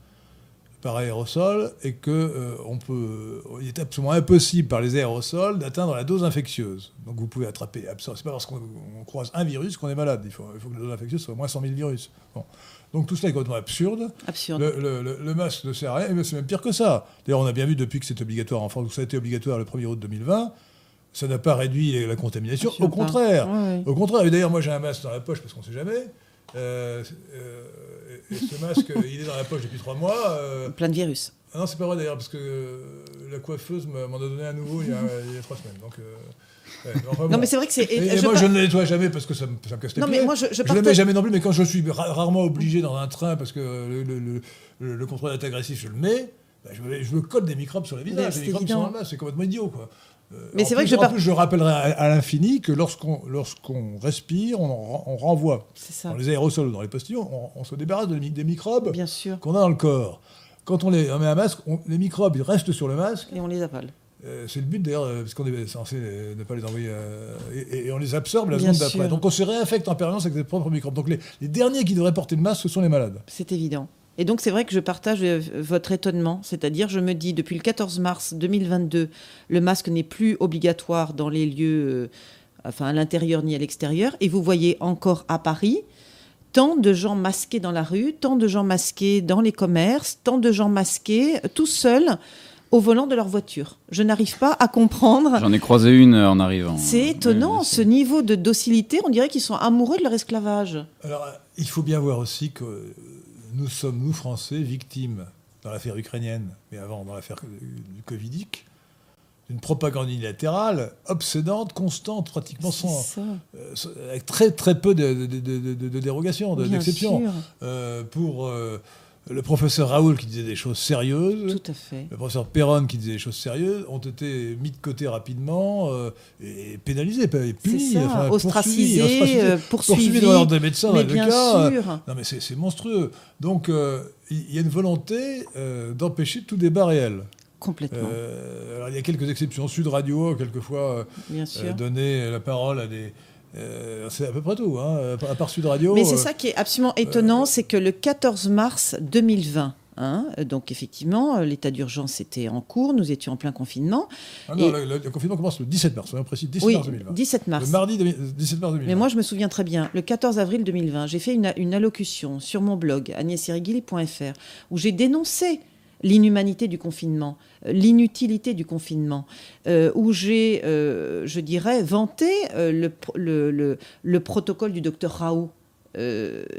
par aérosol et que euh, on peut, il est absolument impossible par les aérosols d'atteindre la dose infectieuse. Donc vous pouvez attraper, c'est pas parce qu'on croise un virus qu'on est malade. Il faut, il faut, que la dose infectieuse soit au moins 100 000 virus. Bon. Donc tout cela est complètement absurde. absurde. Le, masque ne sert à rien, mais c'est même pire que ça. D'ailleurs, on a bien vu depuis que c'est obligatoire en France, que ça a été obligatoire le 1er août 2020, ça n'a pas réduit la contamination. au contraire. Au contraire. Et d'ailleurs, moi j'ai un masque dans la poche parce qu'on ne sait jamais. Euh, euh, et ce masque, il est dans la poche depuis trois mois. Euh, Plein de virus. Ah non, c'est pas vrai d'ailleurs, parce que la coiffeuse m'en a donné un nouveau il y a, trois semaines. Donc, non, mais c'est vrai que c'est. Et, moi, je ne le nettoie jamais parce que ça me, ça me casse les non, Mais moi, je, je, le mets jamais non plus, mais quand je suis rarement obligé dans un train parce que le, le, contrôle est agressif, je le mets. Bah, je, je, me colle des microbes sur les visages. Les microbes sont là, c'est complètement idiot, quoi. Euh, mais c'est vrai que je. En plus, je rappellerai à, l'infini que lorsqu'on lorsqu'on respire, on, on renvoie dans les aérosols ou dans les postillons, on, se débarrasse des microbes qu'on a dans le corps. Quand on les met un masque, les microbes ils restent sur le masque. Et on les avale. Euh, c'est le but d'ailleurs, euh, parce qu'on est censé ne pas les envoyer. Euh, et, on les absorbe la seconde d'après. Donc on se réinfecte en permanence avec ses propres microbes. Donc les, les, derniers qui devraient porter le masque, ce sont les malades. C'est évident. Et donc c'est vrai que je partage votre étonnement. C'est-à-dire, je me dis, depuis le 14 mars 2022, le masque n'est plus obligatoire dans les lieux, enfin à l'intérieur ni à l'extérieur. Et vous voyez encore à Paris tant de gens masqués dans la rue, tant de gens masqués dans les commerces, tant de gens masqués tout seuls au volant de leur voiture. Je n'arrive pas à comprendre. J'en ai croisé une euh, en arrivant. C'est étonnant, ce niveau de docilité. On dirait qu'ils sont amoureux de leur esclavage. Alors, il faut bien voir aussi que nous sommes, nous Français, victimes dans l'affaire ukrainienne, mais avant dans l'affaire du Covidique, d'une propagande unilatérale obsédante, constante, pratiquement sans, euh, avec très très peu de, de, dérogations, d'exceptions, euh, pour le professeur Raoul qui disait des choses sérieuses, Tout à fait. le professeur Perron qui disait des choses sérieuses, ont été mis de côté rapidement euh, et pénalisés, punis, enfin, ostracisés, euh, poursuivis, dans des médecins mais bien cas. Sûr. non mais c'est monstrueux. Donc euh, il y a une volonté d'empêcher tout débat réel. Complètement. Euh, alors, il y a quelques exceptions. Sud Radio, quelquefois, euh, donner la parole à des. Euh, c'est à peu près tout, hein, à part Sud Radio. Mais c'est euh, ça qui est absolument étonnant, c'est que le 14 mars 2020, hein, donc effectivement, euh, l'état d'urgence était en cours, nous étions en plein confinement. ah non, le, confinement commence le 17 mars, soyons précis, 17 oui, mars 2020. 17 mars. Le mardi demi- 17 mars 2020. Mais moi, je me souviens très bien, le 14 avril 2020, j'ai fait une, une allocution sur mon blog agnessirigili.fr où j'ai dénoncé l'inhumanité du confinement, euh, l'inutilité du confinement, euh, où j'ai, euh, je dirais, vanté euh, le, le, le- le protocole du docteur Raoult.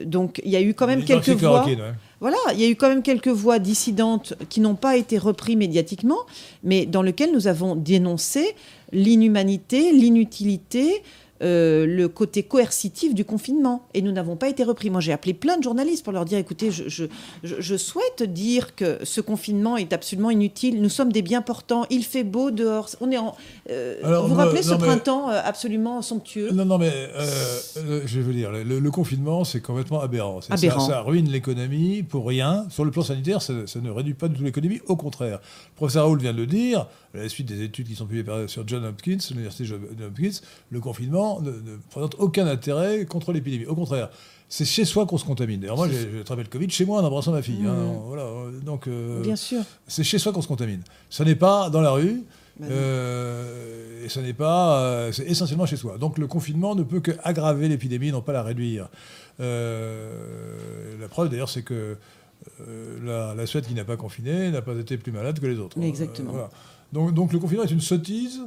Donc, il y a eu quand même quelques voix. ouais. Voilà, il y a eu quand même quelques voix dissidentes qui n'ont pas été reprises médiatiquement, mais dans lesquelles nous avons dénoncé l'inhumanité, l'inutilité, euh, le côté coercitif du confinement. Et nous n'avons pas été repris. Moi, j'ai appelé plein de journalistes pour leur dire, écoutez, je, je- je- je souhaite dire que ce confinement est absolument inutile. Nous sommes des biens portants. Il fait beau dehors. On est en... euh, Alors, vous vous rappelez ce mais- printemps euh, absolument somptueux? Non, non, mais euh, je veux dire, le, le confinement, c'est complètement aberrant. C'est- Aberrant. Ça, ça ruine l'économie pour rien. Sur le plan sanitaire, ça, ça ne réduit pas du tout l'économie. Au contraire. Le professeur Raoul vient de le dire, à la suite des études qui sont publiées par- sur John Hopkins, l'université John Hopkins, le confinement ne, ne présente aucun intérêt contre l'épidémie. Au contraire. C'est chez soi qu'on se contamine. D'ailleurs, moi, j'ai attrapé le Covid chez moi en embrassant ma fille. hein. Mhm. Voilà. Donc, euh, Bien sûr. c'est chez soi qu'on se contamine. Ce n'est pas dans la rue. Bah euh, et ce n'est pas, euh, c'est essentiellement chez soi. Donc le confinement ne peut qu'aggraver l'épidémie, non pas la réduire. Euh, la preuve d'ailleurs, c'est que euh, la, la Suède qui n'a pas confiné n'a pas été plus malade que les autres. Exactement. Euh, voilà. Donc, donc le confinement est une sottise,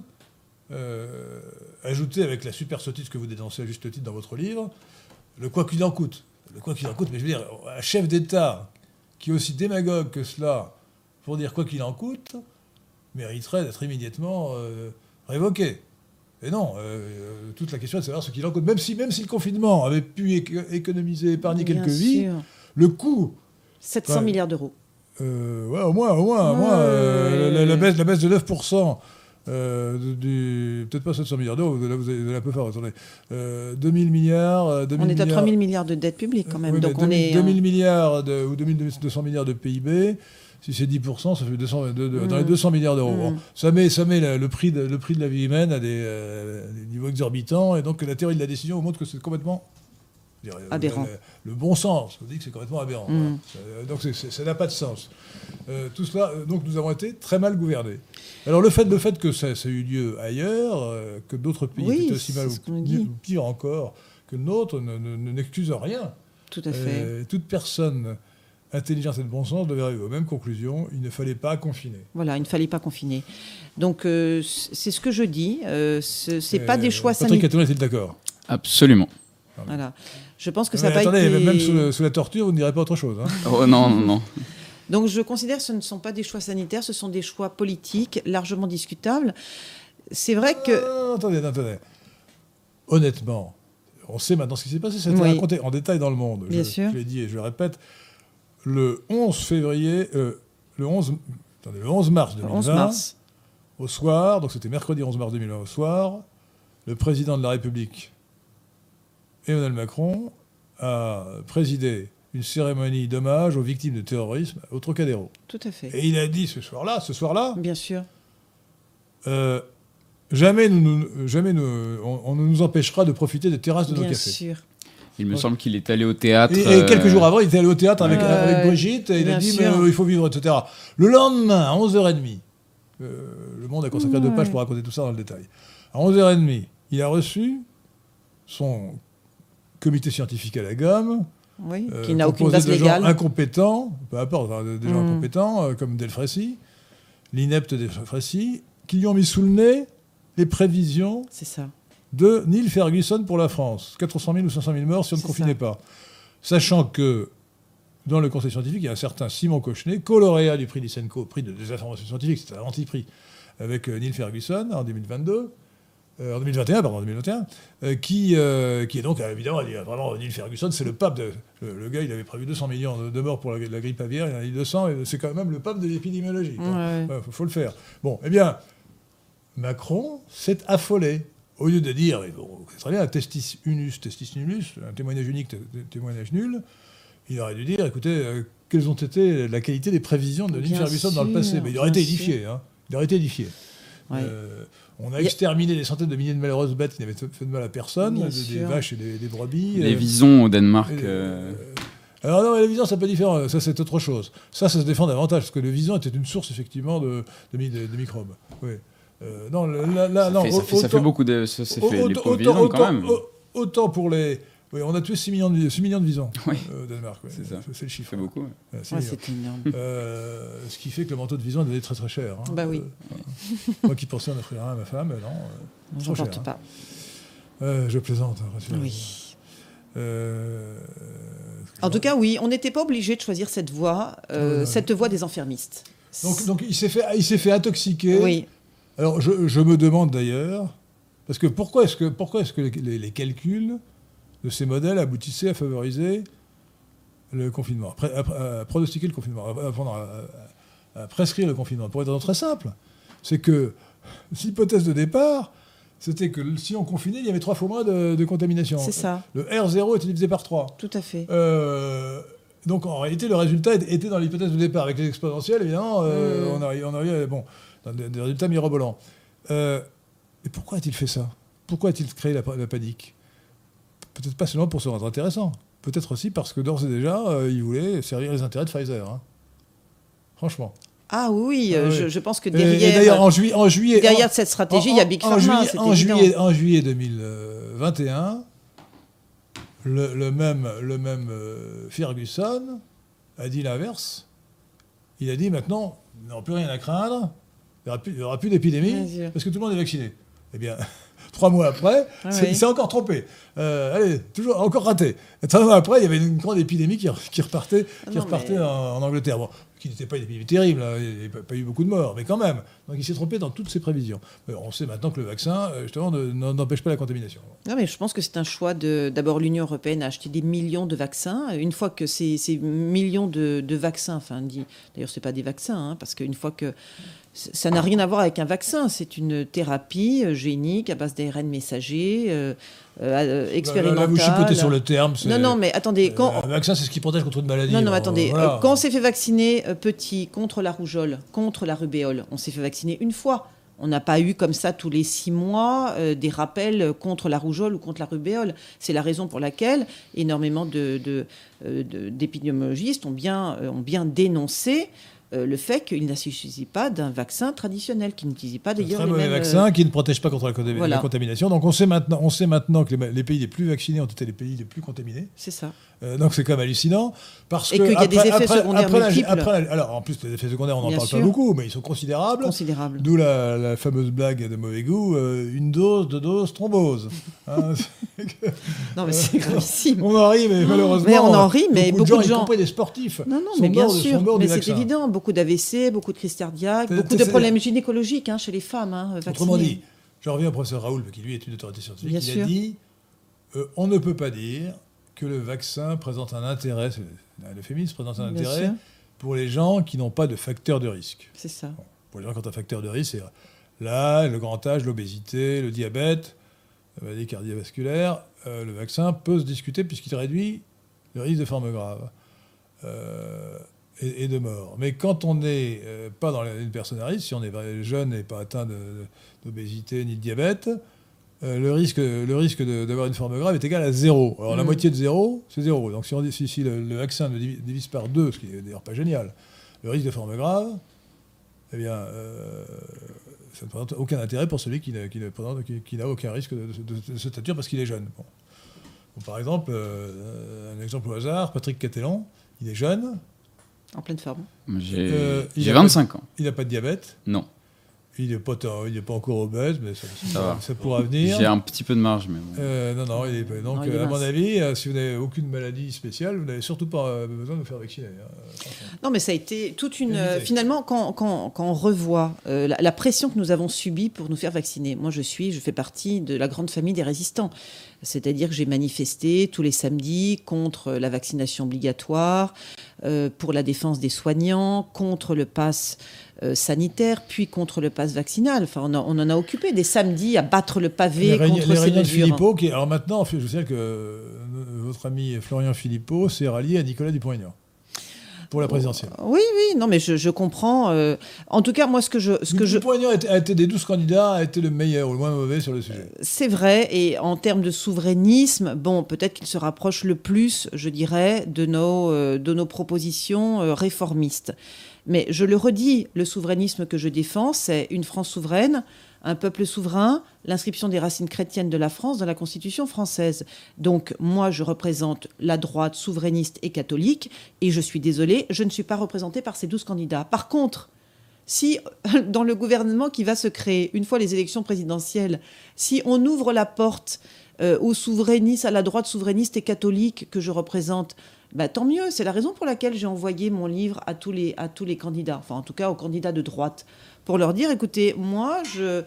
euh, ajoutée avec la super sottise que vous dénoncez à juste titre dans votre livre, le quoi qu'il en coûte. Le quoi qu'il en coûte, mais je veux dire, un chef d'État qui est aussi démagogue que cela pour dire quoi qu'il en coûte, mériterait d'être immédiatement euh, révoqué. Et non, euh, toute la question est de savoir ce qu'il en coûte. Même si, même si le confinement avait pu éco- économiser, épargner Bien quelques vies, le coût 700 Ouais. milliards d'euros. Euh, ouais, au moins, au moins, au Ouais. moins euh, la, la baisse, la baisse de 9%, euh, du, peut-être pas 700 milliards d'euros, vous allez un peu fort, attendez. Euh, 2000 milliards. 2000 On est à milliards- 3000 milliards de dette publique quand même. Oui, donc on 2000 est. 2000 milliards de- ou 2200 milliards de PIB. Si c'est 10%, ça fait 200, de- de- dans les Mm. 200 milliards d'euros. Mm. Bon, ça met, ça met le, le prix de, le prix de la vie humaine à des, euh, des niveaux exorbitants. Et donc la théorie de la décision montre que c'est complètement Aberrant. Le, le bon sens. On dit que c'est complètement aberrant. Mm. Voilà. Ça- Donc ça n'a pas de sens. Euh, tout cela, euh, donc nous avons été très mal gouvernés. Alors le fait, le fait que ça, ça a eu lieu ailleurs, euh, que d'autres pays Oui, étaient aussi mal ou pire encore que le nôtre, ne- ne- ne- n'excuse rien. Tout à fait. Euh, toute personne intelligente et de bon sens devait arriver aux mêmes conclusions. Il ne fallait pas confiner. Voilà, il ne fallait pas confiner. Donc euh, c'est ce que je dis. euh, ce c'est pas Euh, des choix Patrick sanitaires. Est-il d'accord? Absolument. Voilà. Je pense que Mais ça va Attendez, été. même sous, sous la torture, vous ne direz pas autre chose. hein. Oh non, non, non. Donc je considère que ce ne sont pas des choix sanitaires, ce sont des choix politiques largement discutables. C'est vrai que. Ah, attendez, attendez. Honnêtement, on sait maintenant ce qui s'est passé. Ça a été Oui. raconté en détail dans le monde. Bien je, sûr. Je l'ai dit et je le répète. Le 11 février, euh, le, 11, attendez, le 11 mars le 2020, 11 mars. au soir, donc c'était mercredi 11 mars 2020 au soir, le président de la République, Emmanuel Macron, a présidé une cérémonie d'hommage aux victimes de terrorisme au Trocadéro. Tout à fait. Et il a dit ce soir-là, ce soir-là, Bien sûr. euh, jamais, nous, nous- jamais nous, on, ne nous empêchera de profiter des terrasses de nos Bien cafés. sûr. Il me Ouais. semble qu'il est allé au théâtre. Et, et euh, quelques jours avant, il était allé au théâtre avec, Ouais, avec Brigitte et il a bien dit sûr. mais euh, il faut vivre, etc. Le lendemain, à 11h30, euh, le monde a consacré deux pages pour raconter tout ça dans le détail. À 11h30, il a reçu son comité scientifique à la gomme, Oui. euh, qui n'a aucune base de gens légale. incompétents, peu importe, hein, des gens Mm. incompétents euh, comme Delfrécy, l'inepte Delfrécy, qui lui ont mis sous le nez les prévisions ça. de Neil Ferguson pour la France. 400 000 ou 500 000 morts si on ne confinait ça. pas. Sachant que dans le conseil scientifique, il y a un certain Simon Cochenet, co-lauréat du prix Lysenko, prix de des informations scientifiques, c'est un anti-prix, avec euh, Neil Ferguson en 2022. Euh, en 2021, pardon, en 2021, euh, qui, euh, qui est donc, euh, évidemment, il y a vraiment, Neil Ferguson, c'est le pape de. Le, le gars, il avait prévu 200 millions de, de morts pour la, la grippe aviaire, il en a eu 200, et c'est quand même le pape de l'épidémiologie. Ouais. Il faut, le faire. Bon, eh bien, Macron s'est affolé. Au lieu de dire, et bon, très bien, testis unus, testis nullus, un témoignage unique, té- témoignage nul, il aurait dû dire, écoutez, quelles ont été la qualité des prévisions de Bien Ferguson dans le passé? Mais il aurait été édifié. hein. Il aurait été édifié. Ouais. On a exterminé des centaines de milliers de malheureuses bêtes qui n'avaient fait de mal à personne, des, vaches et des, des brebis. Les euh, visons au Danemark. euh, euh, alors non, les visons, c'est pas différent. Ça, c'est autre chose. Ça, ça se défend davantage, parce que le vison était une source, effectivement, de, de, mi- de- de microbes. Oui. Euh, non, là, là, ça, non, fait, ça, fait, ça autant- fait beaucoup de. Ça, ça fait les autant- pauvres visons quand même. autant pour les... Oui, on a tué 6 millions de, 6 millions de visons Oui. euh, au Danemark. C'est ça. C'est le chiffre. fait beaucoup. ouais. Ouais, c'est Ouais, énorme. c'est. Euh, ce qui fait que le manteau de vison est devenu très très cher. hein. Bah oui. Euh, moi qui pensais en offrir un à ma femme, non. euh, trop cher, hein. pas. Euh, je plaisante. hein, rassurez-vous. Oui. Euh, En tout cas, oui, on n'était pas obligé de choisir cette voie, euh, cette voie des enfermistes. donc, donc il s'est fait, il s'est fait intoxiquer. oui, Alors je, je me demande d'ailleurs, parce que pourquoi est-ce que, pourquoi est-ce que les, les- les calculs de ces modèles aboutissaient à favoriser le confinement, à, pré- à- à pronostiquer le confinement, à, prescrire le confinement Pour être raison très simple, c'est que l'hypothèse de départ, c'était que si on confinait, il y avait trois fois moins de, de contamination. c'est ça, Le R0 était divisé par 3. tout à fait. Euh, donc en réalité, le résultat était dans l'hypothèse de départ. Avec les exponentielles, évidemment, euh, Mm. on arrive, on arrive à- bon, dans des, des résultats mirobolants. Euh, et pourquoi a-t-il fait ça? Pourquoi a-t-il créé la, la panique? Peut-être pas seulement pour se rendre intéressant. Peut-être aussi parce que d'ores et déjà, euh, il voulait servir les intérêts de Pfizer. hein. Franchement. Ah oui, euh, Ah oui. je, je pense que Et- et derrière, d'ailleurs, en, juillet, en juillet, derrière en- cette stratégie, en- il y a Big Pharma, juillet, en juillet, en juillet 2021, le, le même, le même euh, Ferguson a dit l'inverse. Il a dit maintenant, il n'y aura plus rien à craindre, il n'y aura plus, plus d'épidémie, parce que tout le monde est vacciné. Eh bien, trois mois après, Ah oui. c'est encore trompé. Euh, allez, toujours encore raté. Et trois mois après, il y avait une grande épidémie qui, qui repartait, Ah qui non, repartait mais- en, en Angleterre. Bon, qui n'était pas une épidémie terrible, hein, il n'y a pas, eu beaucoup de morts, mais quand même. Donc il s'est trompé dans toutes ses prévisions. Mais on sait maintenant que le vaccin, euh, justement, n'empêche pas la contamination. Non, mais je pense que c'est un choix de. D'abord, l'Union européenne a acheté des millions de vaccins. Une fois que ces, ces millions de, de vaccins, enfin, d'ailleurs, c'est pas des vaccins, hein, parce qu'une fois que ça n'a rien à voir avec un vaccin, c'est une thérapie euh, génique à base d'ARN messager, euh, euh, euh, Là, expérimentale. là, vous chipotez sur le terme. Non, non, mais attendez, quand, Euh, un vaccin, c'est ce qui protège contre une maladie. Non, non, attendez. voilà. Euh, quand on s'est fait vacciner euh, petit contre la rougeole, contre la rubéole, on s'est fait vacciner une fois. On n'a pas eu comme ça tous les six mois euh, des rappels contre la rougeole ou contre la rubéole. C'est la raison pour laquelle énormément de, de, euh, de- d'épidémiologistes ont bien, euh, ont bien dénoncé euh, le fait qu'il ne suffisait pas d'un vaccin traditionnel, qui n'utilisait pas d'ailleurs très les mauvais mêmes, euh, vaccin qui ne protège pas contre la, contam- Voilà. la contamination. Donc on sait maintenant, on sait maintenant que les, les pays les plus vaccinés ont été les pays les plus contaminés. C'est ça. Euh, donc c'est quand même hallucinant. Parce Et que qu'il y a des effets après- secondaires après multiples. la- alors en plus, les effets secondaires, on n'en parle sûr. pas beaucoup, mais ils sont considérables. Considérable. D'où la, la fameuse blague de mauvais goût, euh, une dose, deux doses, thrombose. Hein, Non, mais c'est gravissime. on en rit, mais malheureusement. Mais on en rit, mais beaucoup gens, de y gens- compris des sportifs, Non, non, mais bien morts sûr, mais c'est évident. Beaucoup d'AVC, beaucoup de crise cardiaque, beaucoup de problèmes gynécologiques hein, chez les femmes hein. Autrement dit, je reviens au professeur Raoul, qui lui est une autorité scientifique, Bien il sûr. a dit euh, on ne peut pas dire que le vaccin présente un intérêt, c'est un euphémisme, présente un Bien intérêt sûr. pour les gens qui n'ont pas de facteur de risque. C'est ça. Pour les gens qui ont un facteur de risque, c'est l'âge, le grand âge, l'obésité, le diabète, la maladie cardiovasculaire. Euh, le vaccin peut se discuter puisqu'il réduit le risque de forme grave euh, et, et de mort. Mais quand on n'est euh, pas dans une personne à risque, si on est jeune et pas atteint d'obésité ni de diabète, euh, le risque, le risque d'avoir une forme grave est égal à zéro. Alors la Mm. moitié de zéro, c'est zéro. Donc si, on dit- si, si le, le vaccin ne divi- divise par deux, ce qui est d'ailleurs pas génial, le risque de forme grave, eh bien, euh, ça ne présente aucun intérêt pour celui qui n'a qui qui- qui aucun risque de, de- de cette nature parce qu'il est jeune. Bon. Bon, par exemple, euh, un exemple au hasard, Patrick Catellon, il est jeune, En pleine forme. J'ai Euh, il j'ai a 25 ans. il n'a pas de diabète, Non. il n'est pas, encore obèse, mais ça, ça- Ça va. ça pourra venir. J'ai un petit peu de marge, mais bon. Euh, non, non, il est pas- donc, Non, il est euh, à mon avis, euh, si vous n'avez aucune maladie spéciale, vous n'avez surtout pas besoin de vous faire vacciner. hein. Non, mais ça a été toute une. Euh, finalement, quand, quand- quand on revoit euh, la, la pression que nous avons subie pour nous faire vacciner, moi je suis, je fais partie de la grande famille des résistants. C'est-à-dire que j'ai manifesté tous les samedis contre la vaccination obligatoire, euh, pour la défense des soignants, contre le pass euh, sanitaire, puis contre le pass vaccinal. Enfin, on, a- on en a occupé des samedis à battre le pavé les contre les ces mesures. Philippot, qui, alors maintenant, je sais que euh, votre ami Florian Philippot s'est rallié à Nicolas Dupont-Aignan pour la présidentielle. Oui, oui, non, mais je, je comprends. euh, en tout cas, moi, ce que je, ce que je, a été- a été des 12 candidats, a été le meilleur ou le moins mauvais sur le sujet. C'est vrai, et en termes de souverainisme, bon, peut-être qu'il se rapproche le plus, je dirais, de nos, euh, de nos propositions euh, réformistes. Mais je le redis, le souverainisme que je défends, c'est une France souveraine, un peuple souverain, l'inscription des racines chrétiennes de la France dans la Constitution française. Donc moi, je représente la droite souverainiste et catholique, et je suis désolée, je ne suis pas représentée par ces douze candidats. Par contre, si dans le gouvernement qui va se créer une fois les élections présidentielles, si on ouvre la porte euh, aux à la droite souverainiste et catholique que je représente, bah, tant mieux. C'est la raison pour laquelle j'ai envoyé mon livre à tous les candidats, enfin en tout cas aux candidats de droite, pour leur dire écoutez, moi je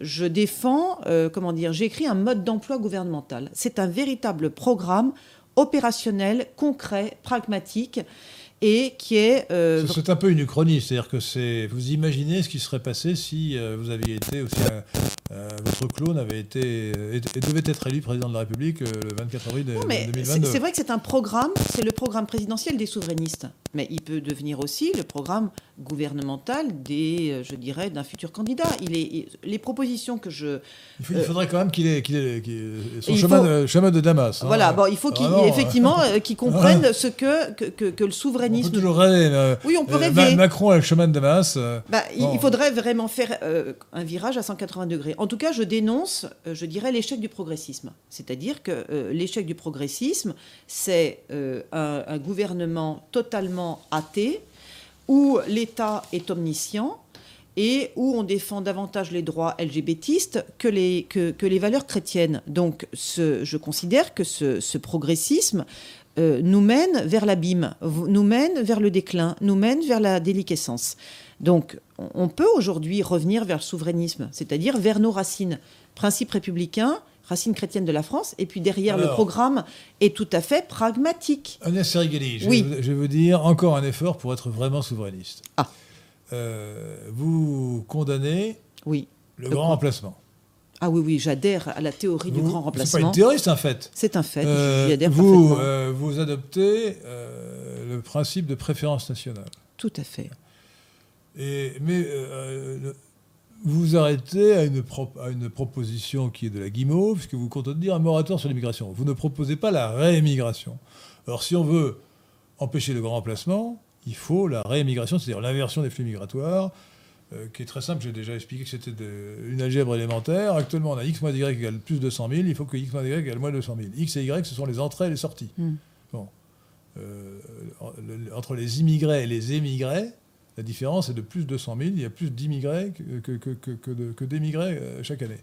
je défends, euh, comment dire, j'ai écrit un mode d'emploi gouvernemental. C'est un véritable programme opérationnel, concret, pragmatique et qui est euh, C'est- C'est un peu une uchronie, c'est-à-dire que c'est. Vous imaginez ce qui serait passé si euh, vous aviez été aussi. Euh, euh, votre clone avait été euh, et, et devait être élu président de la République euh, le 24 avril Non, mais c'est 2022. c'est vrai que c'est un programme, c'est le programme présidentiel des souverainistes. Mais il peut devenir aussi le programme gouvernemental des, euh, je dirais, d'un futur candidat. Il est, les propositions que je. Il, faut- il faudrait quand même qu'il ait, qu'il ait- qu'il ait son chemin, faut- de, chemin de Damas. hein. voilà, bon, il faut qu'il, Vraiment, effectivement, euh, qu'ils comprennent ce que, que, que- que le On souverainisme. peut toujours rêver. euh, Oui, on peut euh, rêver. Ma- Macron a le chemin de Damas. euh, Bah, il- Bon. Il faudrait vraiment faire euh, un virage à 180 degrés. En tout cas, je dénonce, euh, je dirais, l'échec du progressisme. C'est-à-dire que euh, l'échec du progressisme, c'est euh, un, gouvernement totalement athée, où l'État est omniscient et où on défend davantage les droits LGBTistes que les, valeurs chrétiennes. Donc, je considère que ce, progressisme nous mène vers l'abîme, nous mène vers le déclin, nous mène vers la déliquescence. Donc, on- peut aujourd'hui revenir vers le souverainisme, c'est-à-dire vers nos racines, principes républicains, racines chrétiennes de la France, et puis derrière le programme est tout à fait pragmatique. Agnès Serigeli, je, Oui. vais vous- je vais vous dire encore un effort pour être vraiment souverainiste. Ah. Euh, vous condamnez Oui. le Le grand quoi remplacement. Ah oui, oui, j'adhère à la théorie du grand C'est pas remplacement. une théorie, c'est un fait. C'est un fait, Euh, j'y adhère vous, parfaitement. euh, vous adoptez euh, le principe de préférence nationale. Tout à fait. Et, mais euh, le- vous vous arrêtez à une, pro- à une proposition qui est de la guimauve, puisque vous comptez dire un moratoire sur l'immigration. Vous ne proposez pas la réémigration. Alors si on veut empêcher le grand remplacement, il faut la réémigration, c'est-à-dire l'inversion des flux migratoires, euh, qui est très simple. J'ai déjà expliqué que c'était une algèbre élémentaire. Actuellement, on a x moins y égale plus de 100 000. Il faut que x moins y égale moins 200 000. x et y, ce sont les entrées et les sorties. Hmm. Bon. Euh, le- entre les immigrés et les émigrés, la différence est de plus de 100 000. Il y a plus d'immigrés que, d'émigrés euh, chaque année.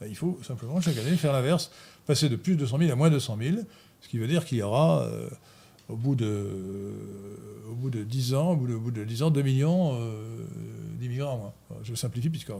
Ben, il faut simplement chaque année faire l'inverse, passer de plus de 100 000 à moins de 100 000, ce qui veut dire qu'il y aura, euh, au, bout de, au bout de 10 ans, au bout de, au bout de 10 ans, 2 millions euh, en moins. Enfin, Je simplifie, puisque euh,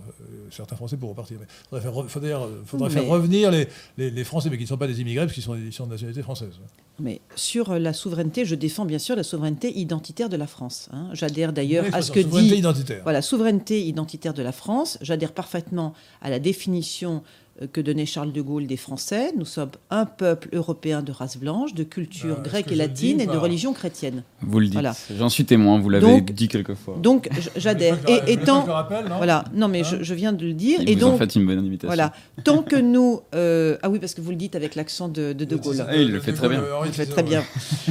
certains Français pourront partir. Mais il faudrait, faire, re- faudrait, faudrait Mais- faire revenir les, les, les Français, mais qui ne sont pas des immigrés, parce qu'ils sont, sont de nationalité française. Mais sur la souveraineté, je défends bien sûr la souveraineté identitaire de la France. hein. J'adhère d'ailleurs à ce que souveraineté dit identitaire. voilà souveraineté identitaire de la France. J'adhère parfaitement à la définition euh, que donnait Charles de Gaulle des Français. Nous sommes un peuple européen de race blanche, de culture Euh, est-ce grecque que et latine et de religion chrétienne. Vous le dites. Voilà. J'en suis témoin, vous l'avez Donc- dit quelques fois. Donc j'adhère. Et, et vous voulez pas tant que je le rappelle, non voilà, non mais Hein je, je viens de le dire. Et et vous en donc faites une bonne invitation. voilà, tant que nous euh, ah oui parce que vous le dites avec l'accent de, de De Gaulle. Ah, il le fait très bien. Henri Il le fait très bien.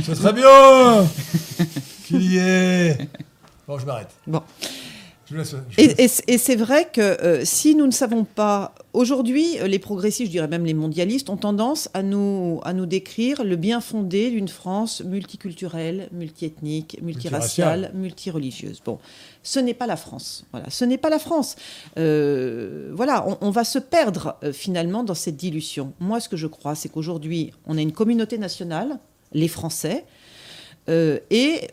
C'est très bien qu'il y ait. Bon, je m'arrête. Bon. Je vous laisse. je vous laisse. Et, et c- et c'est vrai que euh, si nous ne savons pas, aujourd'hui, euh, les progressistes, je dirais même les mondialistes, ont tendance à nous, à nous décrire le bien fondé d'une France multiculturelle, multiethnique, multiraciale, multireligieuse. Bon, ce n'est pas la France. Voilà, ce n'est pas la France. Euh, voilà, on, on va se perdre euh, finalement dans cette dilution. Moi, ce que je crois, c'est qu'aujourd'hui, on a une communauté nationale, les Français, euh, et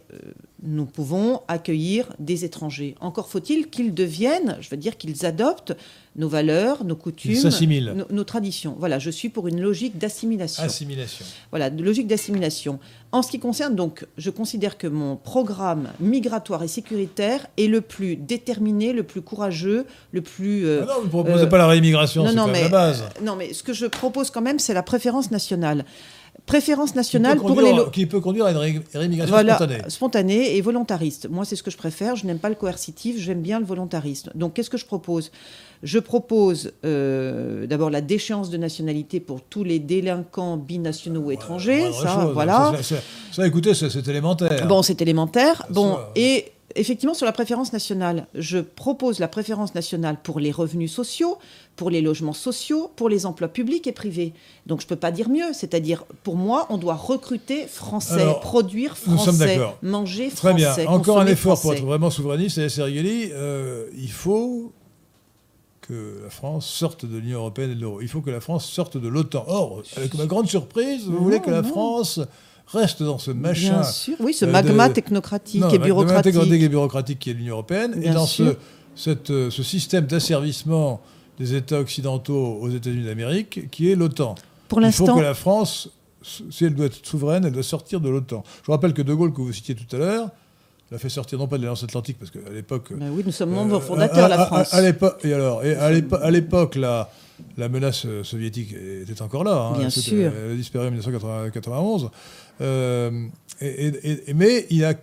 nous pouvons accueillir des étrangers. Encore faut-il qu'ils deviennent, je veux dire qu'ils adoptent nos valeurs, nos coutumes, nos, nos traditions. Voilà, je suis pour une logique d'assimilation. Assimilation. Voilà, de logique d'assimilation. En ce qui concerne donc, je considère que mon programme migratoire et sécuritaire est le plus déterminé, le plus courageux, le plus euh, Ah non, vous ne proposez euh, pas la réimmigration, c'est la base. non, mais ce que je propose quand même, c'est la préférence nationale. Préférence nationale pour les... lo- Qui peut conduire à une ré- rémigration Voilà, spontanée. spontanée et volontariste. Moi, c'est ce que je préfère. Je n'aime pas le coercitif, j'aime bien le volontarisme. Donc, qu'est-ce que je propose? Je propose euh, d'abord la déchéance de nationalité pour tous les délinquants binationaux ou étrangers. Ça, chose. voilà. Ça, ça- ça, écoutez, c'est c'est élémentaire. Bon, c'est élémentaire. Bon, et effectivement, sur la préférence nationale, je propose la préférence nationale pour les revenus sociaux, pour les logements sociaux, pour les emplois publics et privés. Donc, je ne peux pas dire mieux. C'est-à-dire, pour moi, on doit recruter français, Alors, produire français, manger Très français. bien. Encore un effort pour être vraiment souverainiste. Et Sergeli, euh, il faut que la France sorte de l'Union européenne et de l'euro. Il faut que la France sorte de l'OTAN. Or, avec ma grande surprise, vous Non, voulez que la non. France reste dans ce machin. Bien sûr, oui, ce euh, magma de- technocratique Non, et bureaucratique. l'intégrité et bureaucratique qui est l'Union européenne. et dans sûr. ce, cette, euh, ce système d'asservissement des États occidentaux aux États-Unis d'Amérique, qui est l'OTAN. Pour Il faut l'instant, que la France, si elle doit être souveraine, elle doit sortir de l'OTAN. Je vous rappelle que De Gaulle, que vous citiez tout à l'heure, l'a fait sortir non pas de l'Alliance Atlantique, parce qu'à l'époque. ben oui, nous sommes euh, membres fondateurs, à- la à- France. À, l'époque, et alors, et à l'épo- à l'époque, la, la menace soviétique était encore là. hein. Bien sûr. Elle a disparu en 1991. Euh, et- et- et- mais il a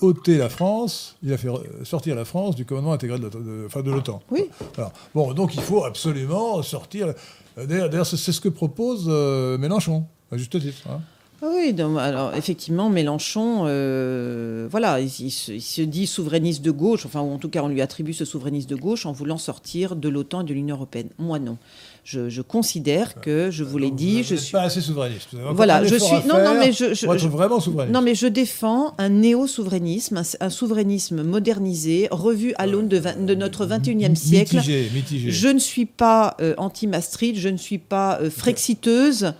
ôté la France, il a fait sortir la France du commandement intégré de l'OTAN. de- enfin, de l'OTAN. Oui. Alors, bon, donc il faut absolument sortir. D'ailleurs, c'est ce que propose euh, Mélenchon, à juste titre. hein. Ah Oui, donc, alors effectivement, Mélenchon, euh, voilà, il, il se, il se dit souverainiste de gauche, enfin, ou en tout cas, on lui attribue ce souverainiste de gauche en voulant sortir de l'OTAN et de l'Union européenne. Moi, non. Je, je considère que, je vous l'ai dit, vous je suis. pas assez souverainiste. Vous avez encore Voilà, je suis. Non, non, mais je. je- vraiment souverainiste. non, mais je défends un néo-souverainisme, un, un souverainisme modernisé, revu à l'aune de notre 21e siècle. Mitigé, mitigé. Je ne suis pas euh, anti-Maastricht, je ne suis pas euh, frexiteuse.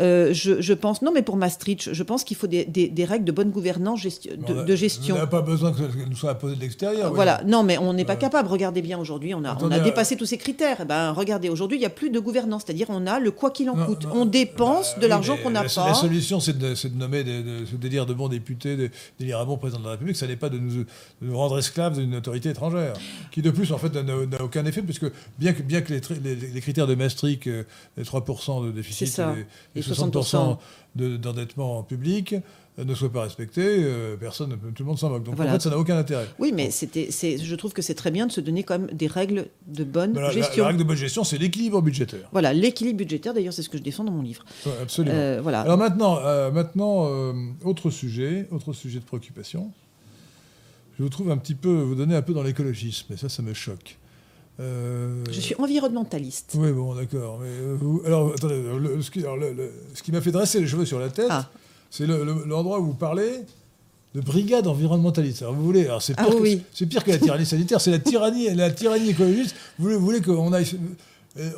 Euh, je, je pense, non, mais pour Maastricht, je pense qu'il faut des, des- des règles de bonne gouvernance, gesti- de, a- de gestion. On n'a pas besoin que ça nous soit imposé de l'extérieur. Voilà, non, mais on n'est pas capable. Regardez bien aujourd'hui, on a, on a euh, dépassé tous ces critères. Eh ben, regardez, aujourd'hui, il n'y a plus de gouvernance, c'est-à-dire on a le quoi qu'il en Non, coûte. non, on dépense bah, de l'argent qu'on n'a la, pas. La solution, c'est de, de nommer des, de, délire de bons députés, de, d'élire un bon président de la République. Ça n'est pas de nous, rendre esclaves d'une autorité étrangère, qui de plus, en fait, n'a, aucun effet, puisque bien que, bien que les, tri- les- les critères de Maastricht, euh, les 3% de déficit C'est ça. et, Et 60%, de- d'endettement public euh, ne soient pas respectés, euh, personne, ne peut- tout le monde s'en moque. Donc Voilà. en fait, ça n'a aucun intérêt. Oui, mais c'était, je trouve que c'est très bien de se donner quand même des règles de bonne Voilà, la, gestion. la règle de bonne gestion, c'est l'équilibre budgétaire. Voilà, l'équilibre budgétaire, d'ailleurs, c'est ce que je défends dans mon livre. Ouais, absolument. Euh, voilà. Alors maintenant, euh, maintenant autre sujet, autre sujet de préoccupation. Je vous trouve un petit peu, vous donner un peu dans l'écologisme, et ça, ça me choque. Euh, Je suis environnementaliste. Oui, bon, d'accord. Mais euh, vous- alors, attendez, le- ce qui, m'a fait dresser les cheveux sur la tête, Ah. c'est le- le- l'endroit où vous parlez de brigade environnementaliste. Alors, vous voulez, c'est pire, Ah que, oui. c'est pire que la tyrannie sanitaire, c'est la tyrannie, la tyrannie écologiste. Vous voulez, vous voulez qu'on aille.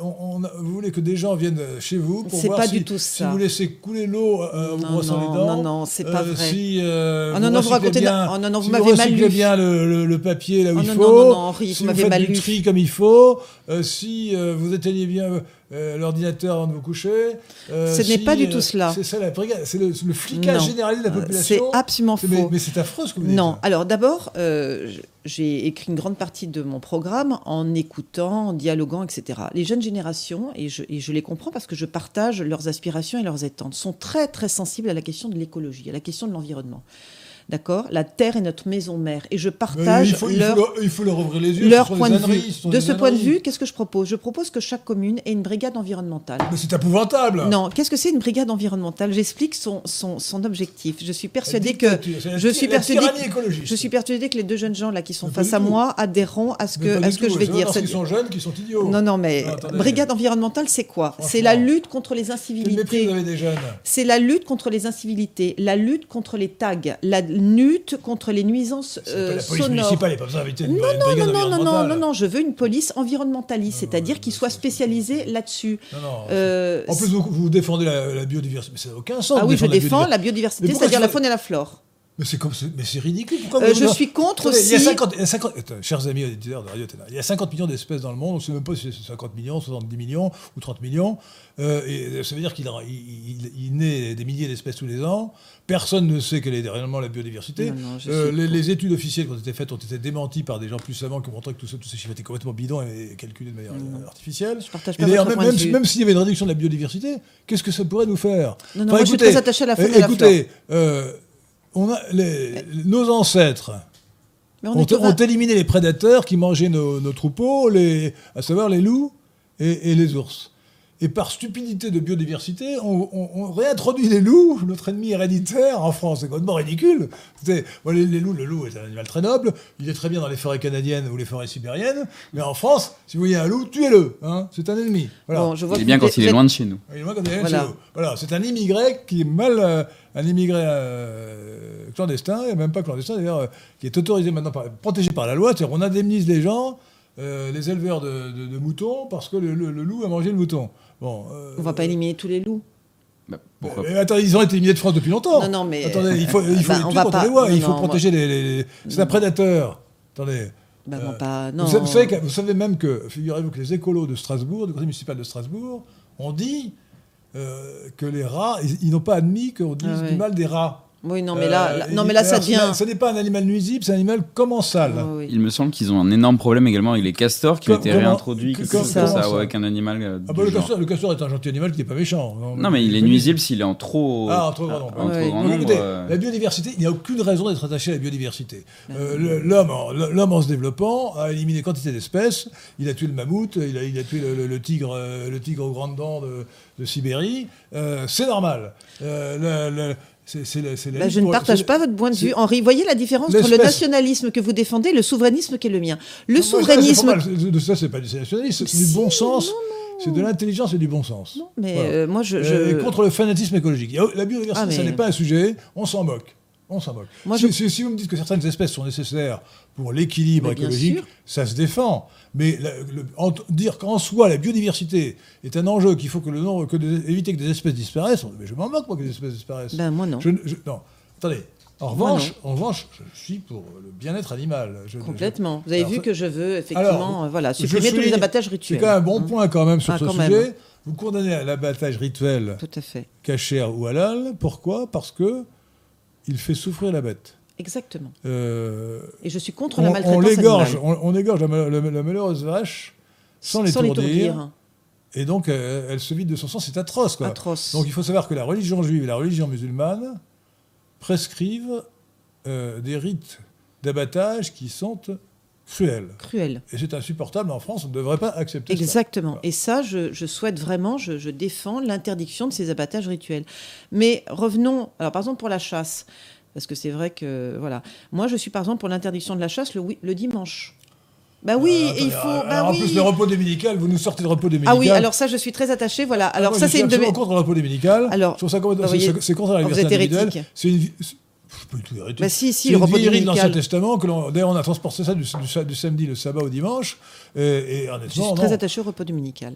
On- on vous voulez que des gens viennent chez vous pour voir pas si, du tout si ça. vous laissez couler l'eau euh, en vous brossant non, les dents. non, non, c'est pas euh, vrai. Si, euh, Ah non, non, vous racontez bien, oh non, non, vous si m'avez mal lu. bien le, le- le papier là où Oh il non, faut. non, non, non, Henri, si vous m'avez faites mal du lu. tri comme il faut. Euh, si euh, vous éteignez bien euh, l'ordinateur avant de vous coucher. Ce n'est pas du tout cela. C'est ça la brigade. C'est le, le flicage généralisé de la population. C'est absolument faux. mais c'est affreux ce que vous dites. Non, alors d'abord, j'ai écrit une grande partie de mon programme en écoutant, en dialoguant, etc. Les jeunes générations, et je, et je les comprends parce que je partage leurs aspirations et leurs attentes, sont très très sensibles à la question de l'écologie, à la question de l'environnement. D'accord? La Terre est notre maison mère. Et je partage il, faut, il, leur, faut leur, il faut leur ouvrir les yeux. leur point de vue. De ce point de vue, qu'est-ce que je propose? Je propose que chaque commune ait une brigade environnementale. Mais c'est épouvantable. Non, qu'est-ce que c'est une brigade environnementale? J'explique son, son, son objectif. Je suis persuadée que je suis persuadée que- je suis persuadée que les deux jeunes gens là qui sont Mais face à moi adhéreront à ce que, à ce que je vais dire. parce qu'ils sont jeunes qu'ils sont idiots. Non, non, mais brigade environnementale, c'est quoi? C'est la lutte contre les incivilités. C'est la lutte contre les incivilités, la lutte contre les tags, la lutte contre les nuisances euh, la police sonores. municipale, pas besoin d'inviter une, une Non, brigade non, non, non, non, non, non, je veux une police environnementaliste, c'est-à-dire qui soit spécialisée là-dessus. Euh, en plus, vous, vous défendez la, la biodiversité. Mais ça n'a aucun sens. ah oui, je défends la biodiversité, c'est-à-dire la faune et la flore. Mais c'est comme, mais c'est ridicule. Pourquoi Euh, vous- je suis contre Attendez, Il y a aussi. 50, il y a 50 attends, chers amis auditeurs de Radio Ténat, il y a 50 millions d'espèces dans le monde. On ne sait même pas si c'est 50 millions, 70 millions ou 30 millions. Euh, et ça veut dire qu'il en- il, il- il naît des milliers d'espèces tous les ans. Personne ne sait quelle est réellement la biodiversité. Non, non, Euh, les, études officielles qui ont été faites ont été démenties par des gens plus savants qui ont montré que tous ces chiffres étaient complètement bidons et calculés de manière Non. euh, artificielle. Je partage Et pas d'ailleurs, votre même, point de même, vue. même s'il y avait une réduction de la biodiversité, qu'est-ce que ça pourrait nous faire? Non, non, Enfin, moi, je suis écoutez, très attachée à la faune euh, et à la flore. On a les- nos ancêtres on ont, éliminé les prédateurs qui mangeaient nos, nos troupeaux, les, à savoir les loups et, et les ours. Et par stupidité de biodiversité, on, on- on réintroduit les loups, notre ennemi héréditaire, en France. C'est complètement ridicule. C'est- bon, les, les loups, le loup est un animal très noble. Il est très bien dans les forêts canadiennes ou les forêts sibériennes. Mais en France, si vous voyez un loup, tuez-le. hein. c'est un ennemi. Voilà. Bon, je vois Il est bien quand il est loin de chez nous. Quand il Voilà. chez nous. Voilà, c'est un immigré qui est mal, euh, un immigré euh, clandestin, et même pas clandestin d'ailleurs, euh, qui est autorisé maintenant, par, protégé par la loi. C'est-à-dire qu'on indemnise les gens, euh, les éleveurs de, de- de moutons, parce que le, le- le loup a mangé le mouton. Bon. euh, On va pas éliminer tous les loups. Bah, pourquoi mais attends, ils ont été éliminés de France depuis longtemps. Non, non, mais- Attendez, il faut, il faut Bah, contre les lois, non, il faut non, protéger les, les- C'est un prédateur. Attendez. Bah, Euh, bon, pas. Non. Vous, savez, vous savez que- vous savez même que, figurez-vous que les écolos de Strasbourg, du conseil municipal de Strasbourg, ont dit euh, que les rats, ils, ils n'ont pas admis qu'on dise Ah ouais. du mal des rats. Oui, non, mais là, Euh, là- non, mais là, ça alors, ce n'est- devient. Ce n'est pas un animal nuisible, c'est un animal commensal. Ah, oui. Il me semble qu'ils ont un énorme problème également avec les castors qui ont été réintroduits comme ça ça, ouais, avec un animal. euh, Ah du bah, le, castor, le castor est un gentil animal qui n'est pas méchant. Non, mais il est nuisible s'il est en trop. Ah, en trop grand nombre. en trop Ouais. grand Donc, nombre, écoutez, euh, la biodiversité, il n'y a aucune raison d'être attaché à la biodiversité. Ben Euh, L'homme, en- l'homme en se développant, a éliminé quantité d'espèces. Il a tué le mammouth, il a, il a tué le, le- le tigre, le tigre aux grandes dents de, de Sibérie. Euh, c'est normal. Euh, la Bah, je ne partage pas votre point de vue. Henri, voyez la différence entre le nationalisme que vous défendez et le souverainisme qui est le mien. Le Non, moi, ça, c'est souverainisme. pas pas du nationalisme, c'est du bon sens. non, C'est de l'intelligence et du bon sens. Non, mais Voilà. euh, moi, je. Euh, contre le fanatisme écologique. La biodiversité, Ah, mais- ça n'est pas un sujet, on s'en moque. On s'en moque. Moi, si, je- si- si vous me dites que certaines espèces sont nécessaires pour l'équilibre écologique, sûr. ça se défend. Mais la- le- en- dire qu'en soi, la biodiversité est un enjeu, qu'il faut que le nombre, que des- éviter que des espèces disparaissent, mais je m'en moque, moi, que des espèces disparaissent. Ben, moi, non. Je ne- je- non. Attendez. En revanche, en revanche, je suis pour le bien-être animal. Je- Complètement. Vous avez Alors, vu que je veux effectivement Alors, euh, voilà, supprimer tous les abattages C'est rituels. quand même un bon Hein. point quand même sur Ah, ce sujet. même. Vous condamnez à l'abattage rituel Tout à fait. cachère ou halal. Pourquoi? Parce que il fait souffrir la bête. Exactement. Euh, Et je suis contre on, la on maltraitance l'égorge, animale. on, on égorge la, mal- la- la malheureuse vache sans l'étourdir, et donc euh, elle se vide de son sang. C'est atroce, quoi. Atroce. Donc il faut savoir que la religion juive et la religion musulmane prescrivent euh, des rites d'abattage qui sont cruels. Cruel. Et c'est insupportable en France. On ne devrait pas accepter ça. Exactement. Et ça, je, je souhaite vraiment, je, je défends l'interdiction de ces abattages rituels. Mais revenons, alors par exemple pour la chasse, parce que c'est vrai que, voilà, moi je suis par exemple pour l'interdiction de la chasse le, dimanche. Bah oui, Euh, et il faut. alors, bah en oui. plus, le repos dominical, vous nous sortez de repos dominical. Ah oui, alors ça, je suis très attachée. Voilà. Alors Moi, ça, c'est une de mes. contre le repos dominical. Alors, je trouve ça c'est contre la liberté individuelle. C'est une. C'est- Je peux tout hérétique. Bah si, si, repos vieillerie de l'Ancien. Testament. D'ailleurs, on a transporté ça du, du sa- du samedi, le sabbat au dimanche. Et, et Je suis très non. attachée au repos dominical.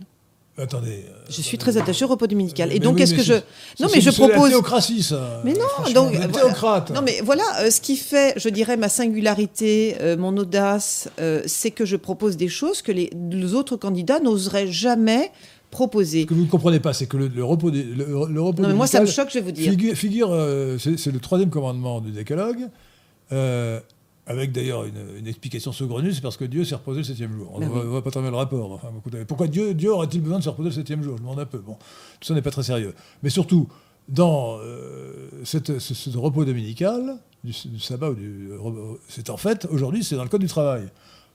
Attendez. euh, Je suis très attachée au repos dominical. Et mais donc, oui, est-ce que je. Non, mais je c'est la propose. théocratie, ça. Mais non, donc, voilà. théocrate. Non, mais voilà, euh, ce qui fait, je dirais, ma singularité, euh, mon audace, euh, c'est que je propose des choses que les, les autres candidats n'oseraient jamais proposer. Ce que vous ne comprenez pas, c'est que le, le repos, des- le, le repos Non, mais moi, ça me choque, je vais vous dire. Figure, figure, euh, c'est le troisième commandement du décalogue, euh, avec d'ailleurs une, une explication saugrenue, c'est parce que Dieu s'est reposé le septième jour. On Ben ne voit, oui. voit pas très bien le rapport. Enfin, pourquoi Dieu, Dieu aurait-il besoin de se reposer le septième jour? Je demande un peu. Bon, tout ça n'est pas très sérieux. Mais surtout, dans euh, cette- ce, ce repos dominical, du, du sabbat, ou du- c'est en fait, aujourd'hui, c'est dans le Code du travail.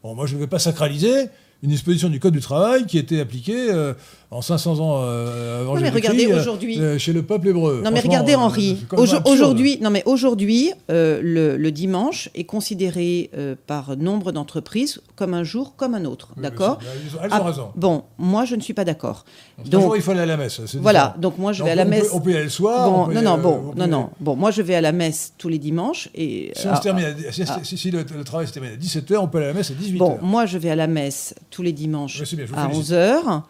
Bon, moi, je ne vais pas sacraliser une disposition du Code du travail qui était appliquée euh, en 500 ans euh, avant Non, mais regardez, euh, aujourd'hui- euh, chez le peuple hébreu. Non mais regardez euh, Henri, aujourd'hui, non mais aujourd'hui, euh, le, le dimanche est considéré par nombre d'entreprises comme un jour comme un autre, Oui, d'accord Elles Ah, ont raison. Bon, moi je ne suis pas d'accord. Donc jour, il faut aller à la messe. voilà, donc moi je Donc, vais à la on peut- messe. On peut y aller le soir. Bon, non non bon, non non bon, moi je vais à la messe tous les dimanches et Si, on ah, se termine à- si, ah. si- si le, le travail se termine à 17h, on peut aller à la messe à 18h. Bon, moi, je vais à la messe tous les dimanches bien, à félicite. 11h,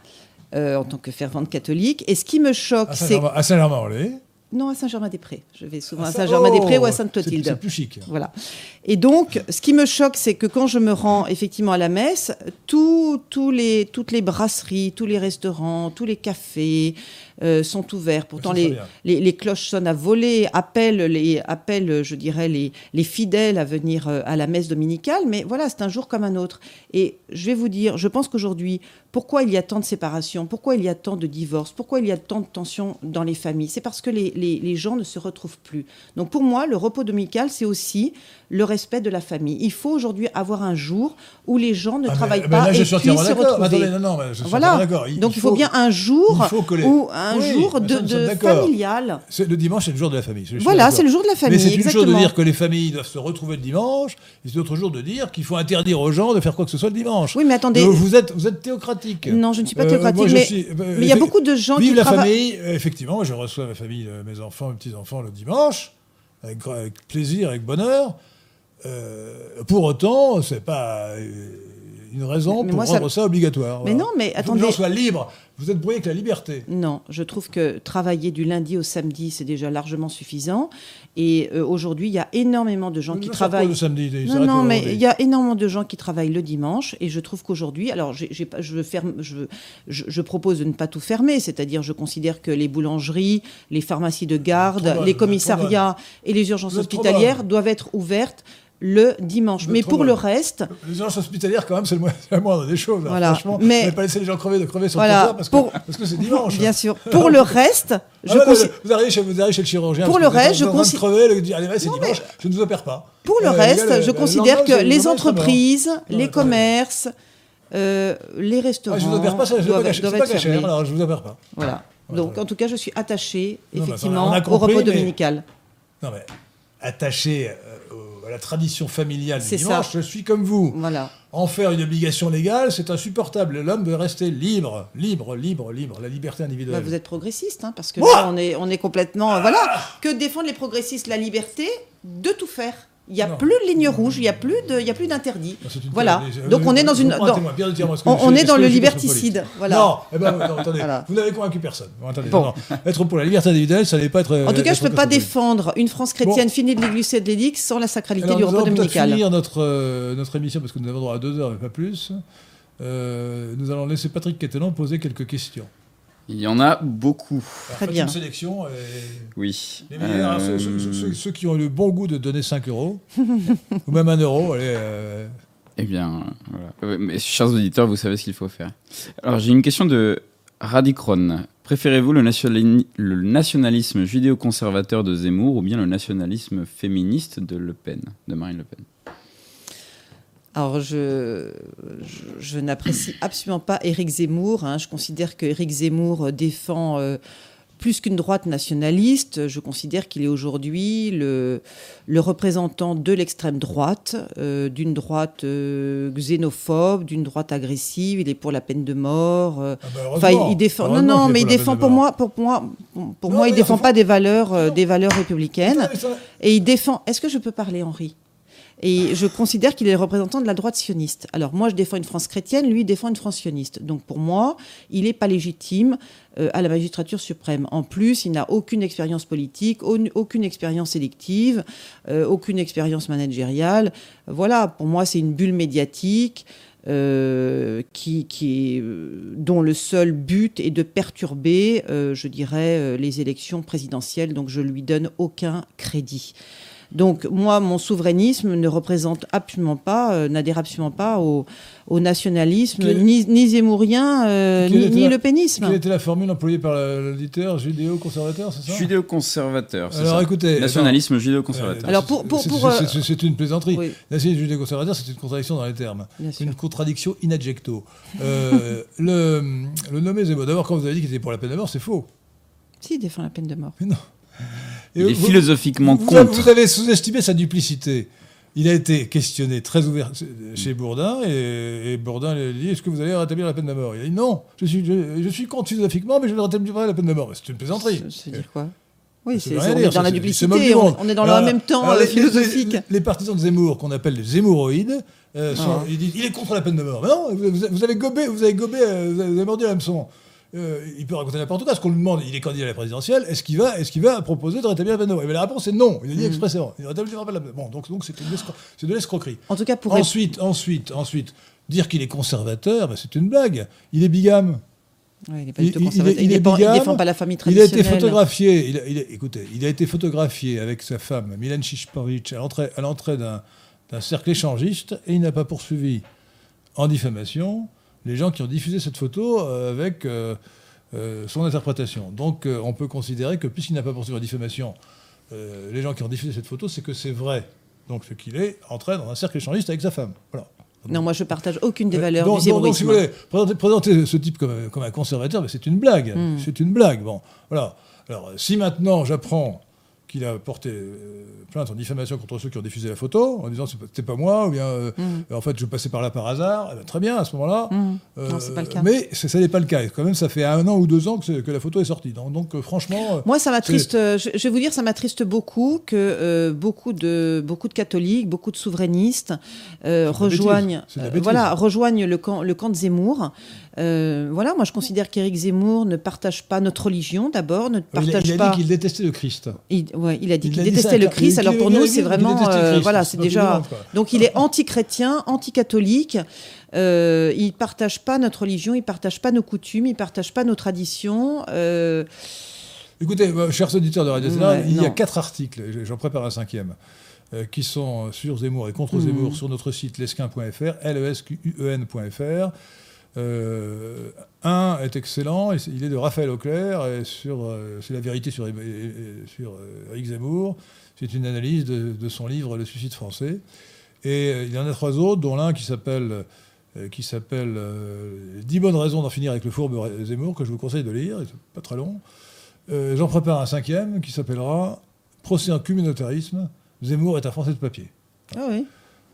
en tant que fervente catholique. Et ce qui me choque, c'est. À Saint-Germain-en-Laye. Non, à Saint-Germain-des-Prés. Je vais souvent à Saint-Germain-des-Prés ou à Oh, Sainte-Clotilde. C'est plus chic. Voilà. Et donc, ce qui me choque, c'est que quand je me rends effectivement à la messe, tout- tous les, toutes les brasseries, tous les restaurants, tous les cafés euh, sont ouverts. Pourtant, les, les, les cloches sonnent à voler, appellent, les, appellent je dirais, les, les fidèles à venir euh, à la messe dominicale. Mais voilà, c'est un jour comme un autre. Et je vais vous dire, je pense qu'aujourd'hui, pourquoi il y a tant de séparations, pourquoi il y a tant de divorces, pourquoi il y a tant de tensions dans les familles C'est parce que les, les- les gens ne se retrouvent plus. Donc pour moi, le repos dominical, c'est aussi le respect de la famille. Il faut aujourd'hui avoir un jour où les gens ne Ah, mais- travaillent mais pas là, je et suis puissent se retrouver. Attendez, non, non, mais je suis Voilà. Donc il faut, bien un jour il faut que les- ou un Oui, jour mais de, ça, de familial. C'est- Le dimanche, c'est le jour de la famille. Voilà, c'est le jour de la famille. Mais c'est une chose de dire que les familles doivent se retrouver le dimanche, et c'est une autre jour de dire qu'il faut interdire aux gens de faire quoi que ce soit le dimanche. Oui, mais attendez. Euh, Vous êtes, vous êtes théocratique. Non, je ne suis pas Euh, théocratique, moi, je mais- suis- euh, Mais il y a beaucoup de gens Vive qui la famille. Euh, Effectivement, je reçois ma famille, euh, mes enfants, mes petits-enfants le dimanche, avec, plaisir, avec bonheur. Euh, pour autant, c'est pas une raison Mais pour moi, ça- rendre ça, obligatoire. Mais voilà. non, mais Il faut que attendez. les gens soient libres. Vous êtes brouillé avec la liberté. Non, je trouve que travailler du lundi au samedi, c'est déjà largement suffisant. Et euh, aujourd'hui, il y a énormément de gens qui travaillent. le samedi, ils Non, non, mais il y a énormément de gens qui travaillent le dimanche et je trouve qu'aujourd'hui, alors pas, je, ferme, je, je, je propose de ne pas tout fermer, c'est-à-dire je considère que les boulangeries, les pharmacies de garde, les commissariats et les urgences hospitalières doivent être ouvertes le dimanche. Mais pour le reste, Les urgences hospitalières, quand même, c'est la moindre des choses. hein, Voilà. Franchement, Mais- pas laisser les gens crever de crever sur Voilà. le parce que parce que c'est dimanche. bien sûr, pour le reste, Ah je consi- vous, arrivez chez, vous arrivez chez le chirurgien. Pour le reste, je en train de consi- crever, le allez, c'est dimanche, je ne vous opère pas. Pour le Euh, reste, gars, je le considère que le les entreprises, les commerces, euh, les restaurants Ah, je vous opère pas, ça, je c'est pas alors je vous opère pas. Voilà. Donc, en tout cas, je suis mais effectivement, au repos dominical. Non mais attaché à la tradition familiale du dimanche, ça. je suis comme vous. Voilà. En faire une obligation légale, c'est insupportable. L'homme doit rester libre, libre, libre, libre. La liberté Bah, individuelle. vous êtes progressiste, hein, parce que là, on est, on est complètement. euh, voilà. Que défendent les progressistes? La liberté de tout faire. Il n'y a Non. plus de ligne rouge, il n'y a plus de- il y a plus d'interdit. Une Voilà. Donc on est dans une. dans- on- est dans le liberticide, voilà. Non, eh ben, non, attendez. Voilà. Vous n'avez convaincu personne. Bon, attendez, Bon. non, non. Être pour la liberté individuelle, ça n'est pas être. En tout cas, je ne peux pas défendre une France chrétienne finie de l'Église et de l'Édix sans la sacralité Alors, du nous peut-être dominical. finir notre, euh, notre émission parce que nous avons droit à deux heures, mais pas plus. Euh, nous allons laisser Patrick Quételan poser quelques questions. Il y en a beaucoup. Alors, Très bien. une sélection. et- Oui. Les meilleurs, alors, ceux, ceux- Euh, ceux- ceux qui ont eu le bon goût de donner 5 euros, ou même 1 euro, allez. euh, Eh bien, voilà. Euh, Mais, chers auditeurs, vous savez ce qu'il faut faire. Alors, j'ai une question de Radicron. Préférez-vous le, nationali- le nationalisme judéo-conservateur de Zemmour ou bien le nationalisme féministe de Le Pen, de Marine Le Pen? Alors, je, je, je n'apprécie absolument pas Éric Zemmour. hein. Je considère que Éric Zemmour défend euh, plus qu'une droite nationaliste. Je considère qu'il est aujourd'hui le, le représentant de l'extrême droite, euh, d'une droite euh, xénophobe, d'une droite agressive. Il est pour la peine de mort. euh, ah bah, Enfin, il, défend. Non, non, mais il défend pour moi, pour moi, pour Non, moi, il défend pas des valeurs, euh, des valeurs républicaines. Et il défend. Est-ce que je peux parler, Henri? Et je considère qu'il est représentant de la droite sioniste. Alors moi, je défends une France chrétienne, lui il défend une France sioniste. Donc pour moi, il n'est pas légitime euh, à la magistrature suprême. En plus, il n'a aucune expérience politique, au- aucune expérience élective, euh, aucune expérience managériale. Voilà, pour moi, c'est une bulle médiatique. euh, qui, qui euh, dont le seul but est de perturber, je dirais, les élections présidentielles. Donc je lui donne aucun crédit. Donc moi, mon souverainisme ne représente absolument pas, euh, n'adhère absolument pas au, au nationalisme, ni, ni zémourien, euh, ni, était ni la- le pénisme. Quelle était la formule employée par la- l'auditeur judéo-conservateur, c'est ça? Judéo-conservateur, c'est Alors ça écoutez. Nationalisme Euh, judéo-conservateur. Alors, pour- pour- c'est- pour, c'est- euh, c'est- une plaisanterie. Oui, Nationalisme judéo-conservateur, c'est une contradiction dans les termes. Une contradiction in adjecto. Euh, le, le nommé Zemmour, d'abord, quand vous avez dit qu'il était pour la peine de mort, c'est faux. Si, il défend la peine de mort. Et Il est vous- philosophiquement vous, contre. vous avez sous-estimé sa duplicité. Il a été questionné très ouvert chez Bourdin et, et Bourdin lui a dit Est-ce que vous allez rétablir la peine de mort? Il a dit Non, je suis, je, je suis contre philosophiquement, mais je ne rétablirai la peine de mort. C'est une plaisanterie. Ça se dit quoi? Oui, c'est on est dire, dans ça, la c'est- c'est duplicité, on, est dans Alors, le même temps alors, les- philosophique. Les, les partisans de Zemmour, qu'on appelle les Zemmouroïdes, euh, sont- Ah. ils disent il est contre la peine de mort. Mais non, vous, avez gobé, vous avez gobé, euh, vous avez mordu l'hameçon. Euh, il peut raconter n'importe quoi. Ce qu'on lui demande, il est candidat à la présidentielle, est-ce qu'il va, est va proposer de rétablir la peine de mort? Et bien, la réponse est non. Il a dit Mm. expressément. Il rétablira pas la peine. Bon, donc donc c'est de l'escroquerie. En tout cas, pour Ensuite, ensuite, ensuite, dire qu'il est conservateur, ben, c'est une blague. Il est bigame. Ouais, il n'est pas Il- du tout il- conservateur. il est- Il est bigame. défend pas la famille Il a été traditionnelle. photographié. Il a, il a- écoutez, il a été photographié avec sa femme, Milan Chichpovic, à l'entrée, d'un cercle échangiste, et il n'a pas poursuivi en diffamation les gens qui ont diffusé cette photo euh, avec euh, euh, son interprétation. Donc, on peut considérer que puisqu'il n'a pas poursuivi en diffamation les gens qui ont diffusé cette photo, c'est que c'est vrai. Donc, ce qu'il est entré dans un cercle échangiste avec sa femme. Voilà. Non, moi, je partage aucune des valeurs donc, du donc, donc, si vous voulez présenter, présenter ce type comme, comme un conservateur, c'est une blague. Mm. C'est une blague. Bon, voilà. Alors, si maintenant j'apprends qu'il a porté euh, plainte en diffamation contre ceux qui ont diffusé la photo, en disant c'est pas- moi, ou bien euh, Mm. en fait je passais par là par hasard, eh ben, très bien à ce moment-là. Mm. Euh, Non, c'est pas le cas. Mais ça n'est pas le cas. Et Quand même, ça fait un an ou deux ans que, la photo est sortie. Donc, donc, franchement, Moi, ça m'attriste. Je, je vais vous dire, ça m'attriste beaucoup que euh, beaucoup de beaucoup de catholiques, beaucoup de souverainistes rejoignent, voilà, rejoignent le camp le camp de Zemmour. Euh, voilà, moi, je considère qu'Éric Zemmour ne partage pas notre religion d'abord, ne il a, partage il a pas. dit qu'il détestait le Christ. Il, ouais, il a dit Il qu'il détestait ça, le il- Christ. Alors pour nous, c'est vraiment, euh, voilà, C'est déjà. Donc il est anti-chrétien, anti-catholique. Euh, il partage pas notre religion, il partage pas nos coutumes, il partage pas nos traditions. Euh, Écoutez, euh, chers auditeurs de Radio Ouais, il y a quatre articles, j'en prépare un cinquième, euh, qui sont sur Zemmour et contre Mhm. Zemmour sur notre site lesquin.fr, lesquen.fr. Euh, un est excellent, il est de Raphaël Auclair, et sur, euh, c'est la vérité sur, sur euh, Eric Zemmour. C'est une analyse de, son livre Le suicide français. Et il y en a trois autres, dont l'un qui s'appelle qui s'appelle euh, 10 bonnes raisons d'en finir avec le fourbe Zemmour, que je vous conseille de lire, c'est pas très long. J'en prépare un cinquième qui s'appellera Procès en communautarisme. Zemmour est un Français de papier. Ah oui.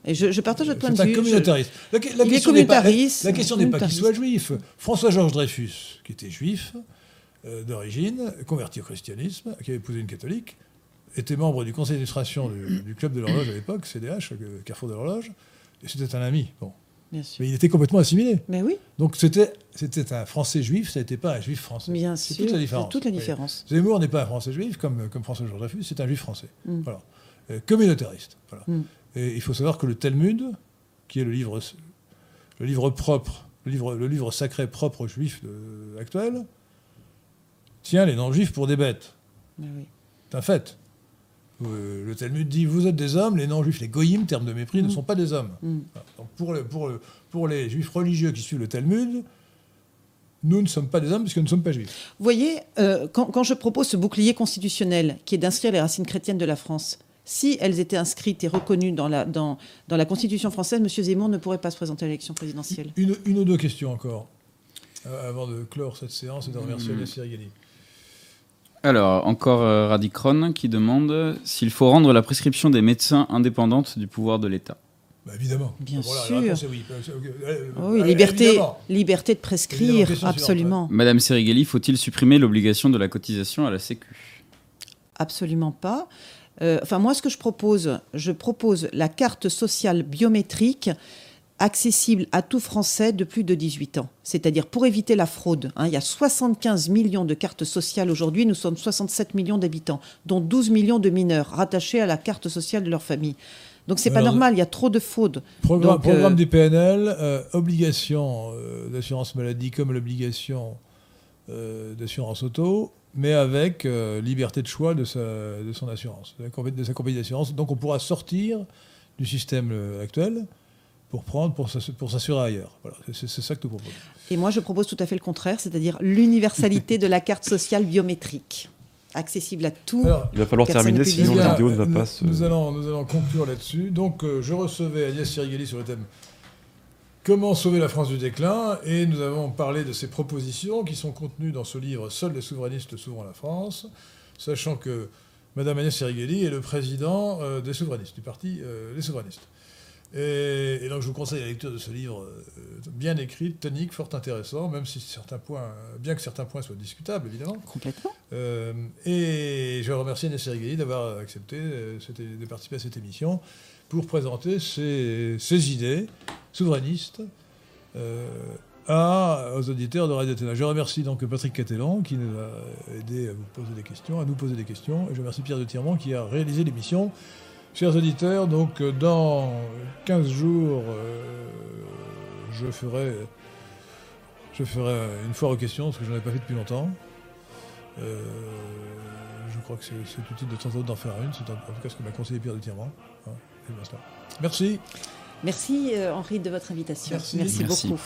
Et je, je partage votre point de C'est un vue. Je- communautariste. La, la Il est question n'est pas, la, communautariste. la question n'est pas qu'il Communautariste. soit juif. François-Georges Dreyfus, qui était juif euh, d'origine, converti au christianisme, qui avait épousé une catholique, était membre du conseil d'administration du, du club de l'horloge à l'époque, CDH, euh, Carrefour de l'horloge, et c'était un ami. Bon. Bien sûr. Mais il était complètement assimilé. Mais oui, Donc c'était c'était un Français juif, ça n'était pas un juif français. bien C'est sûr. toute la différence. C'est toute la Oui. différence. Zemmour n'est pas un Français juif comme, comme François Georges Dreyfus, c'est un juif français. Mm. Voilà. Euh, communautariste. Voilà. Mm. Et il faut savoir que le Talmud, qui est le livre, le livre propre, le livre, le livre sacré propre aux juifs de- actuels, tient les non-juifs pour des bêtes. Oui. C'est un fait. Euh, le Talmud dit vous êtes des hommes, les non-juifs, les goyim, terme de mépris, ne Mm. sont pas des hommes. Mm. Donc pour, le- pour, le- pour les juifs religieux qui suivent le Talmud, nous ne sommes pas des hommes puisque nous ne sommes pas juifs. Vous voyez, euh, quand, quand je propose ce bouclier constitutionnel qui est d'inscrire les racines chrétiennes de la France, si elles étaient inscrites et reconnues dans la, dans, dans la Constitution française, M. Zemmour ne pourrait pas se présenter à l'élection présidentielle. Une, une ou deux questions encore, euh, avant de clore cette séance et de remercier Mm. Agnès Sirigali. Alors, encore euh, Radicron qui demande s'il faut rendre la prescription des médecins indépendante du pouvoir de l'État. Bah, évidemment. Bien Voilà, sûr. La réponse est oui. Euh, euh, Oh oui, liberté, évidemment. liberté de prescrire, absolument. Madame Serigali, faut-il supprimer l'obligation de la cotisation à la Sécu? Absolument pas. Euh, enfin, moi, ce que je propose, je propose la carte sociale biométrique accessible à tout Français de plus de 18 ans. C'est-à-dire pour éviter la fraude. hein. il y a 75 millions de cartes sociales aujourd'hui, nous sommes 67 millions d'habitants, dont 12 millions de mineurs rattachés à la carte sociale de leur famille. Donc c'est pas normal, il y a trop de fraude. Programme, Donc, programme euh, du PNL, euh, obligation euh, d'assurance maladie comme l'obligation d'assurance auto, mais avec euh, liberté de choix de, sa, de son assurance, de, sa compagnie d'assurance. Donc on pourra sortir du système euh, actuel pour prendre, pour s'assu- pour s'assurer ailleurs. Voilà, c'est ça que nous proposons. Et moi, je propose tout à fait le contraire, c'est-à-dire l'universalité de la carte sociale biométrique, accessible à tout. Alors, Il va falloir terminer, sinon la vidéo ne va nous, pas se. nous allons, nous allons conclure là-dessus. Donc, euh, je recevais Agnès Sirigali sur le thème Comment sauver la France du déclin Et nous avons parlé de ces propositions qui sont contenues dans ce livre Seuls les souverainistes sauveront la France, sachant que Madame Agnès Sirigali est le président euh, des souverainistes, du parti euh, des souverainistes. Et, et donc, je vous conseille la lecture de ce livre euh, bien écrit, tonique, fort intéressant, même si certains points, bien que certains points soient discutables, évidemment. Complètement. Et je remercie Agnès Sirigali d'avoir accepté de participer à cette émission pour présenter ses, idées souverainistes euh, à, aux auditeurs de Radio Athéna. Je remercie donc Patrick Catelan qui nous a aidé à vous poser des questions, à nous poser des questions. Et je remercie Pierre de Tirmont qui a réalisé l'émission. Chers auditeurs, donc dans 15 jours, euh, je ferai, je ferai une foire aux questions, parce que je n'en ai pas fait depuis longtemps. Euh, je crois que c'est utile de temps en temps d'en faire une. C'est en, tout cas ce que m'a conseillé Pierre de Tirmont. Merci. Merci euh, Henri de votre invitation. Merci, Merci beaucoup.